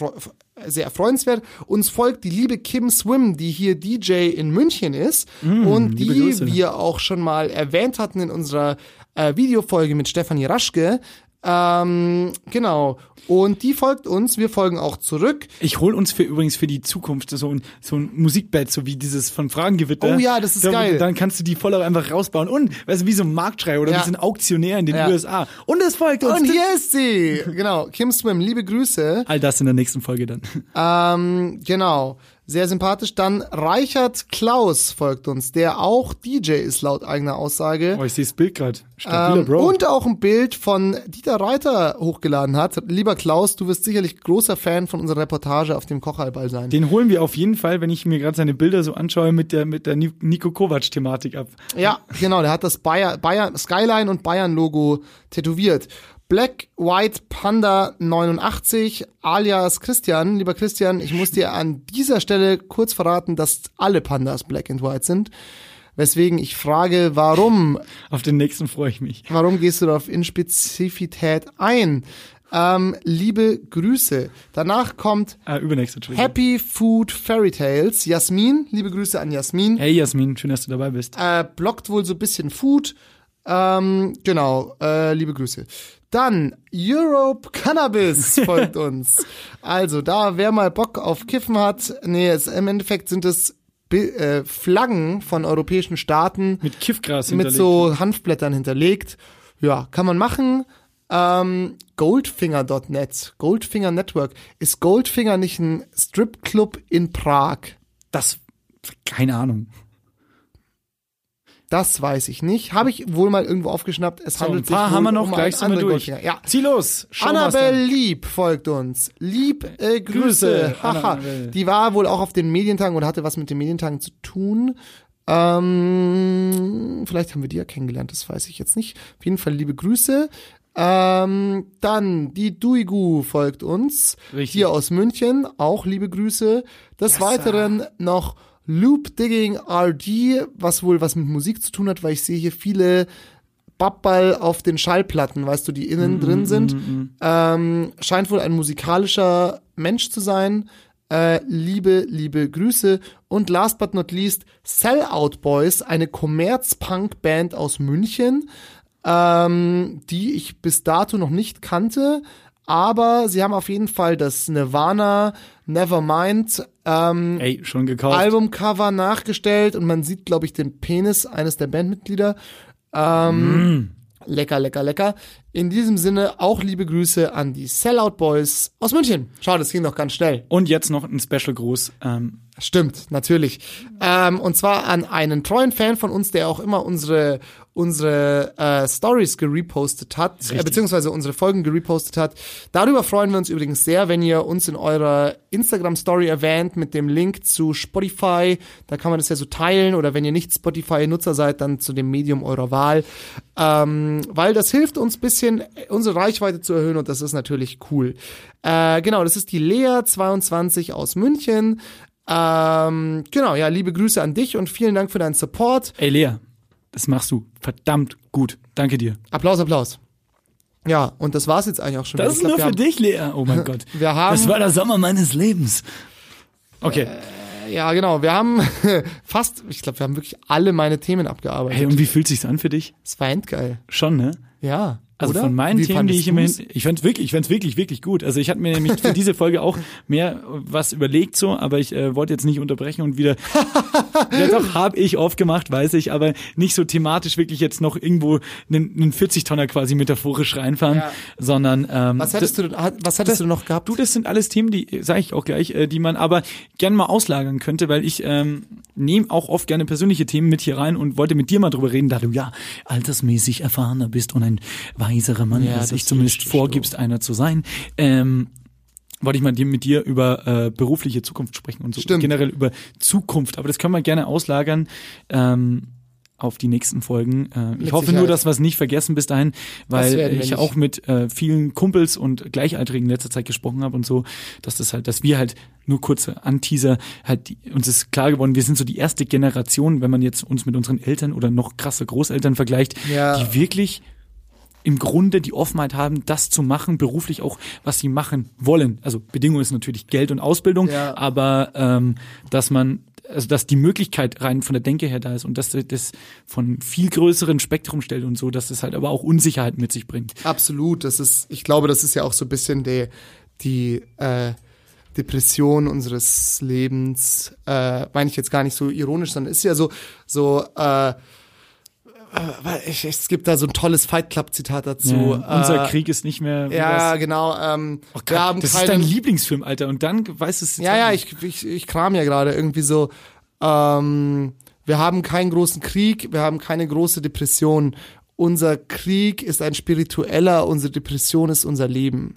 sehr erfreuenswert. Uns folgt die liebe Kim Swim, die hier DJ in München ist und Mm, liebe die wir auch schon mal erwähnt hatten in unserer äh, Videofolge mit Stefanie Raschke. Ähm, genau. Und die folgt uns, wir folgen auch zurück. Ich hol uns für übrigens für die Zukunft so ein, so ein Musikbett, so wie dieses von Fragengewitter. Oh ja, das ist da, geil. Dann kannst du die Follower einfach rausbauen. Und, weißt du, wie so ein Marktschrei oder Ja. wie so ein Auktionär in den Ja. USA. Und es folgt uns. Und hier ist sie! Genau, Kim Swim, liebe Grüße. All das in der nächsten Folge dann. Ähm, genau. Sehr sympathisch. Dann Reichert Klaus folgt uns, der auch DJ ist laut eigener Aussage. Oh, ich sehe das Bild gerade. Ähm, Bro. und auch ein Bild von Dieter Reiter hochgeladen hat. Lieber Klaus, du wirst sicherlich großer Fan von unserer Reportage auf dem Kochhalball sein. Den holen wir auf jeden Fall, wenn ich mir gerade seine Bilder so anschaue, mit der, mit der Ni- Nico Kovac-Thematik ab. Ja, genau, der hat das Bayer, Bayern, Skyline und Bayern-Logo tätowiert. Black White Panda 89 alias Christian. Lieber Christian, ich muss dir an dieser Stelle kurz verraten, dass alle Pandas Black and White sind. Weswegen ich frage, warum? Auf den nächsten freue ich mich. Warum gehst du darauf in Spezifität ein? Ähm, liebe Grüße. Danach kommt Ah, übernächste. Happy Food Fairy Tales. Jasmin, liebe Grüße an Jasmin. Hey Jasmin, schön, dass du dabei bist. äh, blockt wohl so ein bisschen Food. Ähm, genau, äh, liebe Grüße. Dann Europe Cannabis folgt uns. Also da, wer mal Bock auf Kiffen hat, nee, es, im Endeffekt sind es äh, Flaggen von europäischen Staaten Mit Kiffgras mit hinterlegt. so Hanfblättern hinterlegt. Ja, kann man machen. Ähm, Goldfinger.net, Goldfinger Network. Ist Goldfinger nicht ein Stripclub in Prag? Das, keine Ahnung. Das weiß ich nicht. Habe ich wohl mal irgendwo aufgeschnappt. Es So, ein handelt paar sich haben wir noch, um gleich sind wir durch. Goldfinger. Ja. Zieh los. Annabelle Lieb folgt uns. Lieb, äh, Grüße. Grüße, Haha. Die war wohl auch auf den Medientagen oder hatte was mit den Medientagen zu tun. Ähm, vielleicht haben wir die ja kennengelernt, das weiß ich jetzt nicht. Auf jeden Fall liebe Grüße. Ähm, dann die Duigu folgt uns. Richtig. Hier aus München. Auch liebe Grüße. Des Weiteren noch Loop Digging RD, was wohl was mit Musik zu tun hat, weil ich sehe hier viele Babball auf den Schallplatten, weißt du, die innen drin sind. Ähm, scheint wohl ein musikalischer Mensch zu sein. Äh, liebe, liebe Grüße. Und last but not least, Sellout Boys, eine Commerz-Punk-Band aus München, ähm, die ich bis dato noch nicht kannte. Aber sie haben auf jeden Fall das Nirvana Nevermind ähm, Ey, schon gekauft. Albumcover nachgestellt und man sieht, glaube ich, den Penis eines der Bandmitglieder. Ähm, Lecker, lecker, lecker. In diesem Sinne auch liebe Grüße an die Sellout Boys aus München. Schau, das ging doch ganz schnell. Und jetzt noch ein Special Gruß. Ähm, Stimmt, natürlich. Ähm, und zwar an einen treuen Fan von uns, der auch immer unsere unsere äh, Stories gerepostet hat, äh, beziehungsweise unsere Folgen gerepostet hat. Darüber freuen wir uns übrigens sehr, wenn ihr uns in eurer Instagram-Story erwähnt mit dem Link zu Spotify. Da kann man das ja so teilen oder wenn ihr nicht Spotify-Nutzer seid, dann zu dem Medium eurer Wahl. Ähm, weil das hilft uns bisschen, unsere Reichweite zu erhöhen und das ist natürlich cool. Äh, genau, das ist die Lea22 aus München. Ähm, genau, ja, liebe Grüße an dich und vielen Dank für deinen Support. ey, Lea, das machst du verdammt gut. Danke dir. Applaus, Applaus. Ja, und das war's jetzt eigentlich auch schon. Das ist glaub, nur für haben- dich, Lea. Oh mein Gott. Wir haben- das war der Sommer meines Lebens. Okay. Ja, genau. Wir haben fast, ich glaube, wir haben wirklich alle meine Themen abgearbeitet. Hey, und wie fühlt sich's an für dich? das war endgeil. Schon, ne? Ja. Also oder? von meinen Wie Themen, die ich immer, du's? ich fand's wirklich, ich fand's wirklich, wirklich gut. Also ich hatte mir nämlich für diese Folge auch mehr was überlegt so, aber ich äh, wollte jetzt nicht unterbrechen und wieder, ja doch, habe ich oft gemacht, weiß ich, aber nicht so thematisch wirklich jetzt noch irgendwo einen, einen 40-Tonner quasi metaphorisch reinfahren, Ja. sondern ähm, Was hättest du, denn- hat- was hättest du noch gehabt? Du, das sind alles Themen, die sage ich auch gleich, äh, die man aber gerne mal auslagern könnte, weil ich ähm, nehme auch oft gerne persönliche Themen mit hier rein und wollte mit dir mal drüber reden, da du ja altersmäßig erfahrener bist und ein weiserer Mann, Ja, als ich zumindest vorgibst, einer zu sein. Ähm, wollte ich mal mit dir über äh, berufliche Zukunft sprechen und so Stimmt. generell über Zukunft. Aber das können wir gerne auslagern. Ähm, auf die nächsten Folgen. Äh, ich Mit hoffe nur, Sicherheit. dass wir es nicht vergessen bis dahin, weil ich auch mit äh, vielen Kumpels und Gleichaltrigen in letzter Zeit gesprochen habe und so, dass das halt, dass wir halt nur kurze Anteaser halt die, uns ist klar geworden, wir sind so die erste Generation, wenn man jetzt uns mit unseren Eltern oder noch krasse Großeltern vergleicht, Ja. die wirklich im Grunde die Offenheit haben, das zu machen, beruflich auch, was sie machen wollen. Also Bedingung ist natürlich Geld und Ausbildung, Ja. aber ähm, dass man, also dass die Möglichkeit rein von der Denke her da ist und dass das von viel größeren Spektrum stellt und so, dass das halt aber auch Unsicherheit mit sich bringt. Absolut. Das ist, ich glaube, das ist ja auch so ein bisschen die, die äh, Depression unseres Lebens. Äh, meine ich jetzt gar nicht so ironisch, sondern ist ja so, so, äh, es gibt da so ein tolles Fight Club Zitat dazu. Ja, unser äh, Krieg ist nicht mehr. Ja, war's? genau. Ähm, Oh wir Gott, haben das ist dein Lieblingsfilm, Alter. Und dann weißt du es. Ja, ja, ich, ich, ich kram ja gerade irgendwie so. Ähm, wir haben keinen großen Krieg, wir haben keine große Depression. Unser Krieg ist ein spiritueller, unsere Depression ist unser Leben.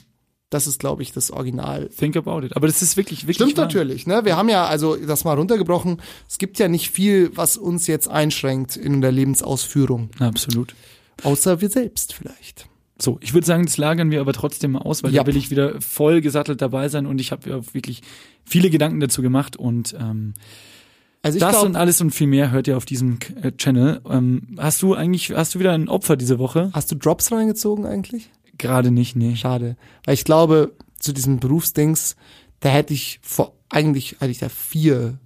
Das ist, glaube ich, das Original. Think about it. Aber das ist wirklich, wirklich. Stimmt wahr. natürlich, ne? Wir haben ja, also das mal runtergebrochen, es gibt ja nicht viel, was uns jetzt einschränkt in der Lebensausführung. Absolut. Außer wir selbst vielleicht. So, ich würde sagen, das lagern wir aber trotzdem mal aus, weil Ja. da will ich wieder voll gesattelt dabei sein und ich habe ja wirklich viele Gedanken dazu gemacht und ähm, Also ich das und glaube, alles und viel mehr hört ihr auf diesem äh, Channel. Ähm, hast du eigentlich, hast du wieder ein Opfer diese Woche? hast du Drops reingezogen eigentlich? Gerade nicht, nee. Schade. Weil ich glaube, zu diesem Berufsdings, da hätte ich vor, eigentlich hätte ich da vier,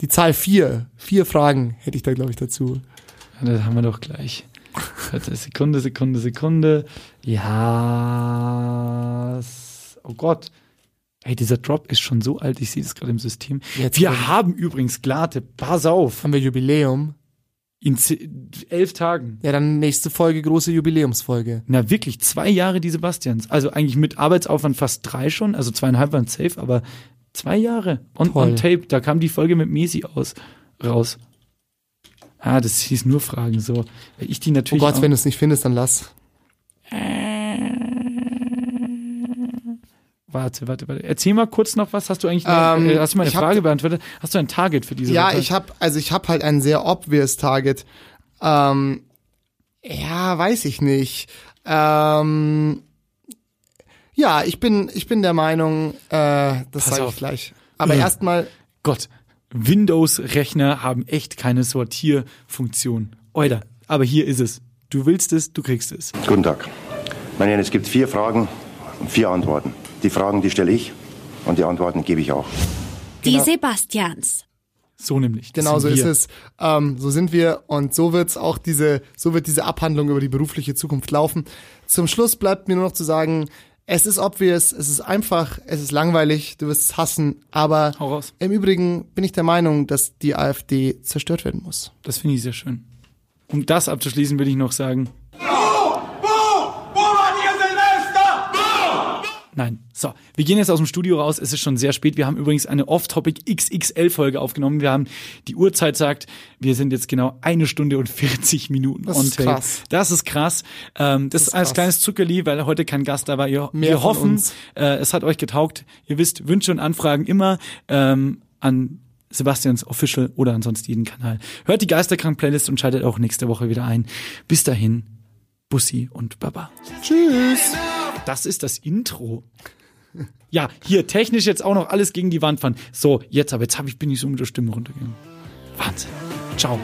die Zahl vier, vier Fragen hätte ich da, glaube ich, dazu. Das haben wir doch gleich. Sekunde, Sekunde, Sekunde. Ja. Oh Gott. Hey, dieser Drop ist schon so alt, ich sehe das gerade im System. Jetzt wir haben übrigens Glate, pass auf, Haben wir Jubiläum? In elf Tagen. Ja, dann nächste Folge, große Jubiläumsfolge. Na wirklich, zwei Jahre die Sebastians. Also eigentlich mit Arbeitsaufwand fast drei schon, also zweieinhalb waren safe, aber zwei Jahre on, Toll. on tape. Da kam die Folge mit Mesi aus, raus. Ah, das hieß nur Fragen so. Ich die Oh natürlich. Gott, auch, wenn du es nicht findest, dann lass. Warte, warte, warte. Erzähl mal kurz noch was. Hast du eigentlich Ähm, äh, hast du meine ich hab- Frage beantwortet? Hast du ein Target für diese Ja, Woche? ich habe, also ich habe halt ein sehr obvious Target. Ähm, ja, weiß ich nicht. Ähm, ja, ich bin, ich bin der Meinung, äh, das Pass sage auf. ich gleich. Aber Ja. erstmal, Gott, Windows-Rechner haben echt keine Sortierfunktion. Oida, aber hier ist es. Du willst es, du kriegst es. Guten Tag. Meine Herren, es gibt vier Fragen und vier Antworten. Die Fragen, die stelle ich und die Antworten gebe ich auch. Die Genau. Sebastians. So nämlich. Das Genau so ist es. Ähm, so sind wir und so wird's auch diese, so wird diese Abhandlung über die berufliche Zukunft laufen. Zum Schluss bleibt mir nur noch zu sagen, es ist obvious, es ist einfach, es ist langweilig, du wirst es hassen, aber im Übrigen bin ich der Meinung, dass die AfD zerstört werden muss. Das finde ich sehr schön. Um das abzuschließen, würde ich noch sagen, Wo? Wo? Wo war ihr Silvester? Wo? Nein. So, wir gehen jetzt aus dem Studio raus. Es ist schon sehr spät. Wir haben übrigens eine Off-Topic XXL-Folge aufgenommen. Wir haben, die Uhrzeit sagt, wir sind jetzt genau eine Stunde und 40 Minuten Das on ist tape. krass. Das ist krass. Ähm, das, ist ist als krass. kleines Zuckerli, weil heute kein Gast da war. Ihr, Mehr wir hoffen, äh, es hat euch getaugt. Ihr wisst, Wünsche und Anfragen immer ähm, an Sebastians Official oder ansonsten jeden Kanal. Hört die Geisterkrank-Playlist und schaltet auch nächste Woche wieder ein. Bis dahin, Bussi und Baba. Tschüss! Das ist das Intro. Ja, hier technisch jetzt auch noch alles gegen die Wand fahren. So, jetzt aber, jetzt hab ich, bin ich so mit der Stimme runtergegangen. Wahnsinn. Ciao.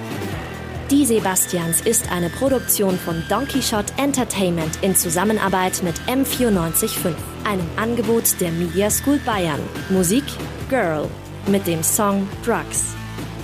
Die Sebastians ist eine Produktion von Donkey Shot Entertainment in Zusammenarbeit mit M945, einem Angebot der Media School Bayern. Musik Girl. mit dem Song Drugs.